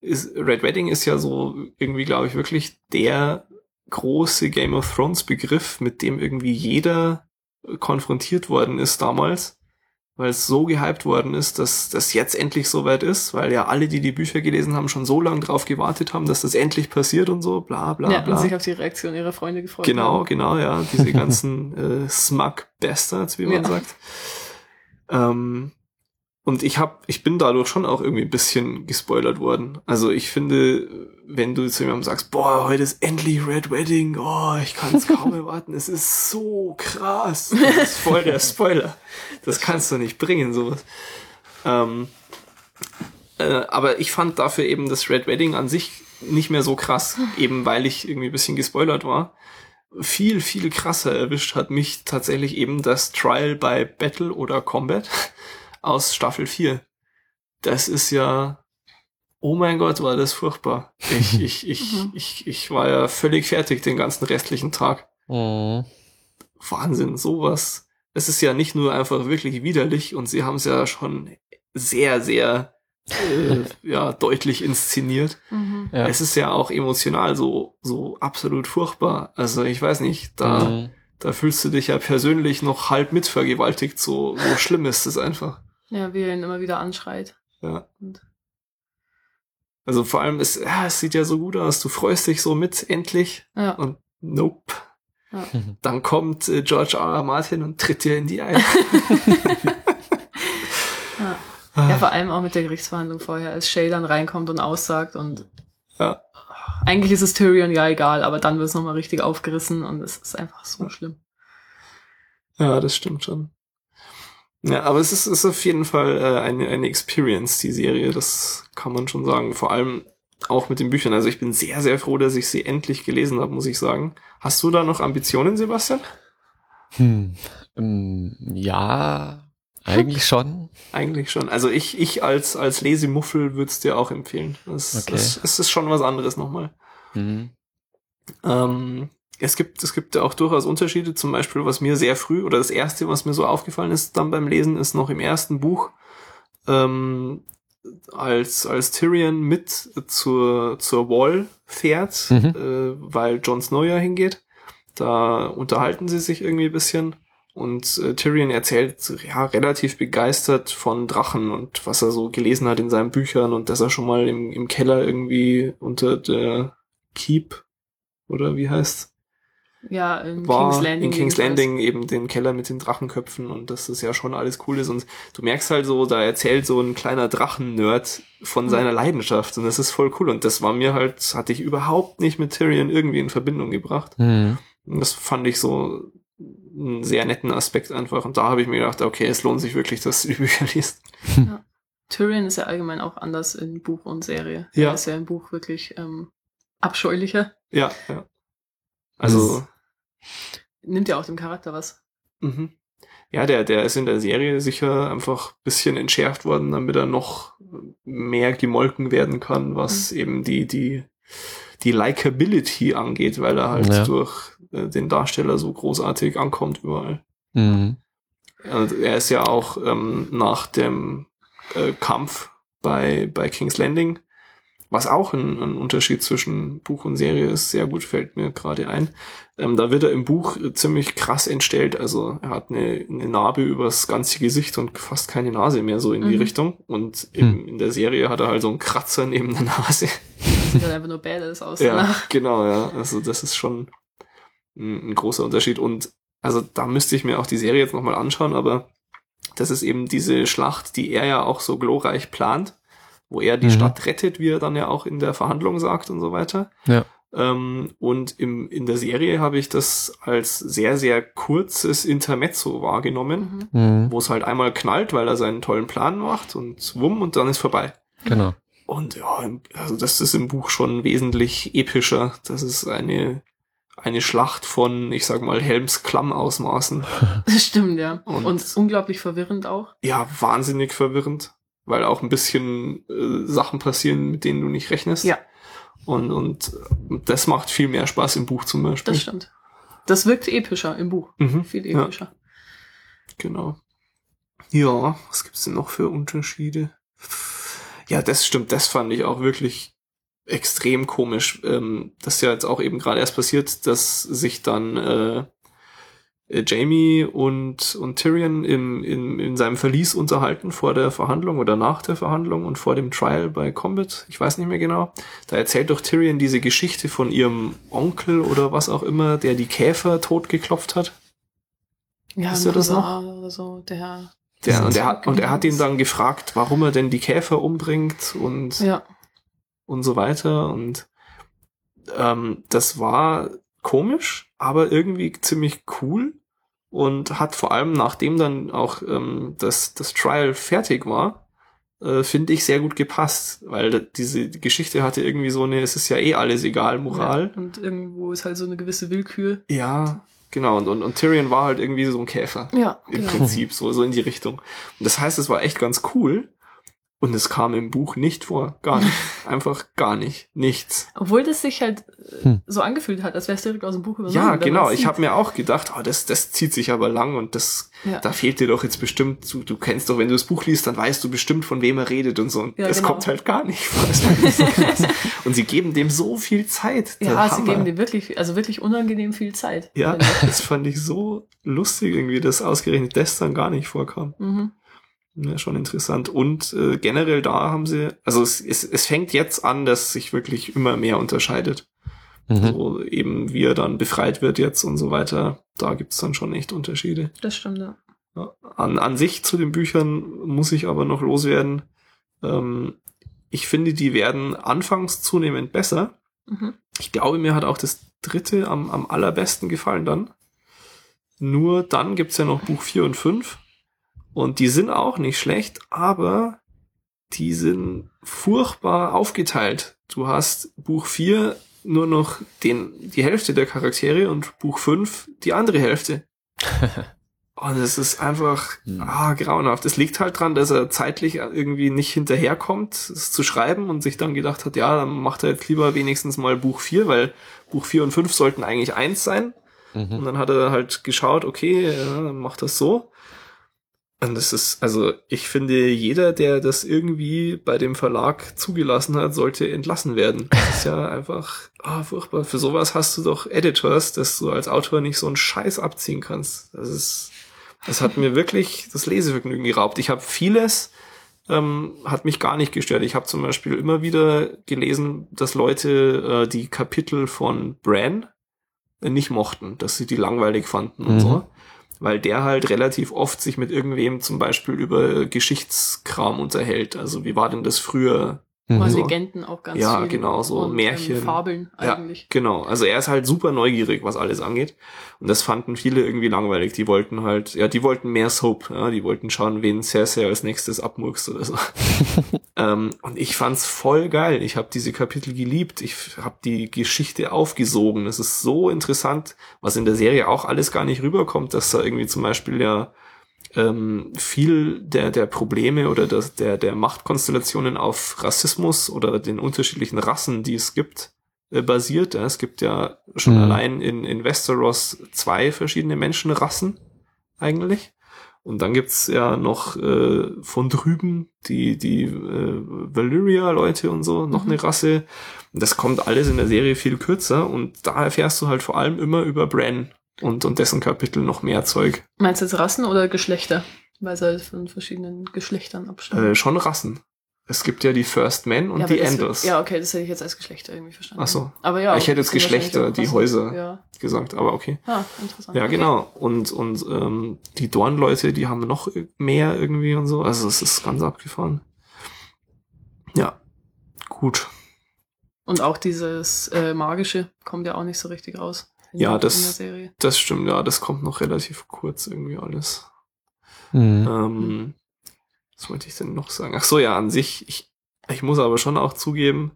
ist, Red Wedding ist ja so irgendwie, glaube ich, wirklich der große Game of Thrones Begriff, mit dem irgendwie jeder konfrontiert worden ist damals, weil es so gehypt worden ist, dass das jetzt endlich soweit ist, weil ja alle, die die Bücher gelesen haben, schon so lange drauf gewartet haben, dass das endlich passiert und so, bla bla ja, bla. und sich auf die Reaktion ihrer Freunde gefreut. Genau, haben. genau, ja. Diese ganzen äh, Smug Bastards, wie man Ja. sagt. Ähm, und ich hab, ich bin dadurch schon auch irgendwie ein bisschen gespoilert worden. Also ich finde, wenn du zu jemandem sagst, boah, heute ist endlich Red Wedding, oh, ich kann es kaum erwarten, es ist so krass. Das ist voll der Spoiler. Das kannst du nicht bringen, sowas. Ähm, äh, aber ich fand dafür eben das Red Wedding an sich nicht mehr so krass, eben weil ich irgendwie ein bisschen gespoilert war. Viel, viel krasser erwischt hat mich tatsächlich eben das Trial by Battle oder Combat aus Staffel 4. Das ist ja, oh mein Gott, war das furchtbar. Ich, ich, ich, Mhm. ich, ich war ja völlig fertig den ganzen restlichen Tag. Mhm. Wahnsinn, sowas. Es ist ja nicht nur einfach wirklich widerlich und sie haben es ja schon sehr, sehr äh, ja, deutlich inszeniert. Mhm. Ja. Es ist ja auch emotional so, so absolut furchtbar. Also ich weiß nicht, da, Mhm. da fühlst du dich ja persönlich noch halb mitvergewaltigt, so, so schlimm ist es einfach. Ja, wie er ihn immer wieder anschreit. Ja. Und Also vor allem, es, ja, es sieht ja so gut aus, du freust dich so mit, endlich. ja, Und nope. Ja. Dann kommt äh, George R. R. Martin und tritt dir in die Eier. ja. Ah. ja, vor allem auch mit der Gerichtsverhandlung vorher, als Shay dann reinkommt und aussagt und Ja. eigentlich ist es Tyrion ja egal, aber dann wird es nochmal richtig aufgerissen und es ist einfach so schlimm. Ja, das stimmt schon. Ja, aber es ist, ist auf jeden Fall äh, eine, eine Experience, die Serie, das kann man schon sagen. Vor allem auch mit den Büchern. Also ich bin sehr, sehr froh, dass ich sie endlich gelesen habe, muss ich sagen. Hast du da noch Ambitionen, Sebastian? Hm. Ähm, ja, eigentlich schon. Eigentlich schon. Also ich, ich als, als Lesemuffel würde es dir auch empfehlen. Es, Okay. es, es ist schon was anderes nochmal. Mhm. Ähm, es gibt, es gibt ja auch durchaus Unterschiede. Zum Beispiel, was mir sehr früh oder das erste, was mir so aufgefallen ist dann beim Lesen, ist noch im ersten Buch, ähm, als, als Tyrion mit zur, zur Wall fährt, Mhm. äh, weil Jon Snow ja hingeht. Da unterhalten sie sich irgendwie ein bisschen. Und äh, Tyrion erzählt ja relativ begeistert von Drachen und was er so gelesen hat in seinen Büchern und dass er schon mal im, im Keller irgendwie unter der Keep oder wie heißt Ja, in war King's Landing. in King's. Landing eben den Keller mit den Drachenköpfen und dass das ja schon alles cool ist und du merkst halt so, da erzählt so ein kleiner Drachen-Nerd von Mhm. seiner Leidenschaft und das ist voll cool und das war mir halt, hatte ich überhaupt nicht mit Tyrion irgendwie in Verbindung gebracht Mhm. und das fand ich so einen sehr netten Aspekt einfach und da habe ich mir gedacht, okay, es lohnt sich wirklich, dass du die Bücher liest. Tyrion ist ja allgemein auch anders in Buch und Serie. Ja. Er ist ja im Buch wirklich ähm, abscheulicher. Ja, ja. Also, Nimmt ja auch dem Charakter was. Mhm. Ja, der, der ist in der Serie sicher einfach ein bisschen entschärft worden, damit er noch mehr gemolken werden kann, was eben die, die die Likability angeht, weil er halt Ja. durch äh, den Darsteller so großartig ankommt überall. Mhm. Also er ist ja auch ähm, nach dem äh, Kampf bei, bei King's Landing, was auch ein, ein Unterschied zwischen Buch und Serie ist, sehr gut fällt mir gerade ein. Ähm, da wird er im Buch äh, ziemlich krass entstellt. Also er hat eine, eine Narbe übers ganze Gesicht und fast keine Nase mehr so in die Mhm. Richtung. Und im, Hm. in der Serie hat er halt so einen Kratzer neben der Nase. Sieht dann einfach nur badass aus. Ja, danach. genau, ja. Also das ist schon ein, ein großer Unterschied. Und also da müsste ich mir auch die Serie jetzt nochmal anschauen, aber das ist eben diese Schlacht, die er ja auch so glorreich plant, wo er die Mhm. Stadt rettet, wie er dann ja auch in der Verhandlung sagt und so weiter. Ja. Ähm, und im, in der Serie habe ich das als sehr, sehr kurzes Intermezzo wahrgenommen, Mhm. Mhm. wo es halt einmal knallt, weil er seinen tollen Plan macht und wumm und dann ist vorbei. Genau. Und ja, also das ist im Buch schon wesentlich epischer. Das ist eine, eine Schlacht von, ich sag mal, Helms Klamm-Ausmaßen. Das stimmt, ja. Und- Und, unglaublich verwirrend auch. Ja, wahnsinnig verwirrend, weil auch ein bisschen äh, Sachen passieren, mit denen du nicht rechnest. Ja. Und, und das macht viel mehr Spaß im Buch zum Beispiel. Das stimmt. Das wirkt epischer im Buch. Mhm. Viel Ja. epischer. Genau. Ja, was gibt's denn noch für Unterschiede? Ja, das stimmt, das fand ich auch wirklich extrem komisch. Ähm, das ist ja jetzt auch eben gerade erst passiert, dass sich dann äh, äh, Jamie und, und Tyrion im, in, in seinem Verlies unterhalten vor der Verhandlung oder nach der Verhandlung und vor dem Trial bei Combat. Ich weiß nicht mehr genau. Da erzählt doch Tyrion diese Geschichte von ihrem Onkel oder was auch immer, der die Käfer totgeklopft hat. Ja, Wisst ihr das noch? Oder so, der. Der, Das und, er hat, und er hat ihn dann gefragt, warum er denn die Käfer umbringt und, Ja. und so weiter. Und ähm, das war komisch, aber irgendwie ziemlich cool und hat vor allem, nachdem dann auch ähm, das, das Trial fertig war, äh, finde ich sehr gut gepasst, weil diese Geschichte hatte irgendwie so eine, es ist ja eh alles egal, Moral. Ja. Und irgendwo ist halt so eine gewisse Willkür. Ja, genau. Und, und, und Tyrion war halt irgendwie so ein Käfer. Ja. im genau. Prinzip, so, so in die Richtung. Und das heißt, es war echt ganz cool. Und es kam im Buch nicht vor. Gar nicht. Einfach gar nicht. Nichts. Obwohl das sich halt äh, Hm. so angefühlt hat, als wäre es direkt aus dem Buch übernommen. Ja, genau. Ich habe mir auch gedacht, oh, das, das zieht sich aber lang und das, Ja. da fehlt dir doch jetzt bestimmt, du, du kennst doch, wenn du das Buch liest, dann weißt du bestimmt, von wem er redet und so. Und Ja, das genau. kommt halt gar nicht vor. Das fand ich so krass. und sie geben dem so viel Zeit. Ja, sie Hammer. geben dir wirklich, also wirklich unangenehm viel Zeit. Ja, das fand ich so lustig irgendwie, dass ausgerechnet das dann gar nicht vorkam. Mhm. Ja, schon interessant. Und äh, generell da haben sie, also es, es, es fängt jetzt an, dass sich wirklich immer mehr unterscheidet. Mhm. So eben wie er dann befreit wird jetzt und so weiter. Da gibt's dann schon echt Unterschiede. Das stimmt, ja. Ja. An, an sich zu den Büchern muss ich aber noch loswerden. Ähm, ich finde, die werden anfangs zunehmend besser. Mhm. Ich glaube, mir hat auch das dritte am, am allerbesten gefallen dann. Nur dann gibt's ja noch Buch 4 und 5. Und die sind auch nicht schlecht, aber die sind furchtbar aufgeteilt. Du hast Buch 4 nur noch den, die Hälfte der Charaktere und Buch 5 die andere Hälfte. Und es ist einfach Hm. ah, grauenhaft. Es liegt halt dran, dass er zeitlich irgendwie nicht hinterherkommt, es zu schreiben und sich dann gedacht hat, ja, dann macht er jetzt lieber wenigstens mal Buch 4, weil Buch 4 und 5 sollten eigentlich eins sein. Und Mhm. dann hat er halt geschaut, okay, ja, dann macht das so. Und das ist, also ich finde, jeder, der das irgendwie bei dem Verlag zugelassen hat, sollte entlassen werden. Das ist ja einfach ah, furchtbar. Für sowas hast du doch Editors, dass du als Autor nicht so einen Scheiß abziehen kannst. Das ist, das hat mir wirklich das Lesevergnügen geraubt. Ich habe vieles, ähm, hat mich gar nicht gestört. Ich habe zum Beispiel immer wieder gelesen, dass Leute äh, die Kapitel von Bran nicht mochten, dass sie die langweilig fanden und Mhm. so. Weil der halt relativ oft sich mit irgendwem zum Beispiel über Geschichtskram unterhält. Also wie war denn das früher? Mhm. So. Legenden auch ganz Ja, viel. genau, so und, Märchen. Ähm, Fabeln eigentlich. Genau, also er ist halt super neugierig, was alles angeht. Und das fanden viele irgendwie langweilig. Die wollten halt, ja, die wollten mehr Soap. Ja, die wollten schauen, wen Cersei als nächstes abmurkst oder so. ähm, und ich fand's voll geil. Ich habe diese Kapitel geliebt. Ich habe die Geschichte aufgesogen. Es ist so interessant, was in der Serie auch alles gar nicht rüberkommt, dass da irgendwie zum Beispiel ja ähm, viel der, der Probleme oder das, der, der Machtkonstellationen auf Rassismus oder den unterschiedlichen Rassen, die es gibt, äh, basiert. Ja. Es gibt ja schon Mhm. allein in, in Westeros zwei verschiedene Menschenrassen eigentlich. Und dann gibt's ja noch äh, von drüben die, die äh, Valyria-Leute und so, noch Mhm. eine Rasse. Und das kommt alles in der Serie viel kürzer und da erfährst du halt vor allem immer über Bran und, und dessen Kapitel noch mehr Zeug. Meinst du jetzt Rassen oder Geschlechter? Weil sie halt von verschiedenen Geschlechtern abstammen. Äh, schon Rassen. Es gibt ja die First Men und Ja, die Enders Ja, okay, das hätte ich jetzt als Geschlechter irgendwie verstanden. Ach so. Aber ja. Ich hätte jetzt Geschlechter, die. Häuser. Ja. gesagt, aber okay. Ah, interessant. Ja, genau. Und, und ähm, die Dornleute, die haben noch mehr irgendwie und so. Also es ist ganz abgefahren. Ja, gut. Und auch dieses äh, Magische kommt ja auch nicht so richtig raus. Ja, in das- der Serie. Das stimmt, ja, das kommt noch relativ kurz irgendwie alles. Mhm. Ähm, was wollte ich denn noch sagen? Ach so, ja, an sich, ich, ich muss aber schon auch zugeben,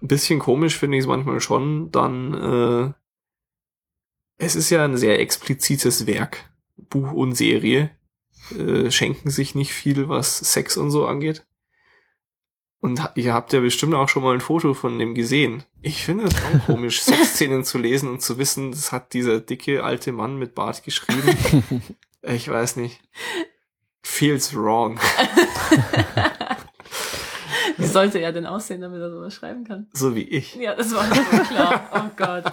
ein bisschen komisch finde ich es manchmal schon, dann, äh, es ist ja ein sehr explizites Werk, Buch und Serie, äh, schenken sich nicht viel, was Sex und so angeht. Und ihr habt ja bestimmt auch schon mal ein Foto von dem gesehen. Ich finde es auch komisch, Sexszenen zu lesen und zu wissen, das hat dieser dicke alte Mann mit Bart geschrieben. Ich weiß nicht. Feels wrong. Wie sollte er denn aussehen, damit er sowas schreiben kann? So wie ich. Ja, das war so klar. Oh Gott.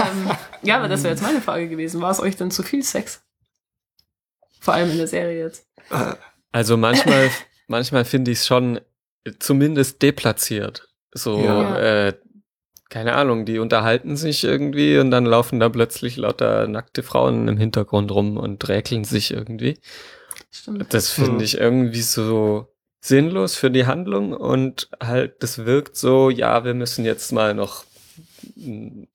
ähm, ja, aber das wäre jetzt meine Frage gewesen. War es euch denn zu viel Sex? Vor allem in der Serie jetzt. Äh, Also manchmal, manchmal finde ich es schon zumindest deplatziert. So, Ja. äh, keine Ahnung, die unterhalten sich irgendwie und dann laufen da plötzlich lauter nackte Frauen im Hintergrund rum und räkeln sich irgendwie. Stimmt. Das finde Mhm. ich irgendwie so sinnlos für die Handlung und halt, das wirkt so, ja, wir müssen jetzt mal noch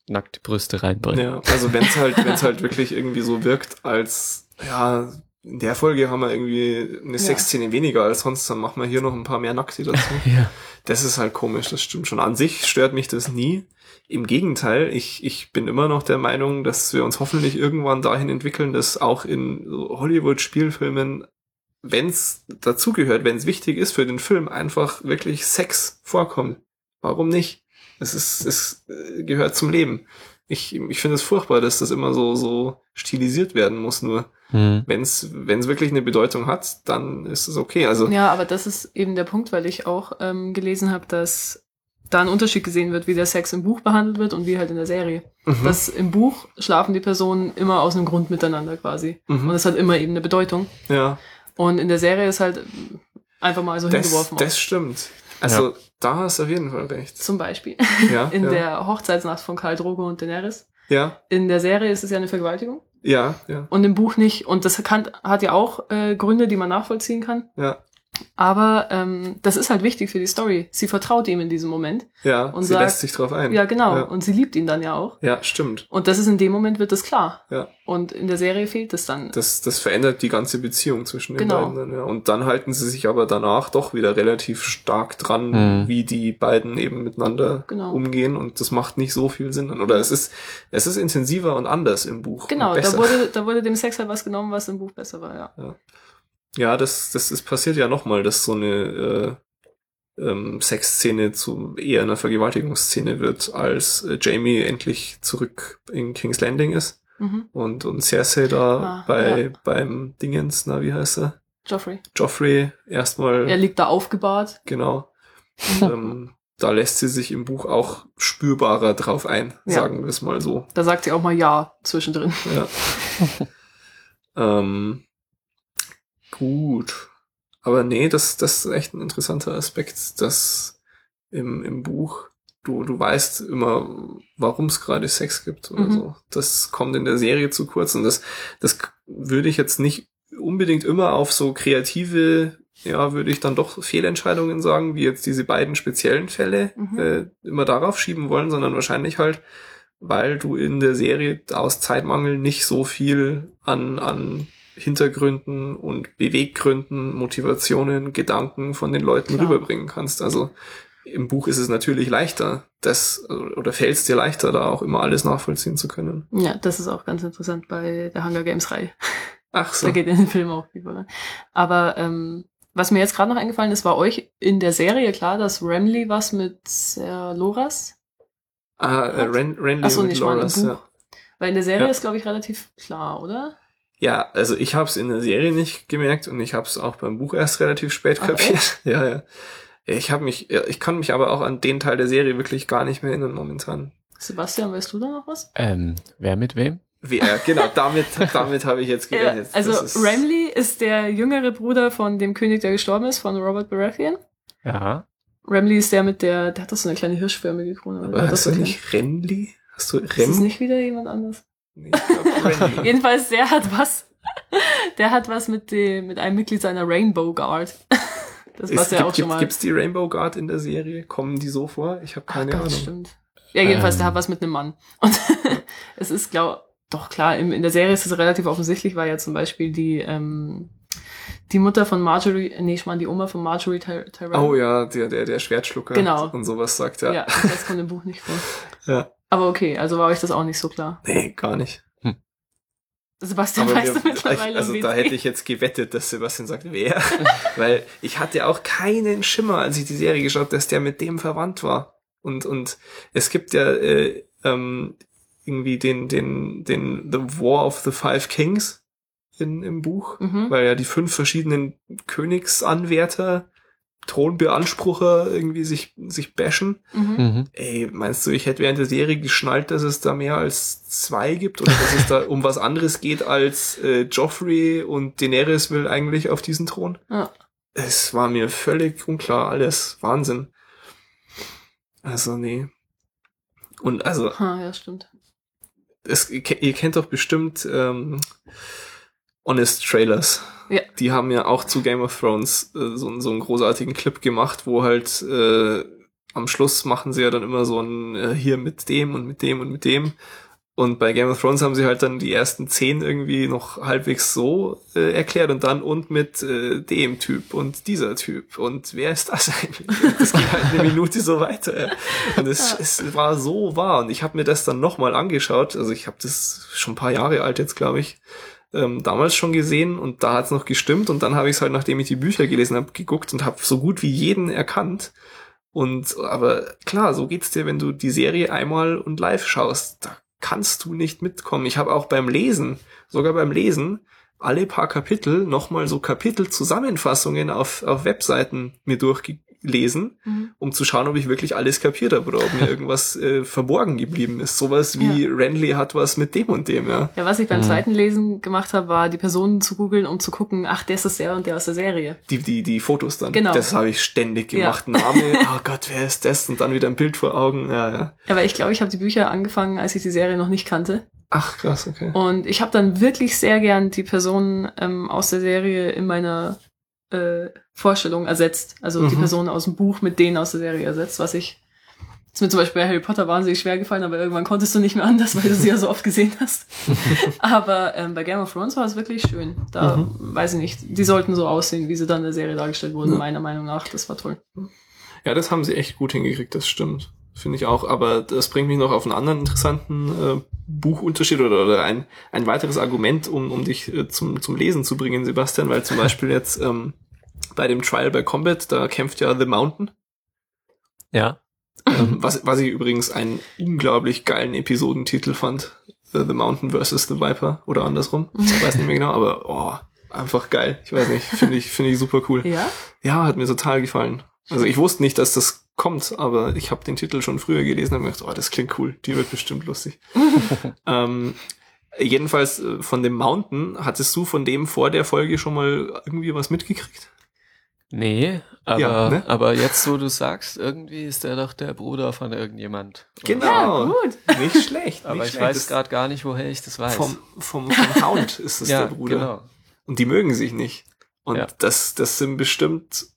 nackte Brüste reinbringen. ja, also wenn es halt, wenn es halt wirklich irgendwie so wirkt, als ja, in der Folge haben wir irgendwie eine Sexszene weniger als sonst, dann machen wir hier noch ein paar mehr Nackte dazu. Ja. Das ist halt komisch, das stimmt schon. An sich stört mich das nie. Im Gegenteil, ich, ich bin immer noch der Meinung, dass wir uns hoffentlich irgendwann dahin entwickeln, dass auch in Hollywood-Spielfilmen, wenn es dazugehört, wenn es wichtig ist für den Film, einfach wirklich Sex vorkommt. Warum nicht? Es ist, es äh, gehört zum Leben. Ich, ich finde es furchtbar, dass das immer so, so stilisiert werden muss. Nur Hm. wenn es, wenn es wirklich eine Bedeutung hat, dann ist es okay. Also Ja, aber das ist eben der Punkt, weil ich auch ähm, gelesen habe, dass da ein Unterschied gesehen wird, wie der Sex im Buch behandelt wird und wie halt in der Serie. mhm, Dass im Buch schlafen die Personen immer aus einem Grund miteinander quasi. mhm, Und es hat immer eben eine Bedeutung. ja. Und in der Serie ist halt einfach mal so Das, hingeworfen. das stimmt. Also da hast du auf jeden Fall recht. Zum Beispiel Ja, in ja, der Hochzeitsnacht von Karl Drogo und Daenerys. ja, In der Serie ist es ja eine Vergewaltigung ja, ja, und im Buch nicht. Und das kann, hat ja auch äh, Gründe, die man nachvollziehen kann. ja, Aber ähm, das ist halt wichtig für die Story. Sie vertraut ihm in diesem Moment. ja. Und sie sagt- lässt sich drauf ein. Ja, genau. Ja, Und sie liebt ihn dann ja auch. ja stimmt. Und das ist in dem Moment wird das klar. Ja. Und in der Serie fehlt es dann. Das, das verändert die ganze Beziehung zwischen den Genau. beiden. Dann, ja. Und dann halten sie sich aber danach doch wieder relativ stark dran, Mhm. wie die beiden eben miteinander Genau. umgehen. Und das macht nicht so viel Sinn. Oder es ist, es ist intensiver und anders im Buch. Genau, und da wurde, da wurde dem Sex halt was genommen, was im Buch besser war, ja. Ja, das, das ist passiert ja nochmal, dass so eine äh, ähm, Sexszene zu eher einer Vergewaltigungsszene wird, als äh, Jamie endlich zurück in King's Landing ist Mhm. und, und Cersei da Ah, bei ja. beim Dingens, na wie heißt er? Joffrey. Joffrey erstmal Er liegt da aufgebahrt. genau. ähm, da lässt sie sich im Buch auch spürbarer drauf ein, Ja. sagen wir es mal so. Da sagt sie auch mal Ja zwischendrin. Ja. ähm, gut. Aber nee, das, das ist echt ein interessanter Aspekt, dass im, im Buch du, du weißt immer, warum es gerade Sex gibt oder Mhm. so. Das kommt in der Serie zu kurz und das, das würde ich jetzt nicht unbedingt immer auf so kreative, ja, würde ich dann doch Fehlentscheidungen sagen, wie jetzt diese beiden speziellen Fälle Mhm. äh, immer darauf schieben wollen, sondern wahrscheinlich halt, weil du in der Serie aus Zeitmangel nicht so viel an, an Hintergründen und Beweggründen, Motivationen, Gedanken von den Leuten Klar. rüberbringen kannst. Also im Buch ist es natürlich leichter, das oder fällt es dir leichter, da auch immer alles nachvollziehen zu können. Ja, das ist auch ganz interessant bei der Hunger Games Reihe. Ach so. Da geht in den Film auch viel voran. Aber ähm, was mir jetzt gerade noch eingefallen ist, war euch in der Serie klar, dass Ramley was mit äh, Loras? Ah, äh, Ren, Renly Achso, mal im Loras, Buch. ja. Weil in der Serie Ja. ist, glaube ich, relativ klar, oder? Ja, also ich habe es in der Serie nicht gemerkt und ich habe es auch beim Buch erst relativ spät Ach, kapiert. Ja, ja. Ja, Ich habe mich, ja, ich kann mich aber auch an den Teil der Serie wirklich gar nicht mehr erinnern momentan. Sebastian, weißt du da noch was? Ähm, wer mit wem? Wie, äh, genau, damit, damit habe ich jetzt Ja, gerechnet. also Das ist- Ramley ist der jüngere Bruder von dem König, der gestorben ist, von Robert Baratheon. Ja. Ramley ist der mit der, der hat doch so eine kleine hirschförmige Krone. Aber hast doch du so nicht Renly? Hast du kleine- Ist es Rem? nicht wieder jemand anders? Nee, ich glaub. Jedenfalls, der hat was, der hat was mit dem, mit einem Mitglied seiner Rainbow Guard. Das war's ja auch schon mal. Gibt's die Rainbow Guard in der Serie? Kommen die so vor? Ich habe Ach keine Gott, Ahnung. stimmt. Ja, jedenfalls, der Ähm. hat was mit einem Mann. Und es ist, glaub, doch klar, im, in der Serie ist es relativ offensichtlich, weil ja zum Beispiel die, ähm, die Mutter von Marjorie, nee, ich meine die Oma von Marjorie Ty Tyrell. Oh ja, der, der, der Schwertschlucker Genau. und sowas sagt, ja. Ja, das kommt im Buch nicht vor. Ja. Aber okay, also war euch das auch nicht so klar. Nee, gar nicht. Sebastian, Aber weißt wir, du mittlerweile, ich, also da hätte ich jetzt gewettet, dass Sebastian sagt, wer? Weil ich hatte auch keinen Schimmer, als ich die Serie geschaut, dass der mit dem verwandt war. Und, und es gibt ja äh, ähm, irgendwie den, den, den The War of the Five Kings in, im Buch, Mhm. weil ja die fünf verschiedenen Königsanwärter, Thronbeansprucher irgendwie sich, sich bashen. Mhm. Mhm. Ey, meinst du, ich hätte während der Serie geschnallt, dass es da mehr als zwei gibt oder dass es da um was anderes geht als äh, Joffrey und Daenerys will eigentlich auf diesen Thron? Ja. Es war mir völlig unklar, alles Wahnsinn. Also nee. Und also Ha, ja, stimmt. es, ihr kennt doch bestimmt ähm, Honest Trailers. Ja. Die haben ja auch zu Game of Thrones äh, so, so einen großartigen Clip gemacht, wo halt äh, am Schluss machen sie ja dann immer so ein äh, hier mit dem und mit dem und mit dem. Und bei Game of Thrones haben sie halt dann die ersten zehn irgendwie noch halbwegs so äh, erklärt und dann und mit äh, dem Typ und dieser Typ und wer ist das eigentlich? Und das geht halt eine Minute so weiter. Und es, es war so wahr. Und ich habe mir das dann nochmal angeschaut. Also ich habe das schon ein paar Jahre alt jetzt, glaube ich, ähm, damals schon gesehen und da hat es noch gestimmt. Und dann habe ich es halt, nachdem ich die Bücher gelesen habe, geguckt und habe so gut wie jeden erkannt. Und aber klar, so geht's dir, wenn du die Serie einmal und live schaust. Da kannst du nicht mitkommen. Ich habe auch beim Lesen, sogar beim Lesen, alle paar Kapitel nochmal so Kapitelzusammenfassungen auf, auf Webseiten mir durchgelesen, Mhm. um zu schauen, ob ich wirklich alles kapiert habe oder ob mir irgendwas äh, verborgen geblieben ist. Sowas wie Renly hat was mit dem und dem, ja. Ja, was ich beim Mhm. zweiten Lesen gemacht habe, war die Personen zu googeln, um zu gucken, ach, der ist das der und der aus der Serie. Die, die, die Fotos dann. Genau. Das habe ich ständig Ja. gemacht. Name, oh Gott, wer ist das? Und dann wieder ein Bild vor Augen. Ja, ja. Ja, weil ich glaube, ich habe die Bücher angefangen, als ich die Serie noch nicht kannte. Ach, krass, okay. Und ich habe dann wirklich sehr gern die Personen ähm, aus der Serie in meiner äh, Vorstellung ersetzt. Also die Mhm. Personen aus dem Buch mit denen aus der Serie ersetzt, was ich. ist mir zum Beispiel bei Harry Potter wahnsinnig schwer gefallen, aber irgendwann konntest du nicht mehr anders, weil du sie ja so oft gesehen hast. aber ähm, bei Game of Thrones war es wirklich schön. Da Mhm. weiß ich nicht, die sollten so aussehen, wie sie dann in der Serie dargestellt wurden, Ja. meiner Meinung nach. Das war toll. Ja, das haben sie echt gut hingekriegt, das stimmt. Finde ich auch. Aber das bringt mich noch auf einen anderen interessanten äh, Buchunterschied oder, oder ein, ein weiteres Argument, um, um dich äh, zum, zum Lesen zu bringen, Sebastian, weil zum Beispiel jetzt ähm, bei dem Trial by Combat, da kämpft ja The Mountain, Ja. ähm, was, was ich übrigens einen unglaublich geilen Episodentitel fand. Äh, The Mountain versus The Viper oder andersrum. Ich weiß nicht mehr genau, aber oh, einfach geil. Ich weiß nicht, finde ich, finde ich super cool. Ja? Ja, hat mir total gefallen. Also ich wusste nicht, dass das kommt, aber ich habe den Titel schon früher gelesen und mir gedacht, oh, das klingt cool, die wird bestimmt lustig. ähm, jedenfalls äh, von dem Mountain, hattest du von dem vor der Folge schon mal irgendwie was mitgekriegt? Nee, aber, Ja, ne? aber jetzt, wo du sagst, irgendwie ist der doch der Bruder von irgendjemand. Genau. Ja, gut. Nicht schlecht. Aber nicht ich schlecht. weiß gerade gar nicht, woher ich das weiß. vom, vom, vom Hound ist es ja, der Bruder. genau. Und die mögen sich nicht. Und Ja. das, das sind bestimmt,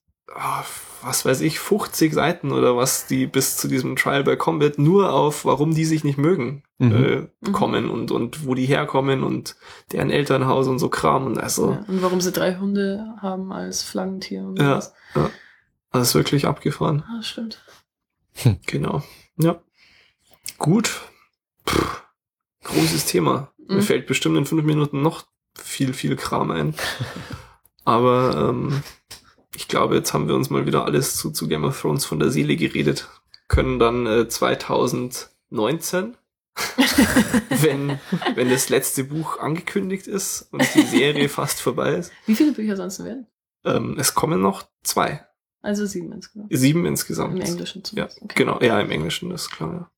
was weiß ich, 50 Seiten oder was, die bis zu diesem Trial by Combat nur auf, warum die sich nicht mögen, Mhm. äh, kommen und, und wo die herkommen und deren Elternhaus und so Kram. Und also, Ja. Und warum sie drei Hunde haben als Flaggentier und Ja. sowas. das ist wirklich abgefahren. Ah, stimmt. Genau. Ja. Gut. Puh. Großes Thema. Mir Mhm. fällt bestimmt in fünf Minuten noch viel, viel Kram ein. Aber ähm, ich glaube, jetzt haben wir uns mal wieder alles zu, zu Game of Thrones von der Seele geredet. Können dann äh, 2019, wenn, wenn das letzte Buch angekündigt ist und die Serie fast vorbei ist. Wie viele Bücher sonst werden? Ähm, es kommen noch zwei. Also sieben insgesamt. Sieben insgesamt. Im Englischen Ja, zumindest. Okay. genau. Ja, im Englischen, das ist klar. Ja.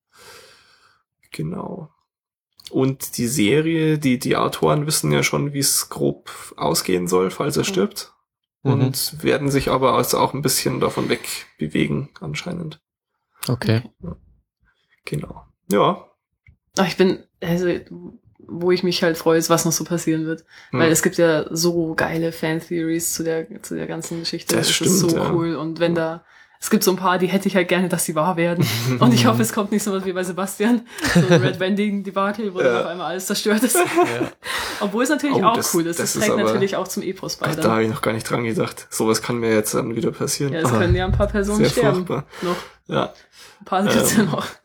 Genau. Und die Serie, die, die Autoren wissen ja schon, wie es grob ausgehen soll, falls er Mhm. stirbt. Mhm. Und werden sich aber also auch ein bisschen davon wegbewegen, anscheinend. Okay. Genau. Ja. Ach, ich bin, also, wo ich mich halt freue, ist, was noch so passieren wird. Hm. Weil es gibt ja so geile Fan-Theories zu der, zu der ganzen Geschichte. Das ist stimmt, so ja. cool. Und wenn da, es gibt so ein paar, die hätte ich halt gerne, dass sie wahr werden. Und ich hoffe, es kommt nicht so was wie bei Sebastian. So ein Red Wending Debakel, wo Ja. dann auf einmal alles zerstört ist. Ja. Obwohl es natürlich Oh, auch das- cool ist. das Das, ist trägt aber- natürlich auch zum Epos bei. Ach, da habe ich noch gar nicht dran gedacht. Sowas kann mir jetzt dann wieder passieren. Ja, es Ah, können ja ein paar Personen sehr sterben. furchtbar. Noch. Ja. Ein paar gibt's ja Ähm, noch.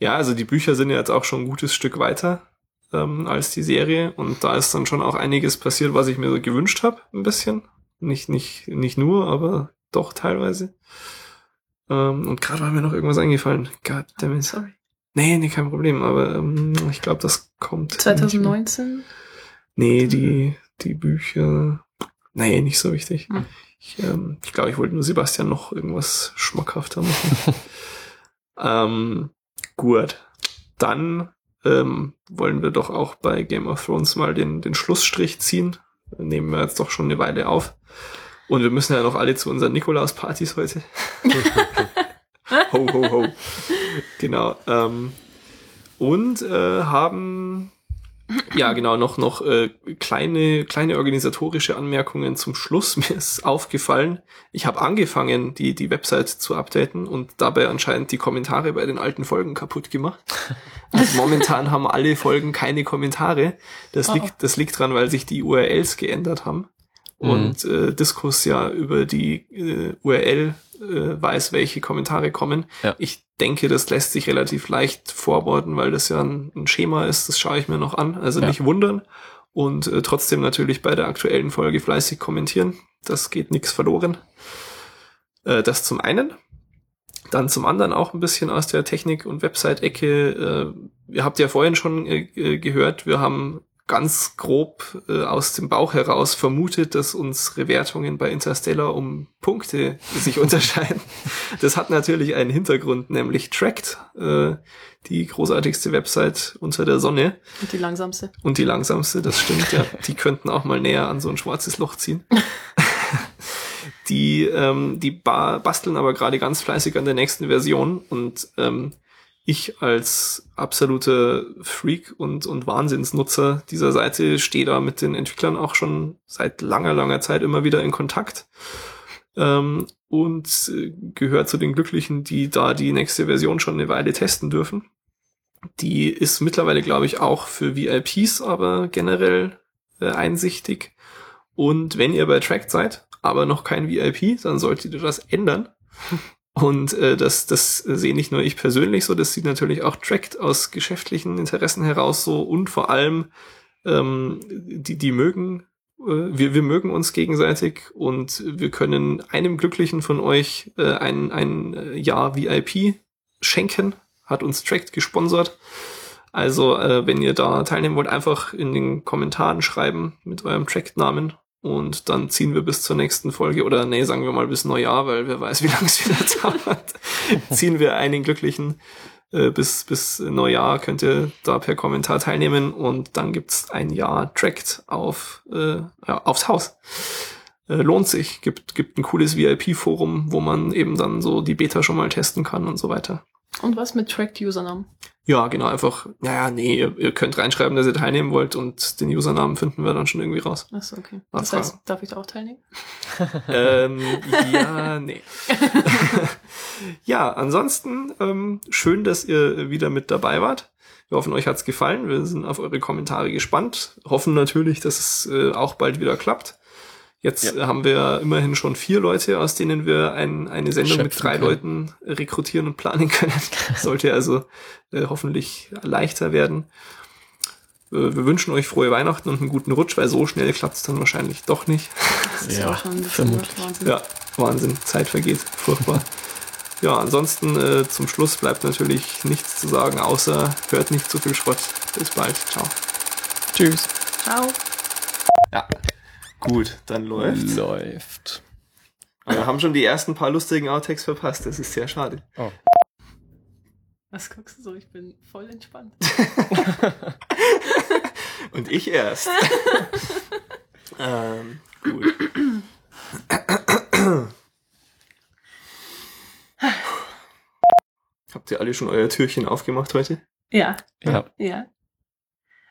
Ja, also die Bücher sind ja jetzt auch schon ein gutes Stück weiter ähm, als die Serie und da ist dann schon auch einiges passiert, was ich mir so gewünscht habe, ein bisschen. Nicht, nicht, nicht nur, aber doch teilweise. Ähm, und gerade war mir noch irgendwas eingefallen. God damn it. Sorry. Nee, nee, kein Problem, aber ähm, ich glaube, das kommt. nicht mehr. 2019? Nee, die, die Bücher. Nee, nicht so wichtig. Hm. Ich, ähm, ich glaube, ich wollte nur Sebastian noch irgendwas schmackhafter machen. ähm, gut. Dann ähm, wollen wir doch auch bei Game of Thrones mal den, den Schlussstrich ziehen. Nehmen wir jetzt doch schon eine Weile auf. Und wir müssen ja noch alle zu unseren Nikolaus-Partys heute. ho, ho, ho. Genau. Ähm, und äh, haben ja genau noch noch äh, kleine kleine organisatorische Anmerkungen zum Schluss. Mir ist aufgefallen, ich habe angefangen die die Website zu updaten und dabei anscheinend die Kommentare bei den alten Folgen kaputt gemacht. Also momentan haben alle Folgen keine Kommentare. Das Oh. liegt das liegt dran, weil sich die URLs geändert haben Mhm. und äh, Diskus ja über die äh, URL äh, weiß, welche Kommentare kommen. Ja. Ich denke, das lässt sich relativ leicht forwarden, weil das ja ein, ein Schema ist. Das schaue ich mir noch an. Also Ja. nicht wundern und äh, trotzdem natürlich bei der aktuellen Folge fleißig kommentieren. Das geht nichts verloren. Äh, das zum einen. Dann zum anderen auch ein bisschen aus der Technik- und Website-Ecke. Äh, ihr habt ja vorhin schon äh, äh, gehört, wir haben ganz grob äh, aus dem Bauch heraus vermutet, dass unsere Wertungen bei Interstellar um Punkte sich unterscheiden. Das hat natürlich einen Hintergrund, nämlich Tracked, äh, die großartigste Website unter der Sonne Und die langsamste. und die langsamste, das stimmt, ja. Die könnten auch mal näher an so ein schwarzes Loch ziehen. die ähm, die ba basteln aber gerade ganz fleißig an der nächsten Version und ähm, ich als absoluter Freak und, und Wahnsinnsnutzer dieser Seite stehe da mit den Entwicklern auch schon seit langer, langer Zeit immer wieder in Kontakt ähm, und äh, gehört zu den Glücklichen, die da die nächste Version schon eine Weile testen dürfen. Die ist mittlerweile, glaube ich, auch für VIPs, aber generell äh, einsichtig. Und wenn ihr bei Tracked seid, aber noch kein VIP, dann solltet ihr das ändern. Und äh, das, das sehe nicht nur ich persönlich so, das sieht natürlich auch Tracked aus geschäftlichen Interessen heraus so und vor allem ähm, die, die mögen, äh, wir, wir mögen uns gegenseitig und wir können einem Glücklichen von euch äh, ein, ein äh, Jahr VIP schenken, hat uns Tracked gesponsert. Also, äh, wenn ihr da teilnehmen wollt, einfach in den Kommentaren schreiben mit eurem Tracked-Namen und dann ziehen wir bis zur nächsten Folge oder nee, sagen wir mal bis Neujahr, weil wer weiß, wie lange es wieder dauert. ziehen wir einen Glücklichen äh, bis bis Neujahr könnt ihr da per Kommentar teilnehmen und dann gibt's ein Jahr Tracked auf äh, ja, aufs Haus. Äh, lohnt sich, gibt gibt ein cooles VIP-Forum, wo man eben dann so die Beta schon mal testen kann und so weiter. Und was mit Tracked Usernamen? Ja, genau, einfach, naja, nee, ihr, ihr könnt reinschreiben, dass ihr teilnehmen wollt und den Usernamen finden wir dann schon irgendwie raus. Achso, okay. Das heißt, darf ich da auch teilnehmen? ähm, ja, nee. ja, ansonsten ähm, schön, dass ihr wieder mit dabei wart. Wir hoffen, euch hat's gefallen. Wir sind auf eure Kommentare gespannt. Hoffen natürlich, dass es äh, auch bald wieder klappt. Jetzt Ja. haben wir immerhin schon vier Leute, aus denen wir ein, eine Sendung mit drei können. Leuten rekrutieren und planen können. Sollte also äh, hoffentlich leichter werden. äh, wir wünschen euch frohe Weihnachten und einen guten Rutsch, weil so schnell klappt es dann wahrscheinlich doch nicht. Das ist Ja, auch schon ein bisschen vermutlich. Wahnsinn. Ja, Wahnsinn, Zeit vergeht, furchtbar. Ja, ansonsten äh, zum Schluss bleibt natürlich nichts zu sagen, außer hört nicht zu viel Schrott. Bis bald, ciao. Tschüss. Ciao. Ja, gut, dann. Läuft. Aber wir haben schon die ersten paar lustigen Outtakes verpasst, das ist sehr schade. Oh. Was guckst du so? Ich bin voll entspannt. Und ich erst. ähm, gut. Habt ihr alle schon euer Türchen aufgemacht heute? Ja, Ja. ja.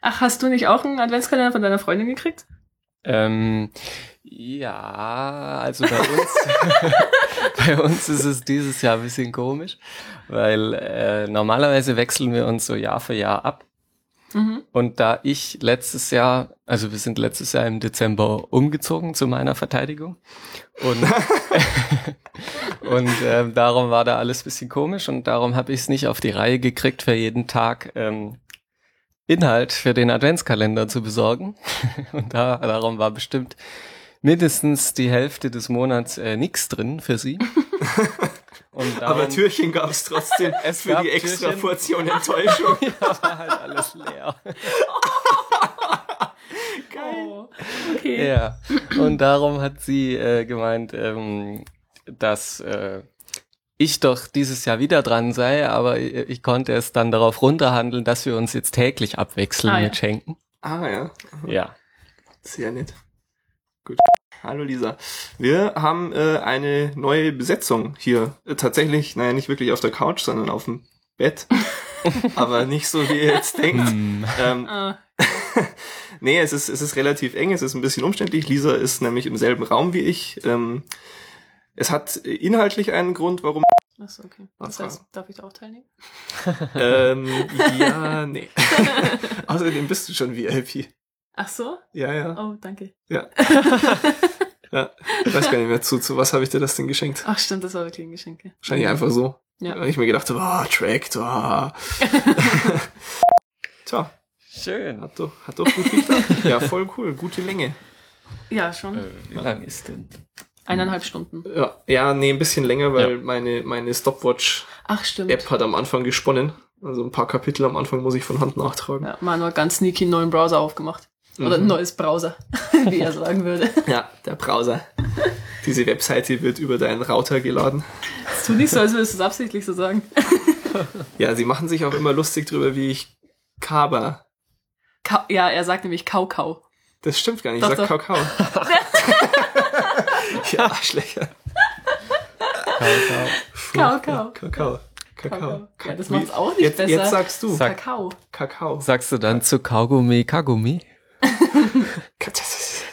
Ach, hast du nicht auch einen Adventskalender von deiner Freundin gekriegt? Ähm, ja, also bei uns, bei uns ist es dieses Jahr ein bisschen komisch, weil äh, normalerweise wechseln wir uns so Jahr für Jahr ab. Mhm. Und da ich letztes Jahr, also wir sind letztes Jahr im Dezember umgezogen zu meiner Verteidigung und, und ähm, darum war da alles bisschen komisch und darum habe ich es nicht auf die Reihe gekriegt, für jeden Tag ähm, Inhalt für den Adventskalender zu besorgen. Und da, darum war bestimmt mindestens die Hälfte des Monats äh, nix drin für sie. Und darum, Aber Türchen gab es trotzdem Es für die extra Türchen. Portion Enttäuschung. ja, war halt alles leer. Oh, okay. Ja, und darum hat sie äh, gemeint, ähm, dass äh, ich doch dieses Jahr wieder dran sei, aber ich, ich konnte es dann darauf runterhandeln, dass wir uns jetzt täglich abwechseln Ah, ja. mit Schenken. Ah ja, Ja. sehr nett. Gut. Hallo Lisa. Wir haben äh, eine neue Besetzung hier. Äh, tatsächlich, naja, nicht wirklich auf der Couch, sondern auf dem Bett. Aber nicht so, wie ihr jetzt denkt. Hm. Ähm, Ah, nee, es ist, es ist relativ eng, es ist ein bisschen umständlich. Lisa ist nämlich im selben Raum wie ich. Ähm, es hat inhaltlich einen Grund, warum. achso, okay. Das heißt, darf ich da auch teilnehmen? ähm, ja, nee. Außerdem bist du schon VIP. Ach so? Ja, ja, Oh, danke. ja. ja. Ich weiß gar nicht mehr zu, zu was habe ich dir das denn geschenkt? Ach stimmt, das war wirklich ein Geschenk. ja. Wahrscheinlich einfach so. Ja. Weil ich mir gedacht habe, ah, Tracked, ah. Tja, Schön. hat doch, hat doch gut geklappt. ja, voll cool, gute Länge. Ja, schon. Äh, wie lang ist denn? Eineinhalb Stunden. Ja, ja, nee, ein bisschen länger, weil Ja. meine, meine Stopwatch-App Ach, stimmt. hat am Anfang gesponnen. Also ein paar Kapitel am Anfang muss ich von Hand nachtragen. Ja, Manuel hat ganz sneaky einen neuen Browser aufgemacht. Oder ein Mhm. neues Browser, wie er sagen würde. Ja, der Browser. Diese Webseite wird über deinen Router geladen. Es tut nicht so, als würdest du es absichtlich so sagen. Ja, sie machen sich auch immer lustig drüber, wie ich Kaba. Kau ja, er sagt nämlich Kaukau. Das stimmt gar nicht, Doch, ich sag doch. Kakao. ja, Arschlöcher. Kakao. Kakao. Kakao. Kakao. Ja, das macht's auch nicht jetzt, besser. Jetzt sagst du. Sag- Kakao. Kakao. Sagst du dann zu Kaugummi Kagummi?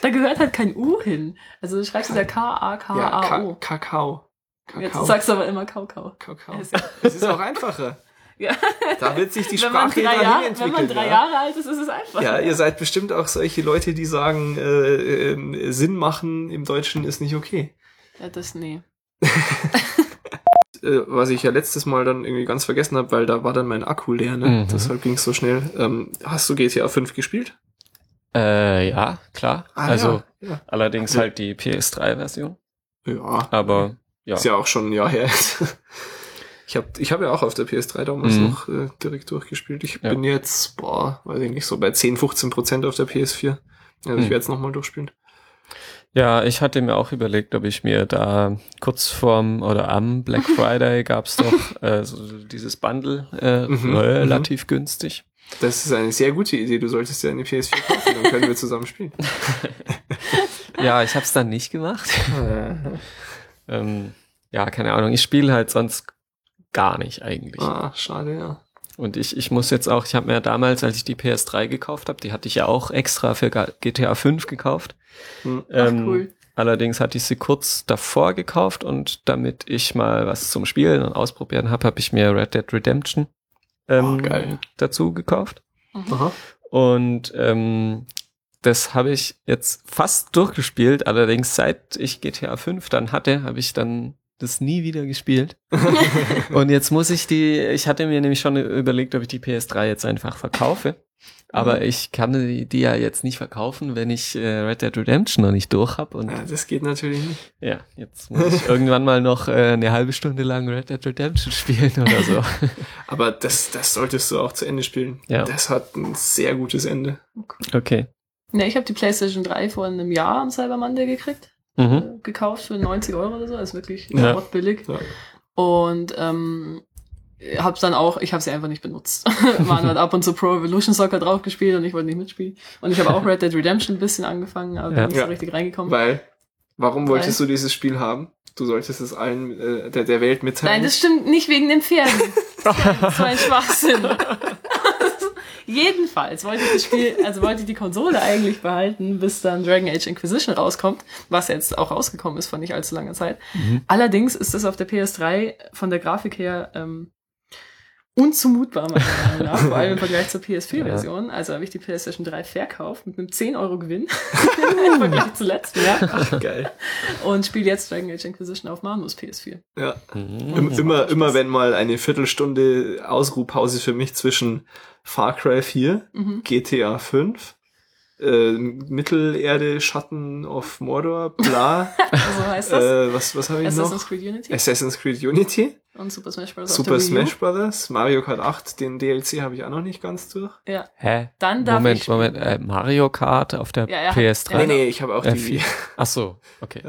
Da gehört halt kein U hin. Also du schreibst es ja Ja, K-A-K-A-O. Ka Kakao. Jetzt Kakao. sagst du aber immer Kaukau. Kakao. Das ist auch einfacher. Ja. Da wird sich die Wenn man, Sprache drei dahin Jahre, wenn man drei ja. Jahre alt ist, ist es einfach. Ja, ihr seid bestimmt auch solche Leute, die sagen, äh, ähm, Sinn machen im Deutschen ist nicht okay. ja das, nee. Äh, was ich ja letztes Mal dann irgendwie ganz vergessen habe, weil da war dann mein Akku leer, ne? Mhm. Deshalb ging es so schnell. Ähm, hast du GTA 5 gespielt? Äh, ja, klar. Ah, also ja. ja. allerdings halt die PS3-Version. Ja, Aber ja. ist ja auch schon ein Jahr her. ich habe ich hab ja auch auf der PS3 damals Mhm. noch äh, direkt durchgespielt. Ich Ja. bin jetzt, boah, weiß ich nicht, so bei 10, 15 Prozent auf der PS4. Also ich Mhm. werde es nochmal durchspielen. Ja, ich hatte mir auch überlegt, ob ich mir da kurz vorm oder am Black Friday gab's doch äh, so dieses Bundle äh, Mhm, relativ günstig. Das ist eine sehr gute Idee. Du solltest ja eine PS4 kaufen, dann können wir zusammen spielen. Ja, ich habe es dann nicht gemacht. ähm, ja, keine Ahnung. Ich spiele halt sonst gar nicht eigentlich. ah, schade, ja. Und ich, ich muss jetzt auch, ich habe mir damals, als ich die PS3 gekauft habe, die hatte ich ja auch extra für GTA 5 gekauft. Hm. Ach, Ähm, cool. Allerdings hatte ich sie kurz davor gekauft und damit ich mal was zum Spielen und Ausprobieren habe, habe ich mir Red Dead Redemption ähm, Oh, dazu gekauft. Aha. Und ähm, das habe ich jetzt fast durchgespielt. Allerdings seit ich GTA 5 dann hatte, habe ich dann das nie wieder gespielt. Und jetzt muss ich die, ich hatte mir nämlich schon überlegt, ob ich die PS3 jetzt einfach verkaufe. Aber ich kann die, die ja jetzt nicht verkaufen, wenn ich äh, Red Dead Redemption noch nicht durch habe. Und Ja, das geht natürlich nicht. ja, jetzt muss ich irgendwann mal noch äh, eine halbe Stunde lang Red Dead Redemption spielen oder so. Aber das, das solltest du auch zu Ende spielen. Ja. Das hat ein sehr gutes Ende. Okay. Ja, ich habe die PlayStation 3 vor einem Jahr am Cyber Monday gekriegt. Mhm. äh, gekauft für 90 Euro oder so. ist wirklich Ja. billig. Ja. Und ähm, hab's dann auch, ich habe sie einfach nicht benutzt. Man hat ab und zu Pro Evolution Soccer drauf gespielt und ich wollte nicht mitspielen. Und ich habe auch Red Dead Redemption ein bisschen angefangen, aber Ja. bin nicht Ja. so richtig reingekommen. Weil, warum wolltest Weil- du dieses Spiel haben? Du solltest es allen äh, der, der Welt mitteilen. Nein, das stimmt nicht wegen den Pferden. Das ist ein- so ein Schwachsinn. Jedenfalls wollte ich das Spiel, also wollte ich die Konsole eigentlich behalten, bis dann Dragon Age Inquisition rauskommt, was jetzt auch rausgekommen ist vor nicht allzu langer Zeit. Mhm. Allerdings ist das auf der PS3 von der Grafik her ähm, unzumutbar, meiner Meinung nach, vor allem im Vergleich zur PS4-Version. Also habe ich die PlayStation 3 verkauft mit einem 10-Euro-Gewinn im Vergleich zu letztem Jahr Ach, geil. und spiele jetzt Dragon Age Inquisition auf Manus PS4. Ja. Mhm. Im, immer, immer wenn mal eine Viertelstunde Ausruhpause für mich zwischen Far Cry 4, Mhm. GTA 5, äh, Mittelerde, Schatten of Mordor, bla. Also heißt das? äh, was was habe ich Assassin's noch? Creed Unity Assassin's Creed Unity, und Super Smash Bros. auf Super der Wii U. Smash Brothers, Mario Kart 8, den DLC habe ich auch noch nicht ganz durch. Ja. Hä? Dann darf Moment, ich Moment, äh, Mario Kart auf der Ja, hat- PS3? Nee, nee, ich habe auch Äh, die vier. Ach so, okay.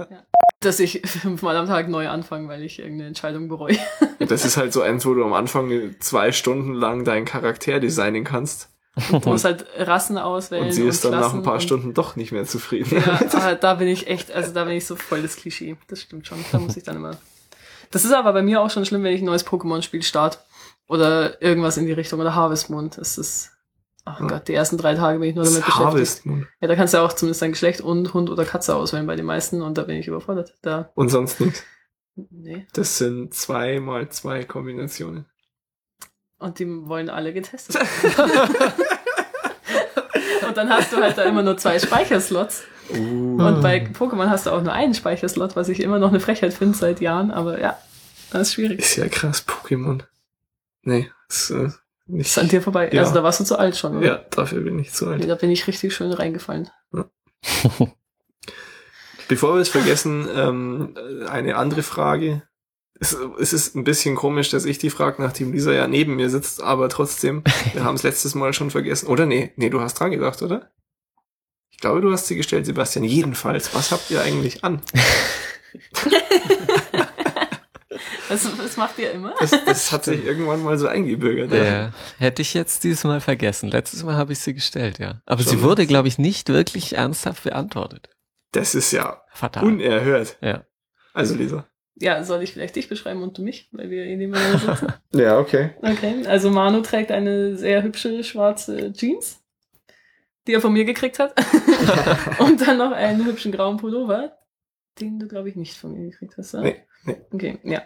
dass ich fünfmal am Tag neu anfange, weil ich irgendeine Entscheidung bereue. Das ist halt so eins, wo du am Anfang zwei Stunden lang deinen Charakter designen kannst Du musst halt Rassen auswählen. und sie ist dann nach ein paar und- Stunden doch nicht mehr zufrieden. Ja, aber da bin ich echt, also da bin ich so voll das Klischee. Das stimmt schon. Da muss ich dann immer. Das ist aber bei mir auch schon schlimm, wenn ich ein neues Pokémon-Spiel starte. Oder irgendwas in die Richtung. Oder Harvest Moon. Das ist. Ach. Gott, die ersten drei Tage bin ich nur Das damit ist beschäftigt. Harvest Moon. Ja, da kannst du ja auch zumindest dein Geschlecht und Hund oder Katze auswählen bei den meisten und da bin ich überfordert. Da. Und sonst nichts. Nee. Das sind zwei mal zwei Kombinationen. Und die wollen alle getestet. und dann hast du halt da immer nur zwei Speicherslots. Uh. Und bei Pokémon hast du auch nur einen Speicherslot, was ich immer noch eine Frechheit finde seit Jahren, aber ja, das ist schwierig. Ist ja krass, Pokémon. Nee, ist äh, nicht. Ist an dir vorbei. Ja. Also da warst du zu alt schon. Oder? Ja, dafür bin ich zu Nee, alt. da bin ich richtig schön reingefallen. Bevor wir es vergessen, ähm, eine andere Frage. Es, es ist ein bisschen komisch, dass ich die frage, nachdem Lisa ja neben mir sitzt, aber trotzdem, wir haben es letztes Mal schon vergessen. Oder nee, nee, du hast dran gedacht, oder? Ich glaube, du hast sie gestellt, Sebastian. Jedenfalls, was habt ihr eigentlich an? Das, das macht ihr immer. Das, das hat sich irgendwann mal so eingebürgert. Ja. Hätte ich jetzt dieses Mal vergessen. Letztes Mal habe ich sie gestellt, ja. Aber Schon sie wurde, glaube ich, nicht wirklich ernsthaft beantwortet. Das ist ja Fatal. unerhört. ja. Also, Lisa. Ja, soll ich vielleicht dich beschreiben und du mich, weil wir eh nebeneinander sitzen? Ja, okay. Okay, also Manu trägt eine sehr hübsche schwarze Jeans, die er von mir gekriegt hat. und dann noch einen hübschen grauen Pullover, den du, glaube ich, nicht von mir gekriegt hast. Oder? Nee, nee. Okay, ja.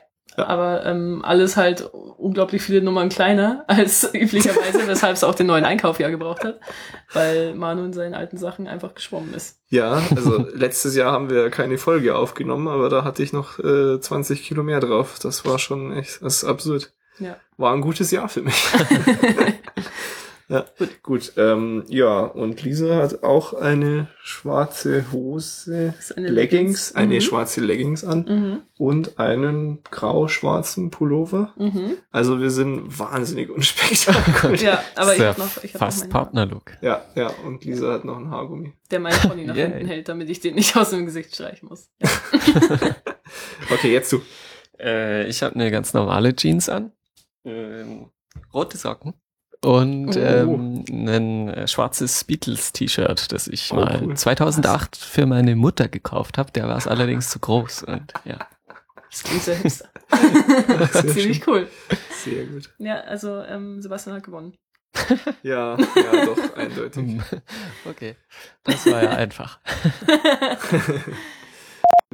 Aber ähm, alles halt unglaublich viele Nummern kleiner als üblicherweise, weshalb es auch den neuen Einkauf ja gebraucht hat, weil Manu in seinen alten Sachen einfach geschwommen ist. Ja, also letztes Jahr haben wir keine Folge aufgenommen, aber da hatte ich noch äh, 20 Kilo mehr drauf. Das war schon echt, das ist absurd. Ja. War ein gutes Jahr für mich. ja, gut. gut ähm, ja, und Lisa hat auch eine schwarze Hose, eine Leggings, eine Mhm. schwarze Leggings an Mhm, und einen grau-schwarzen Pullover. mhm. Also wir sind wahnsinnig unspektakulär. Ja, aber ich ja habe noch, ich hab Fast Partnerlook. ja, ja, und Lisa hat noch einen Haargummi. der meinen Pony nach hinten hält, damit ich den nicht aus dem Gesicht streichen muss. Okay, jetzt du. Äh, ich habe eine ganz normale Jeans an, ähm, rote Socken und Oh. ähm, ein äh, schwarzes Beatles-T-Shirt, das ich Oh, mal cool. 2008 für meine Mutter gekauft habe. Der war es allerdings zu groß und ja. Das klingt sehr hipster. Sehr Ziemlich cool. Sehr gut. Ja, also ähm, Sebastian hat gewonnen. Ja, ja, doch, eindeutig. Okay, das war ja einfach.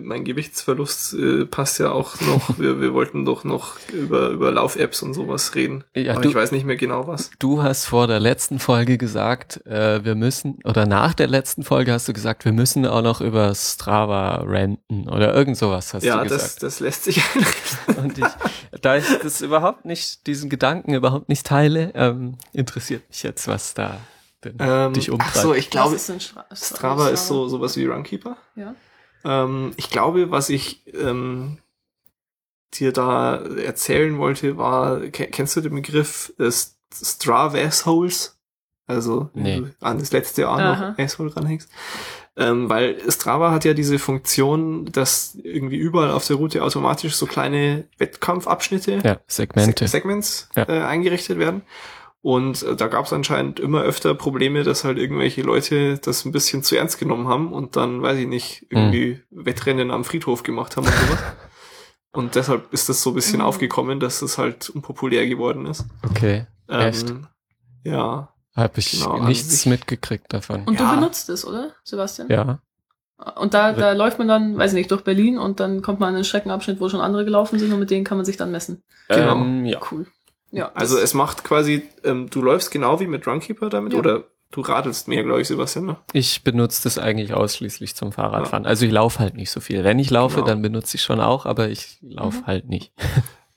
Mein Gewichtsverlust äh, passt ja auch noch. Wir, wir wollten doch noch über, über Lauf-Apps und sowas reden. Ja, Aber du- ich weiß nicht mehr genau was. Du hast vor der letzten Folge gesagt, äh, wir müssen, oder nach der letzten Folge hast du gesagt, wir müssen auch noch über Strava ranten oder irgend sowas hast ja, du das, gesagt. das lässt sich einrichten. Und ich, da ich das überhaupt nicht, diesen Gedanken überhaupt nicht teile, ähm, interessiert mich jetzt, was da denn Ähm, dich ach umtreibt. so, ich glaube, Was ist denn Stra Strava ist so sowas wie Runkeeper. Ja. Ähm, ich glaube, was ich ähm, dir da erzählen wollte, war, ke- kennst du den Begriff äh, St- Strava-Assholes? Also, Nee. du an das letzte A Aha. noch Asshole ranhängst. Ähm, weil Strava hat ja diese Funktion, dass irgendwie überall auf der Route automatisch so kleine Wettkampfabschnitte ja, Segmente. Se Segments Ja. äh, eingerichtet werden. Und äh, da gab es anscheinend immer öfter Probleme, dass halt irgendwelche Leute das ein bisschen zu ernst genommen haben und dann, weiß ich nicht, irgendwie Hm. Wettrennen am Friedhof gemacht haben und sowas. und deshalb ist das so ein bisschen Mhm. aufgekommen, dass das halt unpopulär geworden ist. Okay, echt? Ähm, ja. Habe ich genau, nichts sich- mitgekriegt davon. Und Ja. du benutzt es, oder, Sebastian? ja, Und da, da läuft man dann, weiß ich nicht, durch Berlin und dann kommt man an einen Streckenabschnitt, wo schon andere gelaufen sind und mit denen kann man sich dann messen. Genau. Ähm, ja. Cool. Ja. Also es macht quasi, ähm, du läufst genau wie mit Runkeeper damit Ja. oder du radelst mehr, glaube ich, Sebastian. Ne? Ich benutze das eigentlich ausschließlich zum Fahrradfahren. Also ich laufe halt nicht so viel. Wenn ich laufe, Genau. dann benutze ich schon auch, aber ich laufe Mhm. halt nicht.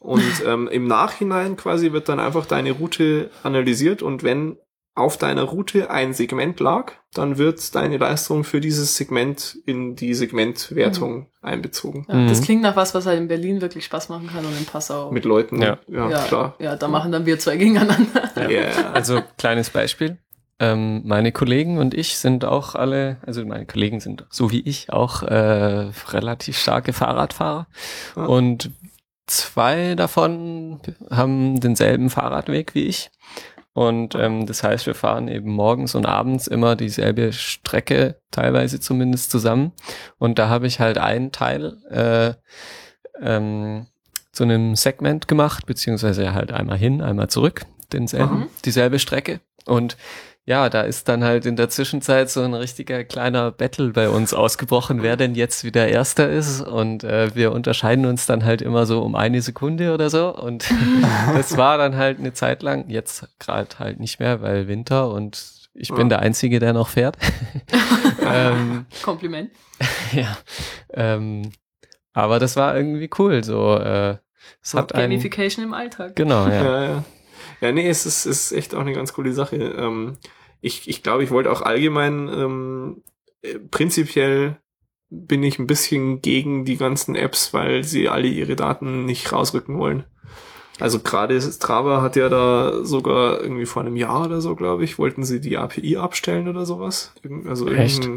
Und ähm, im Nachhinein quasi wird dann einfach deine Route analysiert und wenn auf deiner Route ein Segment lag, dann wird deine Leistung für dieses Segment in die Segmentwertung einbezogen. ja, Das Mhm. klingt nach was, was halt in Berlin wirklich Spaß machen kann und in Passau. Mit Leuten. Ja. ja, ja, klar. Ja, da machen dann wir zwei gegeneinander. Ja. Yeah. Also kleines Beispiel. Ähm, meine Kollegen und ich sind auch alle, also meine Kollegen sind so wie ich auch äh, relativ starke Fahrradfahrer. Ja. Und zwei davon haben denselben Fahrradweg wie ich. Und ähm, das heißt, wir fahren eben morgens und abends immer dieselbe Strecke, teilweise zumindest zusammen. Und da habe ich halt einen Teil äh, ähm, zu einem Segment gemacht, beziehungsweise halt einmal hin, einmal zurück, denselben, Mhm. dieselbe Strecke. Und ja, da ist dann halt in der Zwischenzeit so ein richtiger kleiner Battle bei uns ausgebrochen, wer denn jetzt wieder Erster ist. Und äh, wir unterscheiden uns dann halt immer so um eine Sekunde oder so. Und das war dann halt eine Zeit lang, jetzt gerade halt nicht mehr, weil Winter und ich bin Ja. der Einzige, der noch fährt. ähm, Kompliment. ja. Ähm, aber das war irgendwie cool. So, äh, es hat einen, Gamification im Alltag. genau, ja. Ja, ja. Ja, nee, es ist, es ist echt auch eine ganz coole Sache. Ähm, ich ich glaube, ich wollte auch allgemein, ähm, äh, prinzipiell bin ich ein bisschen gegen die ganzen Apps, weil sie alle ihre Daten nicht rausrücken wollen. Also gerade Strava hat ja da sogar irgendwie vor einem Jahr oder so, glaube ich, wollten sie die API abstellen oder sowas. Also Echt?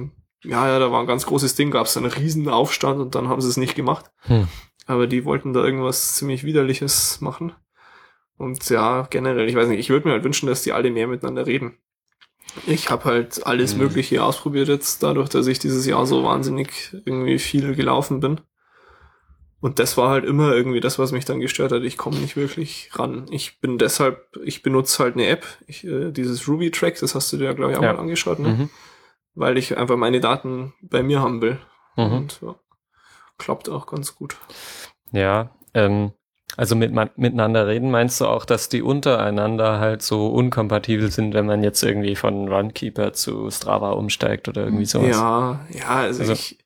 Ja, ja, da war ein ganz großes Ding, gab es einen riesen Aufstand und dann haben sie es nicht gemacht. Hm. Aber die wollten da irgendwas ziemlich Widerliches machen. Und ja, generell, ich weiß nicht, ich würde mir halt wünschen, dass die alle mehr miteinander reden. Ich habe halt alles Mhm. Mögliche ausprobiert jetzt, dadurch, dass ich dieses Jahr so wahnsinnig irgendwie viel gelaufen bin. Und das war halt immer irgendwie das, was mich dann gestört hat. Ich komme nicht wirklich ran. Ich bin deshalb, ich benutze halt eine App, ich, äh, dieses Ruby Track, das hast du dir, glaube ich, auch Ja. mal angeschaut, ne? Mhm. weil ich einfach meine Daten bei mir haben will. Mhm. Und ja, klappt auch ganz gut. Ja, ähm, also mit, miteinander reden meinst du auch, dass die untereinander halt so unkompatibel sind, wenn man jetzt irgendwie von Runkeeper zu Strava umsteigt oder irgendwie sowas? Ja, ja, also, Also- ich,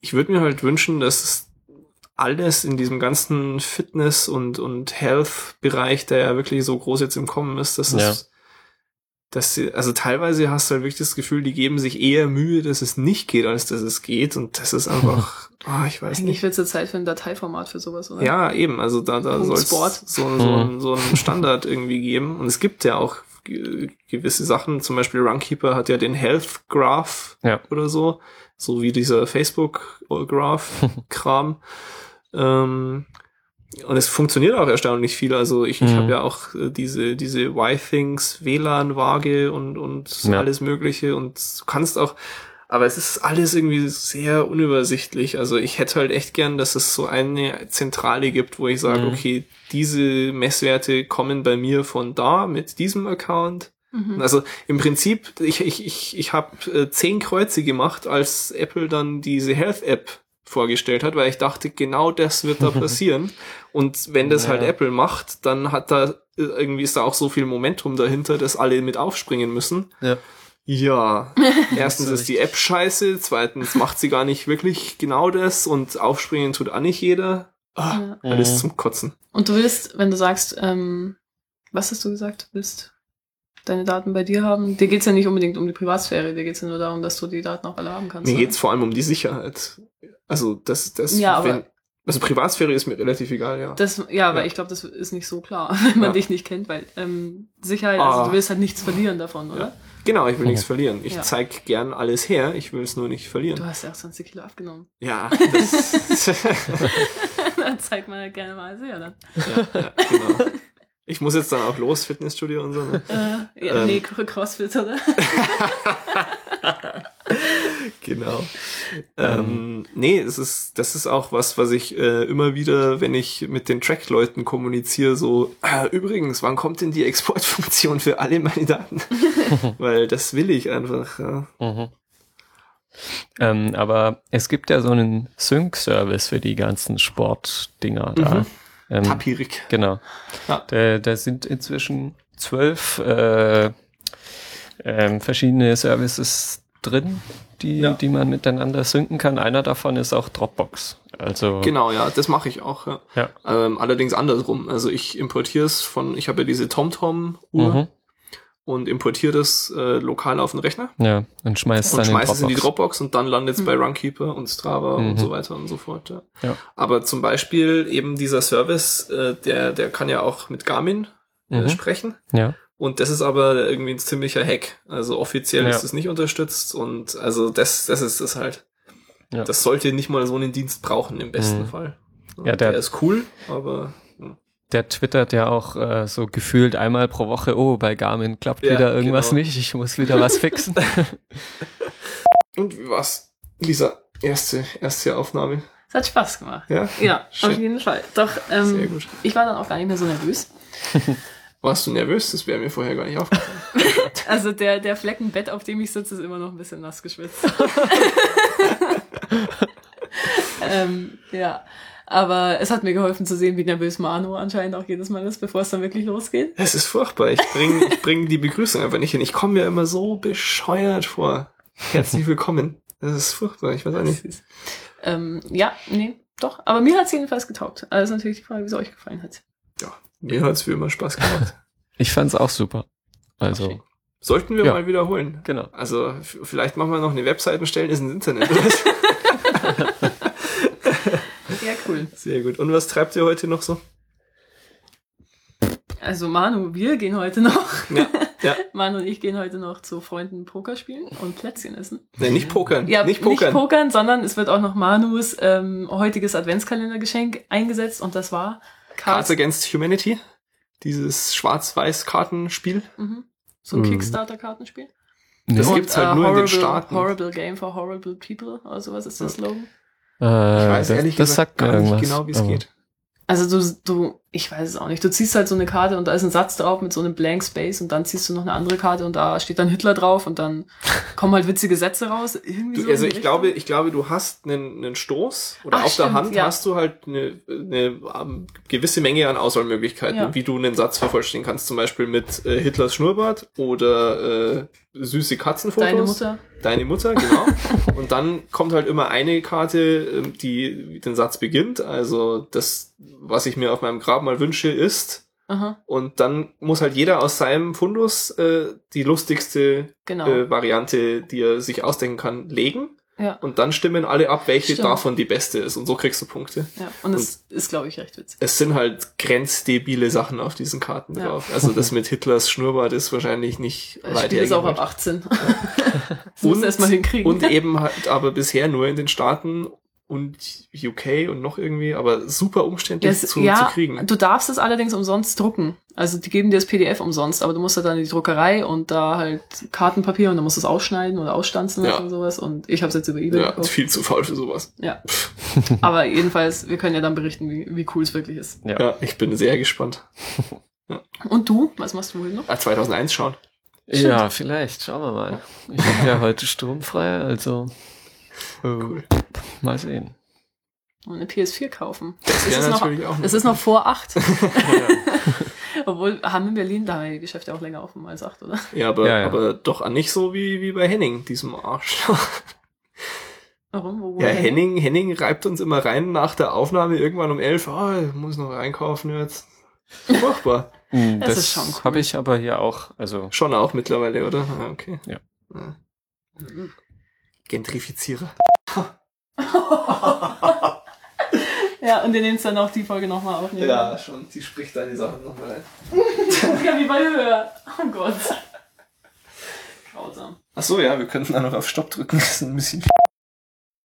ich würde mir halt wünschen, dass es alles in diesem ganzen Fitness- und, und Health-Bereich, der ja wirklich so groß jetzt im Kommen ist, dass Ja. es, dass sie, also teilweise hast du halt wirklich das Gefühl, die geben sich eher Mühe, dass es nicht geht, als dass es geht. Und das ist einfach, ah, ich weiß Eigentlich nicht. wird es Zeit für ein Dateiformat für sowas, oder? Ja, eben, also da, da soll es Sport. so, so, ein- so einen Standard irgendwie geben. Und es gibt ja auch ge- gewisse Sachen, zum Beispiel Runkeeper hat ja den Health Graph Ja. oder so, so wie dieser Facebook Graph-Kram. ähm, und es funktioniert auch erstaunlich viel. Also ich, ich Mhm. habe ja auch äh, diese, diese Y-Things WLAN-Waage und, und Ja. alles Mögliche und du kannst auch, aber es ist alles irgendwie sehr unübersichtlich. Also ich hätte halt echt gern, dass es so eine Zentrale gibt, wo ich sage, Mhm. okay, diese Messwerte kommen bei mir von da mit diesem Account. Mhm. Also im Prinzip, ich, ich, ich, ich habe äh, zehn Kreuze gemacht, als Apple dann diese Health-App vorgestellt hat, weil ich dachte, genau das wird da passieren. Und wenn das halt Ja. Apple macht, dann hat da irgendwie ist da auch so viel Momentum dahinter, dass alle mit aufspringen müssen. Ja. Ja, erstens ist die App scheiße, zweitens macht sie gar nicht wirklich genau das und aufspringen tut auch nicht jeder. Ah, Ja. Alles zum Kotzen. Und du willst, wenn du sagst, ähm, was hast du gesagt, du willst deine Daten bei dir haben, dir geht's ja nicht unbedingt um die Privatsphäre, dir geht's ja nur darum, dass du die Daten auch alle haben kannst. Mir oder? geht's vor allem um die Sicherheit. Also das, das, Ja, aber- wenn, also Privatsphäre ist mir relativ egal, ja. Das, ja, weil Ja. ich glaube, das ist nicht so klar, wenn man Ja. dich nicht kennt, weil ähm, Sicherheit, also Ah. du willst halt nichts verlieren davon, oder? Genau, ich will nichts verlieren. Ich Ja. zeig gern alles her, ich will es nur nicht Du verlieren. hast ja auch 20 Kilo abgenommen. Ja, das, dann zeigt man ja gerne mal sehr dann. ja, ja, genau. Ich muss jetzt dann auch los, Fitnessstudio und so. Ne? Äh, ja, Ähm. nee, Crossfit, oder? Genau. Ähm, nee, es ist, das ist auch was, was ich äh, immer wieder, wenn ich mit den Track-Leuten kommuniziere, so, ah, übrigens, wann kommt denn die Exportfunktion für alle meine Daten? Weil das will ich einfach. Ja. Mhm. Ähm, aber es gibt ja so einen Sync-Service für die ganzen Sportdinger da. Mhm. Ähm, Tapirik. Genau. Ja. Da, da sind inzwischen zwölf äh, ähm, verschiedene Services drin, die, Ja. die man miteinander synken kann. Einer davon ist auch Dropbox. Also Genau, ja, das mache ich auch. Ja. Ja. Ähm, allerdings andersrum. Also ich importiere es von, ich habe ja diese TomTom-Uhr Mhm. Und importiere das äh, lokal auf den Rechner Ja, und schmeißt und dann schmeiße in es in die Dropbox. Und dann landet es bei Mhm. Runkeeper und Strava und Mhm. so weiter und so fort. Ja. Ja. Aber zum Beispiel eben dieser Service, äh, der, der kann ja auch mit Garmin äh, Mhm. sprechen. Ja. Und das ist aber irgendwie ein ziemlicher Hack. Also offiziell Ja. ist es nicht unterstützt und also das, das ist es halt. Ja. Das sollte nicht mal so einen Dienst brauchen im besten Mhm. Fall. Ja, der- der ist cool, aber. Der twittert ja auch äh, so gefühlt einmal pro Woche, oh, bei Garmin klappt Ja, wieder irgendwas genau. nicht, ich muss wieder was fixen. Und wie war's? Lisa, erste, erste Aufnahme. Es hat Spaß gemacht. Ja? Ja, Schön. auf jeden Fall. Doch, Sehr ähm, gut. ich war dann auch gar nicht mehr so nervös. Warst du nervös? Das wäre mir vorher gar nicht aufgefallen. Also der, der Fleckenbett, auf dem ich sitze, ist immer noch ein bisschen nass geschwitzt. ähm, ja. Aber es hat mir geholfen zu sehen, wie nervös Manu anscheinend auch jedes Mal ist, bevor es dann wirklich losgeht. Es ist furchtbar. Ich bring, ich bring die Begrüßung einfach nicht hin. Ich komme mir immer so bescheuert vor. Herzlich willkommen. Das ist furchtbar. Ich weiß auch nicht. Ähm, ja, nee, doch. Aber mir hat es jedenfalls getaugt. Also ist natürlich die Frage, wie es euch gefallen hat. Ja, mir hat's wie immer Spaß gemacht. Ich fand's auch super. Also, Okay. Sollten wir Ja. mal wiederholen. genau. Also vielleicht machen wir noch eine Webseite stellen, ist ins Internet. Ja, cool. Sehr gut. Und was treibt ihr heute noch so? Also Manu, wir gehen heute noch. Ja, ja. Manu und ich gehen heute noch zu Freunden Poker spielen und Plätzchen essen. Nee, nicht pokern. Ja, nicht pokern. nicht pokern, sondern es wird auch noch Manus ähm, heutiges Adventskalendergeschenk eingesetzt und das war Cards Against Humanity. Dieses Schwarz-Weiß-Kartenspiel. Mhm. So ein Mhm. Kickstarter-Kartenspiel. Das Und, gibt's halt äh, nur in den horrible, Staaten. Horrible Game for Horrible People oder sowas ist der Slogan. Äh, Ich weiß das, ehrlich das gesagt gar nicht genau, wie es geht. Also du, du, ich weiß es auch nicht. Du ziehst halt so eine Karte und da ist ein Satz drauf mit so einem Blank Space und dann ziehst du noch eine andere Karte und da steht dann Hitler drauf und dann kommen halt witzige Sätze raus. Irgendwie Du, so also ich die glaube, Richtung. ich glaube, du hast einen, einen Stoß oder Ach, auf der stimmt, Hand ja. hast du halt eine, eine ähm, gewisse Menge an Auswahlmöglichkeiten, Ja. wie du einen Satz vervollständigen kannst, zum Beispiel mit äh, Hitlers Schnurrbart oder äh, süße Katzenfotos. Deine Mutter. Deine Mutter, genau. Und dann kommt halt immer eine Karte, ähm, die den Satz beginnt. Also das, was ich mir auf meinem Grab mal wünsche, ist. Aha, Und dann muss halt jeder aus seinem Fundus äh, die lustigste genau. äh, Variante, die er sich ausdenken kann, legen. ja, Und dann stimmen alle ab, welche Stimmt. davon die beste ist. Und so kriegst du Punkte. ja. Und es ist, glaube ich, recht witzig. Es sind halt grenzdebile Sachen auf diesen Karten Ja. drauf. Also das mit Hitlers Schnurrbart ist wahrscheinlich nicht Das weit Spiel ist auch ab hergeholt. 18. das musst Und- erstmal hinkriegen. Und eben halt aber bisher nur in den Staaten und UK und noch irgendwie, aber super umständlich Das, zu, ja, zu kriegen. du darfst es allerdings umsonst drucken. Also die geben dir das PDF umsonst, aber du musst ja dann in die Druckerei und da halt Kartenpapier und dann musst du es ausschneiden oder ausstanzen Ja. und sowas. Und ich habe es jetzt über Ebay Ja, gekauft. viel zu faul für sowas. Ja. aber jedenfalls, wir können ja dann berichten, wie, wie cool es wirklich ist. Ja. Ja, ich bin sehr gespannt. Und du? Was machst du wohl noch? Ah, 2001 schauen. Ja, vielleicht. Schauen wir mal. Ich habe ja heute sturmfrei, also Cool. Mal sehen. Und eine PS4 kaufen. Das Es wäre ist, noch, natürlich auch es ist noch vor acht. Obwohl, haben in Berlin da die Geschäfte auch länger offen als acht, oder? Ja, aber, Ja, ja. aber doch nicht so wie, wie bei Henning, diesem Arsch. Warum? Wo, wo Ja? Henning, Henning reibt uns immer rein nach der Aufnahme irgendwann um elf. Oh, ich muss noch einkaufen jetzt. Furchtbar. Hm, Das Das, ist schon cool. habe ich aber hier auch. Also Schon auch mittlerweile, oder? Ah, okay. Ja. Ah. Gentrifizierer. Ja, und ihr nehmt dann auch die Folge nochmal aufnehmen. schon. Sie spricht da die Sachen nochmal rein. ja, wie bei Höhe. Oh Gott. Grausam. Ach so, ja, wir könnten da noch auf Stopp drücken. Das ist ein bisschen